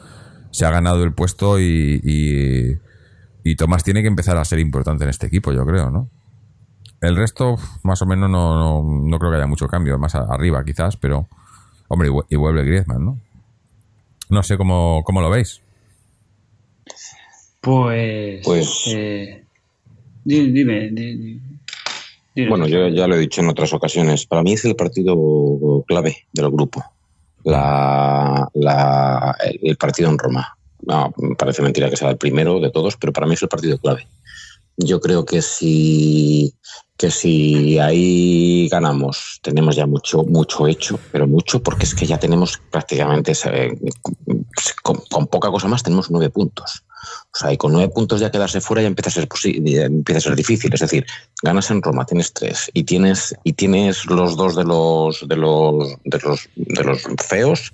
Se ha ganado el puesto y y Tomás tiene que empezar a ser importante en este equipo, yo creo, ¿no? El resto, más o menos, no, no, creo que haya mucho cambio. Más arriba, quizás, pero. Hombre, y vuelve Griezmann, ¿no? No sé cómo, cómo lo veis. Pues. Pues. Eh, dime, Bueno, yo ya lo he dicho en otras ocasiones. Para mí es el partido clave del grupo. La, la, el partido en Roma. No, parece mentira que sea el primero de todos, pero para mí es el partido clave. Yo creo que si, que si ahí ganamos, tenemos ya mucho, mucho hecho, pero mucho, porque es que ya tenemos prácticamente, con, poca cosa más, tenemos nueve puntos. O sea, y con nueve puntos ya quedarse fuera ya empieza a ser empieza a ser difícil. Es decir, ganas en Roma, tienes tres, y tienes, y tienes los dos de los de los de los de los feos,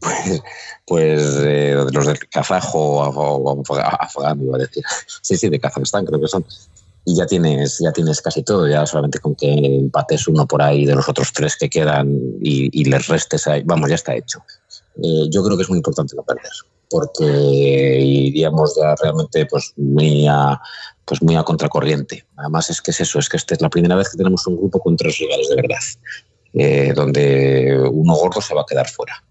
pues, pues eh, los del kazajo o afgano, iba a decir. Sí, sí, de Kazajstán creo que son. Y ya tienes, ya tienes casi todo, ya solamente con que empates uno por ahí de los otros tres que quedan y, les restes ahí, vamos, ya está hecho. Eh, yo creo que es muy importante no perder, porque iríamos ya realmente pues muy a, pues muy a contracorriente. Además es que es eso, es que esta es la primera vez que tenemos un grupo con tres rivales de verdad, eh, donde uno gordo se va a quedar fuera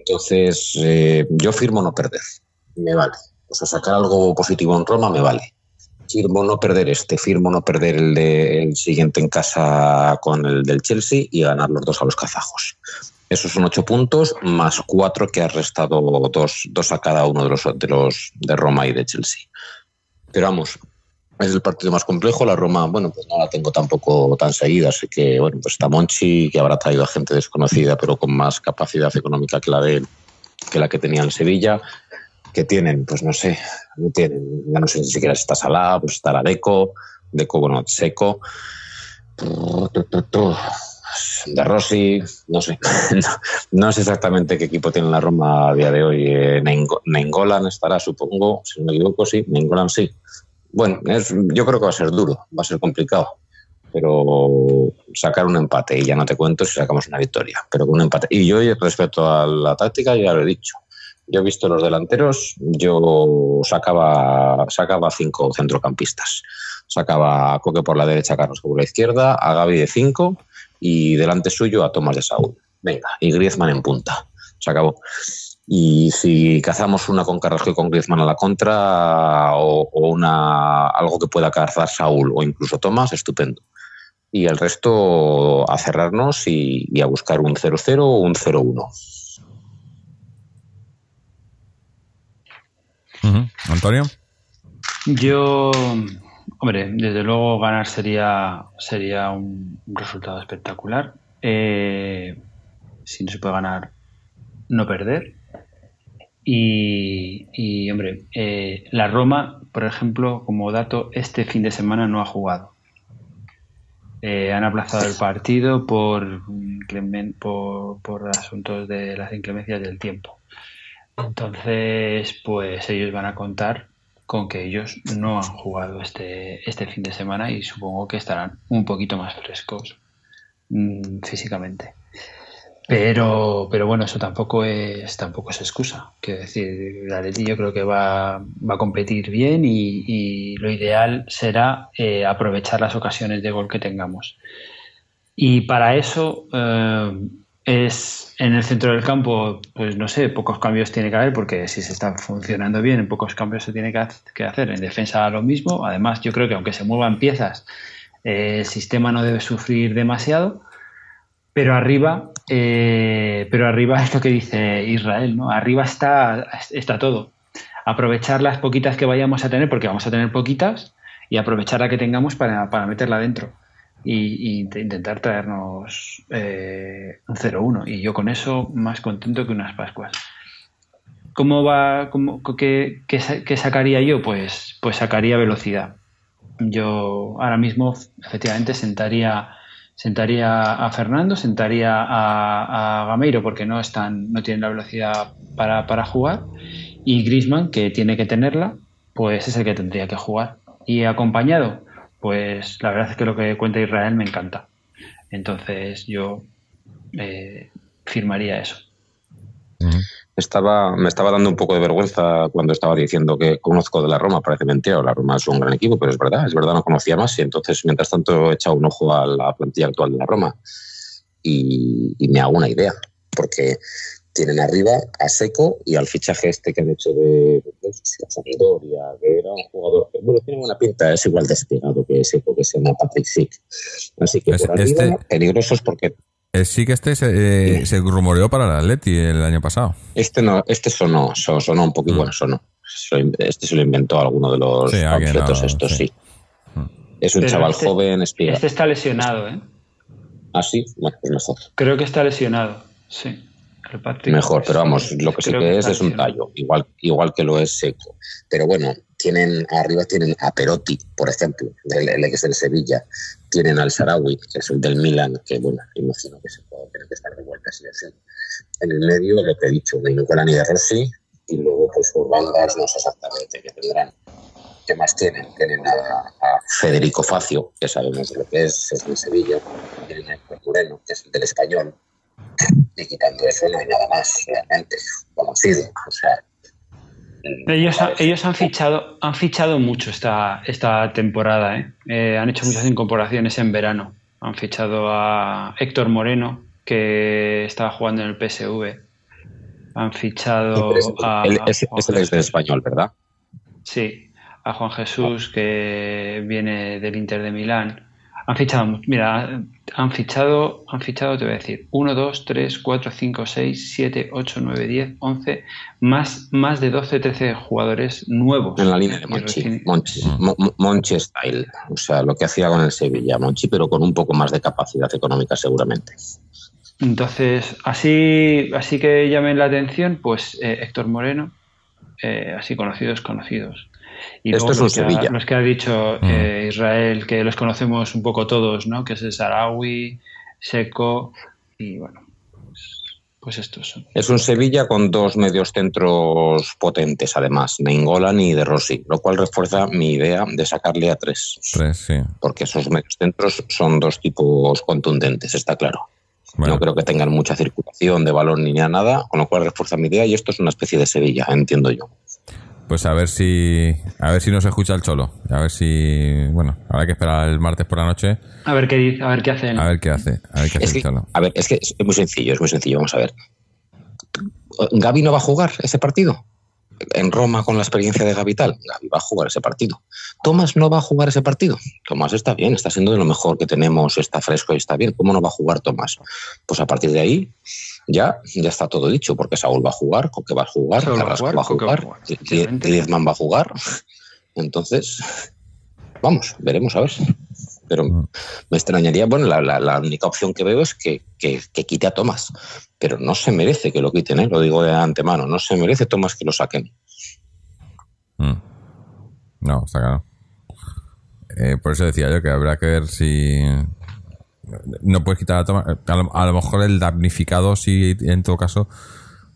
entonces, eh, yo firmo no perder, me vale. O sea, sacar algo positivo en Roma me vale. Firmo no perder este, firmo no perder el, de, siguiente en casa con el del Chelsea y ganar los dos a los kazajos. Esos son ocho puntos, más cuatro que ha restado dos, dos a cada uno de los, de los de Roma y de Chelsea. Pero vamos, es el partido más complejo. La Roma, bueno, pues no la tengo tampoco tan seguida, así que, bueno, pues está Monchi, que habrá traído a gente desconocida, pero con más capacidad económica que la de que la que tenía en Sevilla. que tienen? Pues no sé, no tienen, ya no sé ni siquiera si está Salah, pues está la Deco, Deco, bueno, Seco, de Rossi, no sé, no, sé exactamente qué equipo tiene la Roma a día de hoy. Eh, Nengolan estará, supongo, si no me equivoco, sí, Nengolan sí, bueno, yo creo que va a ser duro, va a ser complicado, pero sacar un empate y ya no te cuento si sacamos una victoria, pero con un empate. Y yo respecto a la táctica ya lo he dicho. Yo he visto los delanteros, yo sacaba, sacaba cinco centrocampistas. Sacaba a Coque por la derecha, a Carlos por la izquierda, a Gaby de cinco y delante suyo a Tomás de Saúl. Venga, y Griezmann en punta. Se acabó. Y si cazamos una con Carrasco y con Griezmann a la contra o, una algo que pueda cazar Saúl o incluso Tomás, estupendo. Y el resto a cerrarnos y, a buscar un 0-0 o un 0-1. Antonio. Yo, hombre, desde luego ganar sería, sería un resultado espectacular. Eh, si no se puede ganar, no perder. Y, hombre, eh, la Roma, por ejemplo, como dato, este fin de semana no ha jugado. Eh, han aplazado el partido por, por, por asuntos de las inclemencias del tiempo. Entonces, pues ellos van a contar con que ellos no han jugado este, este fin de semana y supongo que estarán un poquito más frescos mm, físicamente. Pero, pero bueno, eso tampoco es, tampoco es excusa. Quiero decir, la Leti yo creo que va, va a competir bien y, lo ideal será eh, aprovechar las ocasiones de gol que tengamos. Y para eso eh, es en el centro del campo, pues no sé, pocos cambios tiene que haber, porque si se está funcionando bien, en pocos cambios se tiene que hacer. En defensa lo mismo. Además, yo creo que aunque se muevan piezas, eh, el sistema no debe sufrir demasiado. Pero arriba, eh, pero arriba es lo que dice Israel, ¿no? Arriba está, está todo. Aprovechar las poquitas que vayamos a tener, porque vamos a tener poquitas, y aprovechar la que tengamos para, meterla dentro. Y, intentar traernos eh, un 0-1. Y yo con eso más contento que unas Pascuas. ¿cómo va, cómo, qué, qué qué sacaría yo? Pues, pues sacaría velocidad. Yo ahora mismo, efectivamente, sentaría, sentaría a Fernando, sentaría a, a Gameiro porque no están, no tienen la velocidad para, jugar. Y Grisman, que tiene que tenerla, pues es el que tendría que jugar. Y acompañado, pues la verdad es que lo que cuenta Israel me encanta. Entonces yo eh, firmaría eso. Estaba, me estaba dando un poco de vergüenza cuando estaba diciendo que conozco de la Roma, parece mentira, la Roma es un gran equipo, pero es verdad, es verdad, no conocía más y entonces mientras tanto he echado un ojo a la plantilla actual de la Roma y, y me hago una idea, porque tienen arriba a Seco y al fichaje este que han hecho de, a Sampdoria, que era un jugador que, bueno, tiene buena pinta, es igual despegado que Seco, que se llama Patrick Sick. Así que por arriba, este- peligrosos porque Eh, sí que este se, eh, se rumoreó para el Atleti el año pasado. Este no, este sonó, so- sonó un poquito, Mm. bueno, sonó. Este se lo inventó alguno de los Sí, lo- estos, sí. sí. Es un Pero chaval este- joven, espiga. Este está lesionado, ¿eh? Ah, sí, bueno, pues mejor. Creo que está lesionado, sí. Mejor, pero vamos, lo que sí creo que es es un tallo, igual, igual que lo es seco. Pero bueno, tienen arriba tienen a Perotti, por ejemplo, el, el ex del Sevilla. Tienen al Sarawi, que es el del Milan, que bueno, imagino que se puede tener que estar de vuelta sí o. En el medio, lo que he dicho, ni Nicola ni de Rossi, y luego pues por bandas no sé exactamente qué tendrán. ¿Qué más tienen? Tienen a, a Federico Facio, que sabemos lo que es, es del Sevilla. Tienen a Héctor Moreno, que es el del Español. Y quitando eso no hay nada más realmente conocido. O sea, Ellos, ellos han fichado han fichado mucho esta, esta temporada, ¿eh? Eh, Han hecho muchas incorporaciones en verano. Han fichado a Héctor Moreno, que estaba jugando en el PSV. Han fichado es, a, él es- el ex del Jesús. español, ¿verdad? Sí, a Juan Jesús, que viene del Inter de Milán. Han fichado, mira, han fichado, han fichado, te voy a decir, 1, 2, 3, 4, 5, 6, 7, 8, 9, 10, 11, más, más de 12, 13 jugadores nuevos. En la línea de Monchi. recién- Monchi. Mo- Mo- Monchi style. O sea, lo que hacía con el Sevilla, Monchi, pero con un poco más de capacidad económica seguramente. Entonces, así, así que llamen la atención, pues eh, Héctor Moreno, eh, así conocidos, conocidos. Y Esto luego es un los que ha- Sevilla. los que ha dicho Mm. eh, Israel, que los conocemos un poco todos, ¿no? Que es el Sarawi, Seco y bueno, pues, pues estos son. Es un Sevilla con dos medios centros potentes, además, Neingolan y De Rossi, lo cual refuerza mi idea de sacarle a tres, Tres, sí. porque esos medios centros son dos tipos contundentes, está claro. Bueno, No creo que tengan mucha circulación de balón ni nada, con lo cual refuerza mi idea y esto es una especie de Sevilla, entiendo yo. Pues a ver si a ver si nos escucha el cholo. A ver si, bueno, habrá que esperar el martes por la noche A ver qué dice, a ver qué hacen. a ver qué hace, a ver qué hace Es el que, cholo. a ver, es que es muy sencillo, es muy sencillo. Vamos a ver. ¿Gaby no va a jugar ese partido? En Roma con la experiencia de Gaby tal. Gaby va a jugar ese partido. Tomás no va a jugar ese partido. Tomás está bien, está siendo de lo mejor que tenemos, está fresco y está bien. ¿Cómo no va a jugar Tomás? Pues a partir de ahí ya, ya está todo dicho, porque Saúl va a jugar, Coque va a jugar, Saúl va a Carrasco jugar, va a jugar. Griezmann va a jugar. Entonces, vamos, veremos a ver. Pero Mm. me extrañaría, bueno, la, la- la única opción que veo es que, que- que quite a Tomás, pero no se merece que lo quiten, ¿eh? lo digo de antemano, no se merece Tomás que lo saquen. Mm. No, está claro. Eh, por eso decía yo que habrá que ver si. No puedes quitar a Tomás. A lo, a lo mejor el damnificado, sí, en todo caso,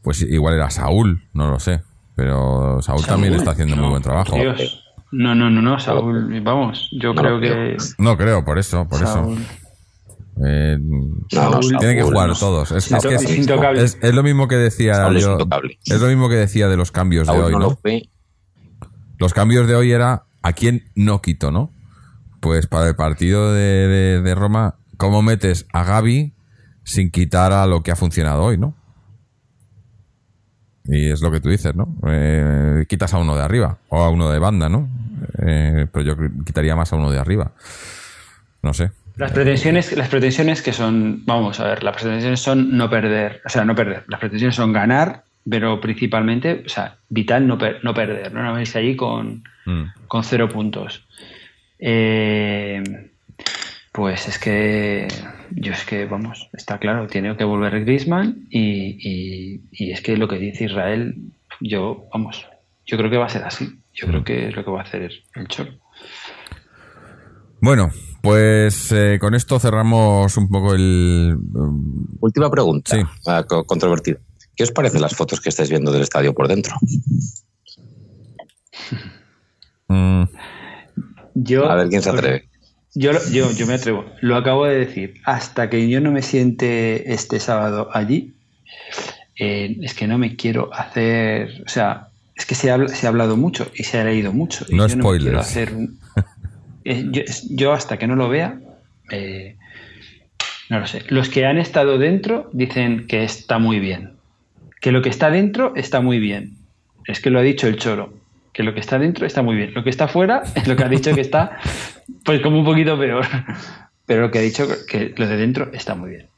pues igual era Saúl, no lo sé. Pero Saúl, también está haciendo muy buen trabajo. Dios. No, no, no, no, Saúl, vamos, yo No creo que No creo, por eso, por Saúl- eso. Eh, No, no, Saúl- tienen que jugar no. todos. Es, es to- que es, sin intocable. es- es lo mismo que decía es yo. intocable. Es lo mismo que decía de los cambios de hoy, no. Los cambios de hoy era a quién no quito, ¿no? Pues para el partido de, de- de Roma, ¿cómo metes a Gaby sin quitar a lo que ha funcionado hoy, ¿no? Y es lo que tú dices, ¿no? Eh, quitas a uno de arriba o a uno de banda, ¿no? Eh, pero yo quitaría más a uno de arriba. No sé. Las pretensiones, las pretensiones que son, vamos a ver, las pretensiones son no perder, o sea, no perder. Las pretensiones son ganar, pero principalmente, o sea, vital no, per- no perder, ¿no? No venirse allí con, Mm. con cero puntos. Eh, pues es que, yo es que, vamos, está claro, tiene que volver Griezmann y, y, y es que lo que dice Israel, yo, vamos, yo creo que va a ser así. Yo creo que es lo que va a hacer el Cholo. Bueno, pues eh, con esto cerramos un poco el... Última pregunta, Sí. ah, co- controvertida. ¿Qué os parecen las fotos que estáis viendo del estadio por dentro? mm, Yo, A ver quién se atreve. Yo, yo, yo me atrevo. Lo acabo de decir. Hasta que yo no me siente este sábado allí, eh, es que no me quiero hacer. O sea, es que se ha, se ha hablado mucho y se ha leído mucho. y No yo spoilers. quiero hacer Eh, yo, yo hasta que no lo vea, eh, no lo sé. Los que han estado dentro dicen que está muy bien. Que lo que está dentro está muy bien. Es que lo ha dicho el choro. Que lo que está dentro está muy bien. Lo que está fuera es lo que ha dicho que está, pues como un poquito peor. Pero lo que ha dicho que lo de dentro está muy bien.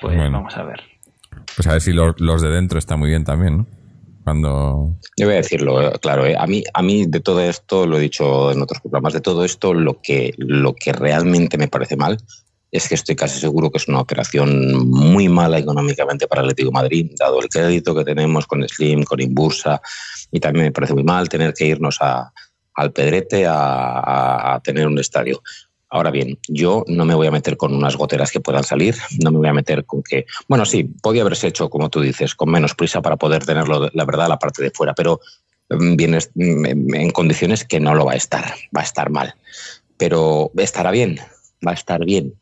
Pues Bueno. vamos a ver. pues a ver si los, los de dentro están muy bien también, ¿no? Cuando... Yo voy a decirlo, eh, claro, eh, a mí, a mí de todo esto, lo he dicho en otros programas, de todo esto, lo que, lo que realmente me parece mal es que estoy casi seguro que es una operación muy mala económicamente para el Atlético de Madrid, dado el crédito que tenemos con Slim, con Imbursa, y también me parece muy mal tener que irnos a, al Pedrete a, tener un estadio. Ahora bien, yo no me voy a meter con unas goteras que puedan salir, no me voy a meter con que, bueno, sí, podía haberse hecho, como tú dices, con menos prisa para poder tenerlo, la verdad, la parte de fuera, pero mm, viene mm, en condiciones que no lo va a estar, va a estar mal. Pero estará bien, va a estar bien.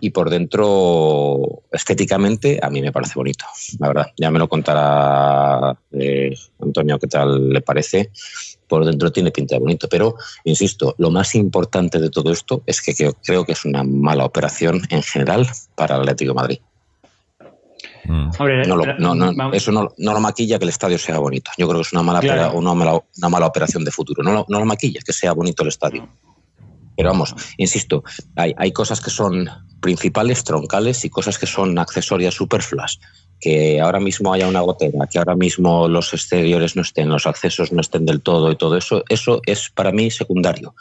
Y por dentro, estéticamente, a mí me parece bonito, la verdad. Ya me lo contará eh, Antonio qué tal le parece. Por dentro tiene pinta de bonito, pero insisto, lo más importante de todo esto es que creo, creo que es una mala operación en general para el Atlético de Madrid. mm. No lo- pero- no, no, vamos- eso no, no lo maquilla que el estadio sea bonito. Yo creo que es una mala, Claro. opera- una mala, una mala operación de futuro. No lo, no lo maquilla, que sea bonito el estadio. Pero vamos, insisto, hay, hay cosas que son principales, troncales, y cosas que son accesorias superfluas. Que ahora mismo haya una gotera, que ahora mismo los exteriores no estén, los accesos no estén del todo y todo eso, eso es para mí secundario.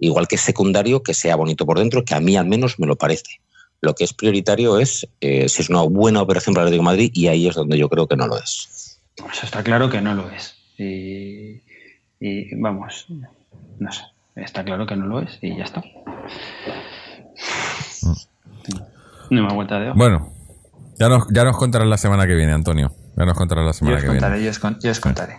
Igual que es secundario que sea bonito por dentro, que a mí al menos me lo parece. Lo que es prioritario es eh, si es una buena operación para el Atlético de Madrid y ahí es donde yo creo que no lo es. Eso está claro que no lo es. Y, y vamos, no sé. Está claro que no lo es y ya está. No me vuelta de hoja. Bueno, ya nos, ya nos contarás la semana que viene, Antonio. Ya nos contarás la yo semana os que viene. yo os, con- yo os contaré.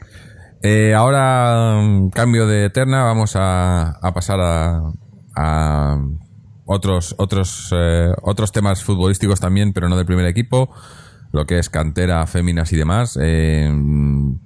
Eh, ahora, mm, cambio de terna, vamos a, a pasar a, a otros, otros, eh, otros temas futbolísticos también, pero no del primer equipo, lo que es cantera, féminas y demás. Eh,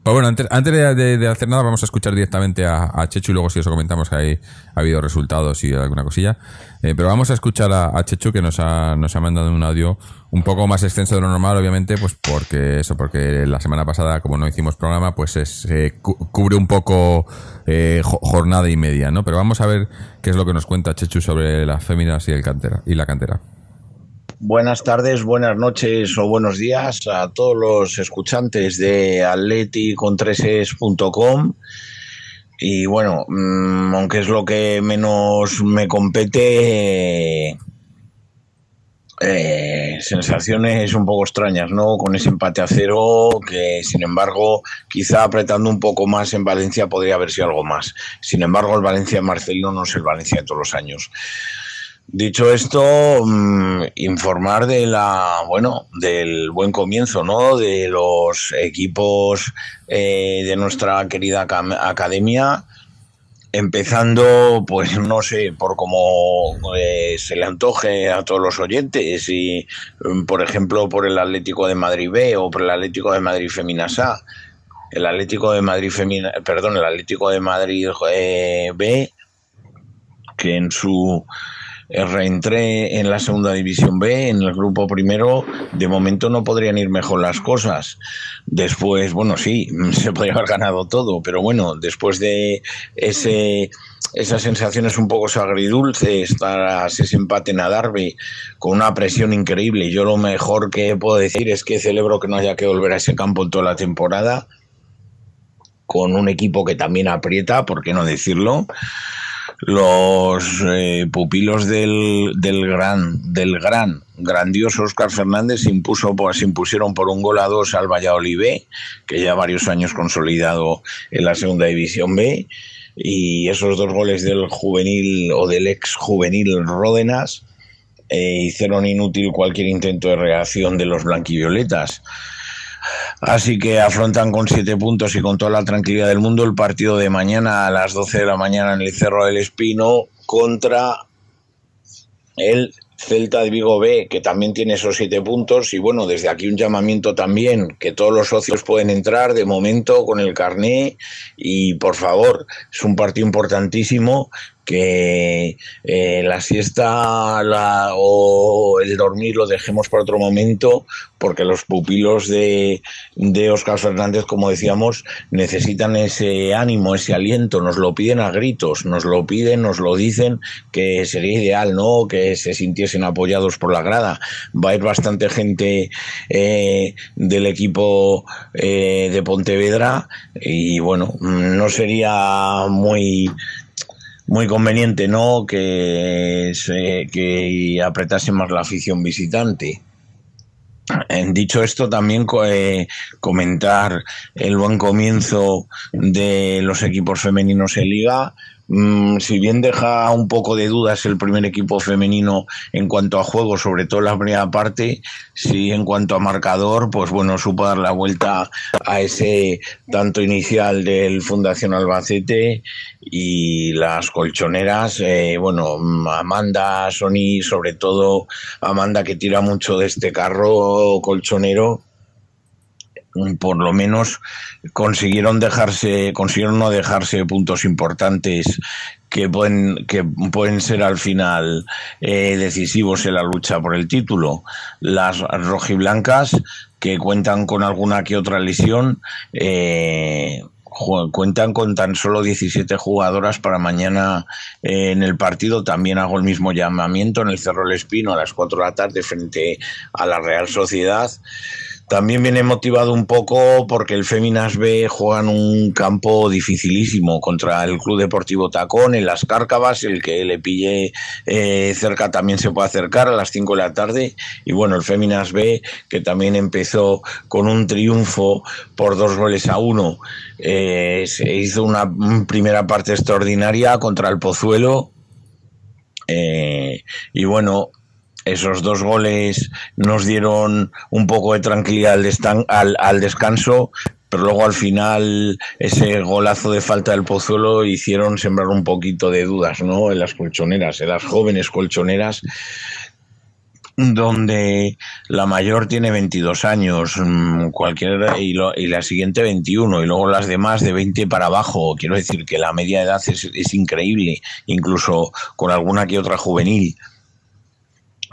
pues bueno, antes, antes de, hacer nada, vamos a escuchar directamente a, Chechu y luego si eso comentamos que hay, ha habido resultados y alguna cosilla. Eh, pero vamos a escuchar a, Chechu que nos ha, nos ha mandado un audio un poco más extenso de lo normal, obviamente, pues porque eso, porque la semana pasada, como no hicimos programa, pues es, eh, cu- cubre un poco eh, jo- jornada y media, ¿no? Pero vamos a ver qué es lo que nos cuenta Chechu sobre las féminas y el cantera y la cantera. Buenas tardes, buenas noches o buenos días a todos los escuchantes de atleticontreses.com. Y bueno, mm, aunque es lo que menos me compete, eh, sensaciones un poco extrañas, ¿no? Con ese empate a cero, que sin embargo, quizá apretando un poco más en Valencia podría haber sido algo más. Sin embargo, el Valencia de Marcelino no es el Valencia de todos los años. Dicho esto, mm, informar de la, bueno, del buen comienzo, ¿no? De los equipos eh, de nuestra querida academia, empezando, pues no sé, por cómo eh, se le antoje a todos los oyentes y, mm, por ejemplo, por el Atlético de Madrid B o por el Atlético de Madrid Feminas A. El Atlético de Madrid Femina, perdón, el Atlético de Madrid eh, B, que en su reentré en la segunda división B, en el grupo primero, de momento no podrían ir mejor las cosas. Después, bueno, sí, se podría haber ganado todo, pero bueno, después de ese esas sensaciones un poco agridulces tras ese empate en Adarve con una presión increíble. Yo lo mejor que puedo decir es que celebro que no haya que volver a ese campo en toda la temporada con un equipo que también aprieta, ¿por qué no decirlo? Los eh, pupilos del, del, gran, del gran, grandioso Oscar Fernández se, impuso, pues, impusieron por un gol a dos al Valladolid B, que ya varios años consolidado en la segunda división B, y esos dos goles del juvenil o del ex juvenil Ródenas eh, hicieron inútil cualquier intento de reacción de los blanquivioletas. Así que afrontan con siete puntos y con toda la tranquilidad del mundo el partido de mañana a las 12 de la mañana en el Cerro del Espino contra el Celta de Vigo B, que también tiene esos siete puntos. Y bueno, desde aquí un llamamiento también, que todos los socios pueden entrar de momento con el carné. Y por favor, es un partido importantísimo que eh, la siesta o el dormir lo dejemos para otro momento, porque los pupilos de, de Oscar Fernández, como decíamos, necesitan ese ánimo, ese aliento, nos lo piden a gritos, nos lo piden, nos lo dicen, que sería ideal, ¿no? Que se sintiesen apoyados por la grada. Va a ir bastante gente eh, del equipo eh, de Pontevedra y bueno, no sería muy muy conveniente, ¿no? Que, se, que apretase más la afición visitante. Dicho esto, también eh, comentar el buen comienzo de los equipos femeninos en liga. Mm, si bien deja un poco de dudas el primer equipo femenino en cuanto a juego, sobre todo la primera parte, sí en cuanto a marcador, pues bueno, supo dar la vuelta a ese tanto inicial del Fundación Albacete y las colchoneras, eh, bueno, Amanda, Sony, sobre todo Amanda que tira mucho de este carro colchonero por lo menos consiguieron dejarse, consiguieron no dejarse puntos importantes que pueden, que pueden ser al final eh, decisivos en la lucha por el título. Las rojiblancas, que cuentan con alguna que otra lesión, eh, cuentan con tan solo 17 jugadoras para mañana eh, en el partido. También hago el mismo llamamiento en el Cerro El Espino a las 4 de la tarde frente a la Real Sociedad. También viene motivado un poco porque el Féminas B juega en un campo dificilísimo contra el Club Deportivo Tacón en las Cárcavas. El que le pille eh, cerca también se puede acercar a las 5 de la tarde. Y bueno, el Féminas B, que también empezó con un triunfo por dos goles a uno, eh, se hizo una primera parte extraordinaria contra el Pozuelo. Eh, y bueno, esos dos goles nos dieron un poco de tranquilidad al, descanso, pero luego al final ese golazo de falta del Pozuelo hicieron sembrar un poquito de dudas ¿no? en las colchoneras, en las jóvenes colchoneras donde la mayor tiene 22 años, mm, cualquier y, y, la siguiente 21 y luego las demás de 20 para abajo. Quiero decir que la media edad es, es increíble, incluso con alguna que otra juvenil.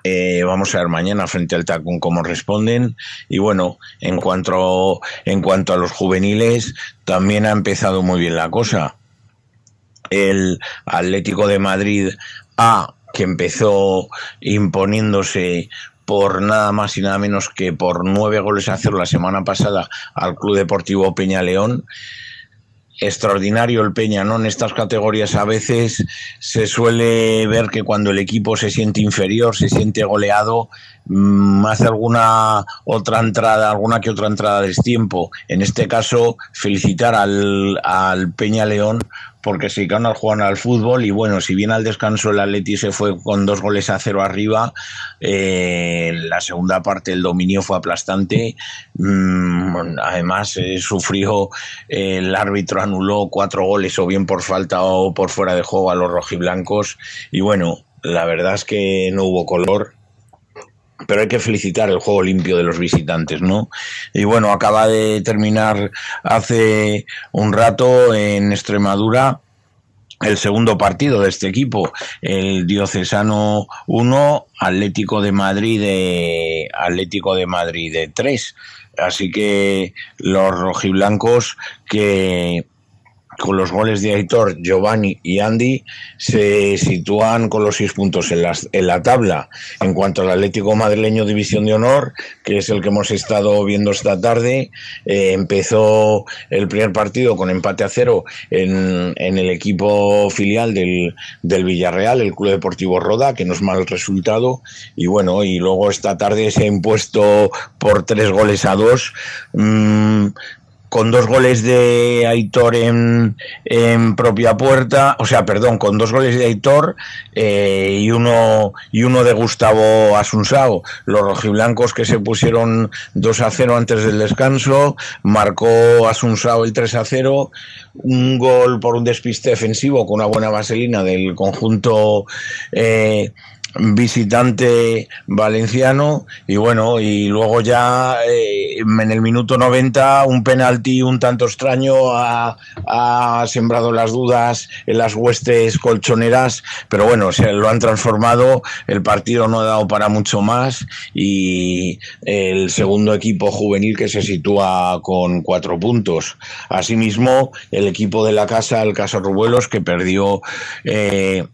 Eh, vamos a ver mañana frente al Tacón cómo responden. Y bueno, en cuanto, en cuanto a los juveniles, también ha empezado muy bien la cosa. El Atlético de Madrid A, que empezó imponiéndose por nada más y nada menos que por nueve goles a cero la semana pasada al Club Deportivo Peña León extraordinario el Peña, ¿no? En estas categorías a veces se suele ver que cuando el equipo se siente inferior, se siente goleado, hace alguna otra entrada, alguna que otra entrada de tiempo. En este caso, felicitar al, al Peña León porque se al jugar al fútbol y bueno, si bien al descanso el Atleti se fue con dos goles a cero arriba, eh, la segunda parte el dominio fue aplastante, mm, además eh, sufrió, eh, el árbitro anuló cuatro goles o bien por falta o por fuera de juego a los rojiblancos. Y bueno, la verdad es que no hubo color, pero hay que felicitar el juego limpio de los visitantes, ¿no? Y bueno, acaba de terminar hace un rato en Extremadura el segundo partido de este equipo, el Diocesano 1, Atlético de Madrid de Atlético de Madrid de 3. Así que los rojiblancos que con los goles de Aitor, Giovanni y Andy, se sitúan con los seis puntos en, las, en la tabla. En cuanto al Atlético Madrileño División de Honor, que es el que hemos estado viendo esta tarde, eh, empezó el primer partido con empate a cero en, en el equipo filial del, del, Villarreal, el Club Deportivo Roda, que no es mal resultado. Y bueno, y luego esta tarde se ha impuesto por tres goles a dos. Mmm, con dos goles de Aitor en, en, propia puerta, o sea, perdón, con dos goles de Aitor eh, y uno y uno de Gustavo Asunsao. Los rojiblancos que se pusieron 2 a 0 antes del descanso, marcó Asunsao el 3 a 0, un gol por un despiste defensivo con una buena vaselina del conjunto eh, visitante valenciano y bueno y luego ya eh, en el minuto 90 un penalti un tanto extraño ha, ha, sembrado las dudas en las huestes colchoneras pero bueno se lo han transformado el partido no ha dado para mucho más y el segundo equipo juvenil que se sitúa con cuatro puntos. Asimismo el equipo de la casa el Caso Rubuelos que perdió eh,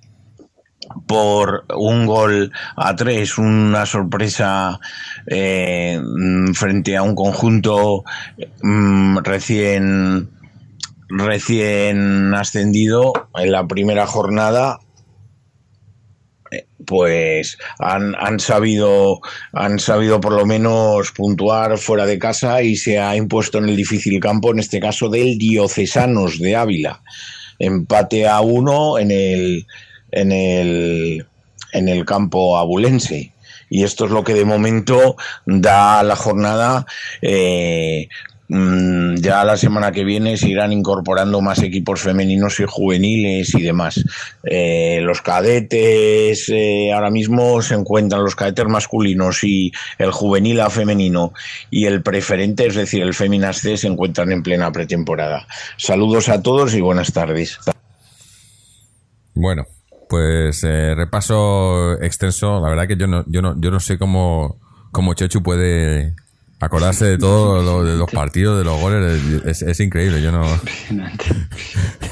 por un gol a tres, una sorpresa eh, frente a un conjunto mm, recién recién ascendido en la primera jornada pues han, han, sabido han sabido por lo menos puntuar fuera de casa y se ha impuesto en el difícil campo en este caso del Diocesanos de Ávila. Empate a uno en el en el, en el campo abulense. Y esto es lo que de momento da la jornada. Eh, mm, ya la semana que viene se irán incorporando más equipos femeninos y juveniles y demás. Eh, los cadetes, eh, ahora mismo se encuentran los cadetes masculinos y el juvenil a femenino y el preferente, es decir, el Feminas C, se encuentran en plena pretemporada. Saludos a todos y buenas tardes. Bueno, pues eh, repaso extenso. La verdad que yo no, yo no, yo no sé cómo, cómo Chechu puede acordarse de todo lo, de los partidos, de los goles. Es, es increíble. Yo no.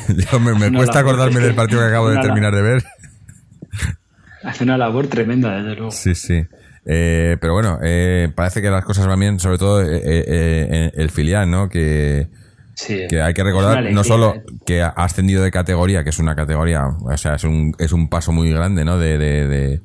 yo me, me cuesta acordarme del partido que acabo de terminar de ver. Hace una labor tremenda, desde luego. Sí, sí. Eh, pero bueno, eh, parece que las cosas van bien, sobre todo eh, eh, el filial, ¿no? Que Sí, que hay que recordar no solo que ha ascendido de categoría, que es una categoría, o sea, es un, es un paso muy grande, ¿no? De, de, de,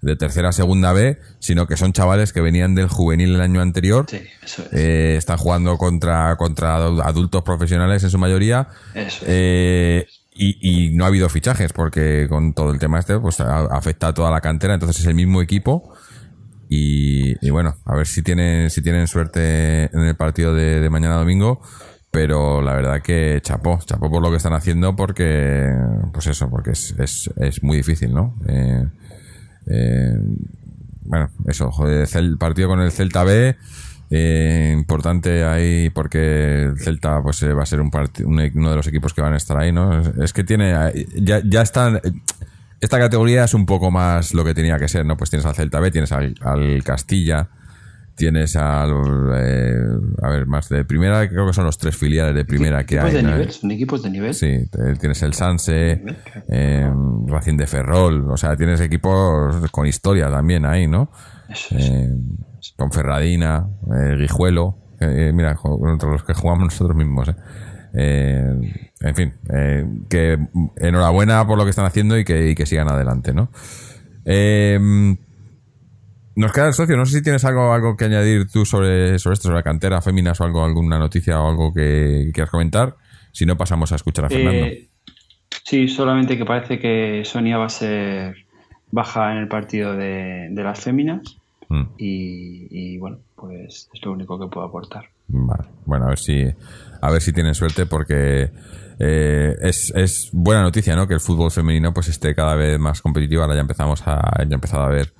de tercera a segunda B, sino que son chavales que venían del juvenil el año anterior, sí, eso es. eh, están jugando contra, contra adultos profesionales en su mayoría, eso es. eh, y, y, no ha habido fichajes, porque con todo el tema este, pues afecta a toda la cantera, entonces es el mismo equipo. Y, y bueno, a ver si tienen, si tienen suerte en el partido de, de mañana domingo pero la verdad que chapó, chapó por lo que están haciendo porque, pues eso, porque es, es, es muy difícil, ¿no? Eh, eh, bueno, eso, joder, el partido con el Celta B, eh, importante ahí porque el Celta pues va a ser un uno de los equipos que van a estar ahí, ¿no? Es, es que tiene, ya, ya están, esta categoría es un poco más lo que tenía que ser, ¿no? Pues tienes al Celta B, tienes al, al Castilla, tienes al eh, a ver más de primera creo que son los tres filiales de primera que hay de ¿no? nivel? ¿Son equipos de nivel? sí tienes el Sanse eh, Racing de Ferrol o sea tienes equipos con historia también ahí no eh, con Ferradina eh, Guijuelo mira contra los que jugamos nosotros mismos eh. en fin que enhorabuena por lo que están haciendo y que, y que sigan adelante no eh, nos queda el socio. No sé si tienes algo, algo que añadir tú sobre, sobre esto, sobre la cantera féminas o algo, alguna noticia o algo que, quieras comentar. Si no, pasamos a escuchar a Fernando. Eh, sí, solamente que parece que Sonia va a ser baja en el partido de, de las féminas. Mm. Y, y, bueno, pues es lo único que puedo aportar. Vale. Bueno, a ver si, a ver si tienen suerte porque eh, es, es buena noticia, ¿no? Que el fútbol femenino pues esté cada vez más competitivo. Ahora ya empezamos a, ya empezado a ver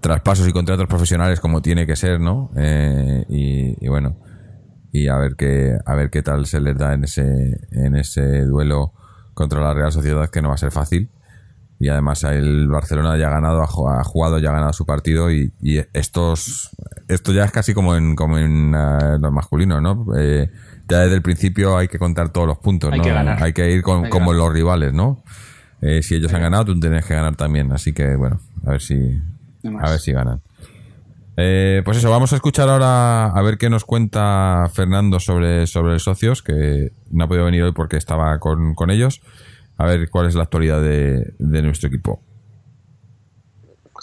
traspasos y contratos profesionales como tiene que ser, ¿no? Eh, y, y, bueno, y a ver qué a ver qué tal se les da en ese en ese duelo contra la Real Sociedad que no va a ser fácil. Y además el Barcelona ya ha ganado, ha jugado, ya ha ganado su partido y, y estos esto ya es casi como en como en uh, los masculinos, ¿no? Eh, ya desde el principio hay que contar todos los puntos, Hay ¿no? que ganar. Hay que ir con, Hay como ganar. los rivales, ¿no? Eh, si ellos han ganado, tú tienes que ganar también. Así que, bueno, a ver si, A ver si ganan. Eh, pues eso, vamos a escuchar ahora a ver qué nos cuenta Fernando sobre, sobre el socios, que no ha podido venir hoy porque estaba con, con ellos. A ver cuál es la actualidad de, de nuestro equipo.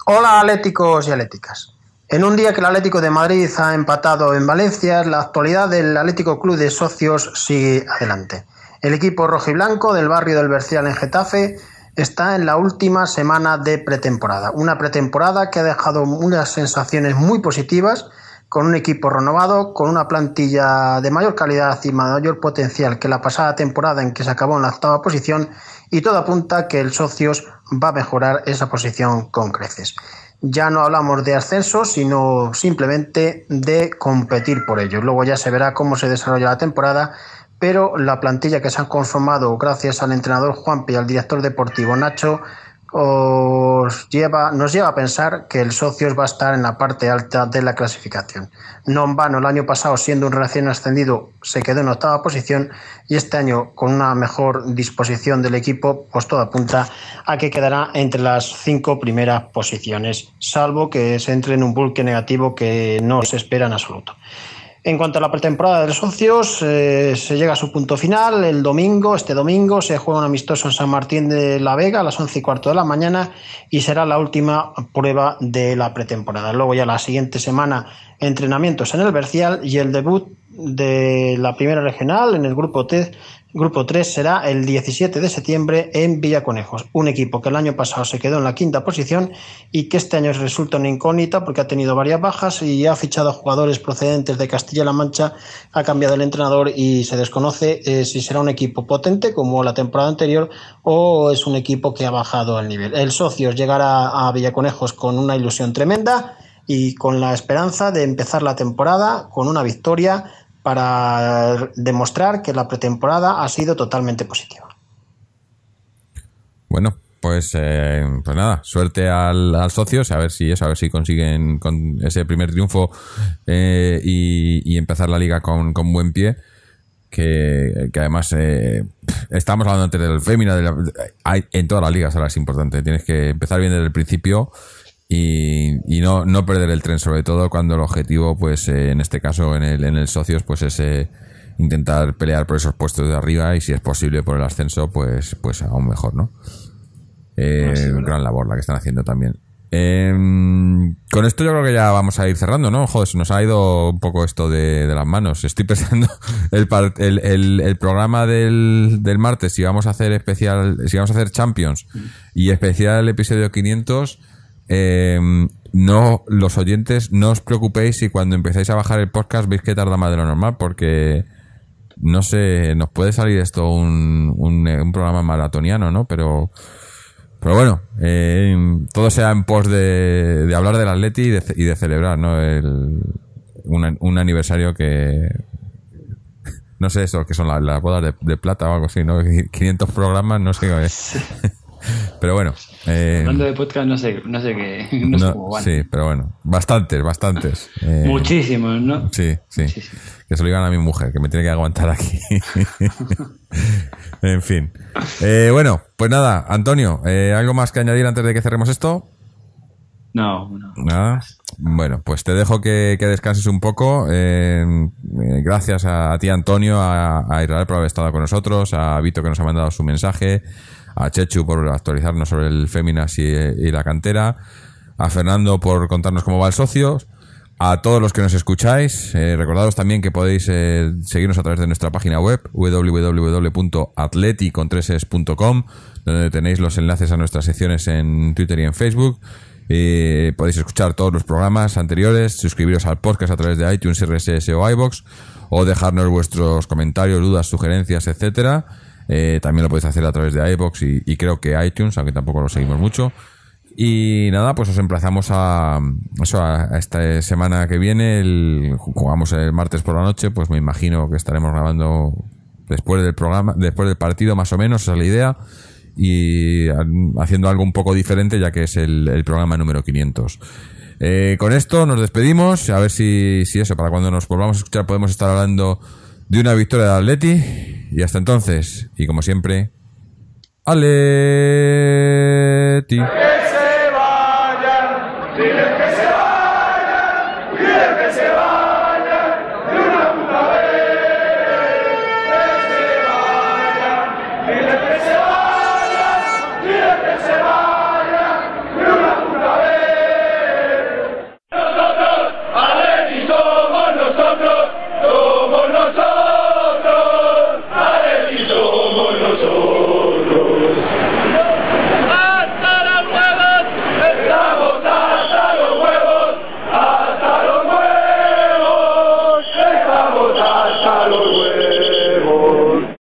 Hola atléticos y atléticas. En un día que el Atlético de Madrid ha empatado en Valencia, la actualidad del Atlético Club de Socios sigue adelante. El equipo rojiblanco del barrio del Bercial en Getafe está en la última semana de pretemporada. Una pretemporada que ha dejado unas sensaciones muy positivas con un equipo renovado, con una plantilla de mayor calidad y mayor potencial que la pasada temporada en que se acabó en la octava posición y todo apunta que el Socios va a mejorar esa posición con creces. Ya no hablamos de ascenso, sino simplemente de competir por ello. Luego ya se verá cómo se desarrolla la temporada, pero la plantilla que se ha conformado gracias al entrenador Juanpi y al director deportivo Nacho os nos lleva a pensar que el Socios va a estar en la parte alta de la clasificación. No en vano, el año pasado, siendo un recién ascendido, se quedó en octava posición y este año, con una mejor disposición del equipo, pues todo apunta a que quedará entre las cinco primeras posiciones, salvo que se entre en un bulque negativo que no se espera en absoluto. En cuanto a la pretemporada de socios, eh, se llega a su punto final. El domingo, este domingo, se juega un amistoso en San Martín de la Vega a las 11 y cuarto de la mañana y será la última prueba de la pretemporada. Luego ya la siguiente semana, entrenamientos en el Bercial y el debut de la primera regional en el grupo T. Grupo 3 será el 17 de septiembre en Villaconejos, un equipo que el año pasado se quedó en la quinta posición y que este año resulta una incógnita porque ha tenido varias bajas y ha fichado a jugadores procedentes de Castilla-La Mancha, ha cambiado el entrenador y se desconoce eh, si será un equipo potente como la temporada anterior o es un equipo que ha bajado el nivel. El Socios llegará a Villaconejos con una ilusión tremenda y con la esperanza de empezar la temporada con una victoria para demostrar que la pretemporada ha sido totalmente positiva. Bueno, pues, eh, pues nada, suerte al, al socios, a ver si eso, a ver si consiguen con ese primer triunfo eh, y, y empezar la liga con, con buen pie. Que, que además eh, estamos hablando antes del fémina, de la- hay, en todas las ligas ahora es importante. Tienes que empezar bien desde el principio y, y no, no perder el tren, sobre todo cuando el objetivo, pues eh, en este caso en el, en el socios, pues es eh, intentar pelear por esos puestos de arriba y si es posible por el ascenso, pues, pues aún mejor, ¿no? Eh, sí, verdad. gran labor la que están haciendo también. Eh, con esto yo creo que ya vamos a ir cerrando, ¿no? Joder, se nos ha ido un poco esto de, de las manos. Estoy pensando el, el, el- el programa del, del martes, si vamos a hacer especial, si vamos a hacer Champions y especial episodio 500, eh, no, los oyentes, no os preocupéis si cuando empezáis a bajar el podcast veis que tarda más de lo normal, porque no sé, nos puede salir esto un, un, programa maratoniano, ¿no? Pero, pero bueno, eh, todo sea en pos de, hablar del Atleti y de, y de celebrar, ¿no? El, un, un aniversario que, no sé eso, que son las, las bodas de, plata o algo así, ¿no? 500 programas, no sé qué. Pero bueno. eh, Hablando de podcast, no sé, no sé qué. No, sé cómo van. sí, pero bueno, bastantes, bastantes. Eh, Muchísimos, ¿no? Sí, sí. Muchísimo. Que se lo digan a mi mujer, que me tiene que aguantar aquí. en fin. Eh, bueno, pues nada, Antonio, eh, ¿algo más que añadir antes de que cerremos esto? No, no. Nada. Bueno, pues te dejo que, que descanses un poco. Eh, eh, gracias a, a ti, Antonio, a, a Israel por haber estado con nosotros, a Vito que nos ha mandado su mensaje, a Chechu por actualizarnos sobre el Féminas y, la cantera, a Fernando por contarnos cómo va el socio, a todos los que nos escucháis. Eh, recordados también que podéis eh, seguirnos a través de nuestra página web www.atleticontreses.com donde tenéis los enlaces a nuestras secciones en Twitter y en Facebook. Podéis escuchar todos los programas anteriores, suscribiros al podcast a través de iTunes, RSS o iBox, o dejarnos vuestros comentarios, dudas, sugerencias, etcétera. Eh, también lo podéis hacer a través de iBox y, creo que iTunes, aunque tampoco lo seguimos mucho. Y nada, pues os emplazamos a eso a, esta semana que viene. El, jugamos el martes por la noche, pues me imagino que estaremos grabando después del programa, después del partido más o menos, esa es la idea. Y haciendo algo un poco diferente, ya que es el, el programa número 500. Eh, con esto nos despedimos. A ver si, si eso, para cuando nos volvamos a escuchar, podemos estar hablando de una victoria de Atleti. Y hasta entonces, y como siempre, Atleti.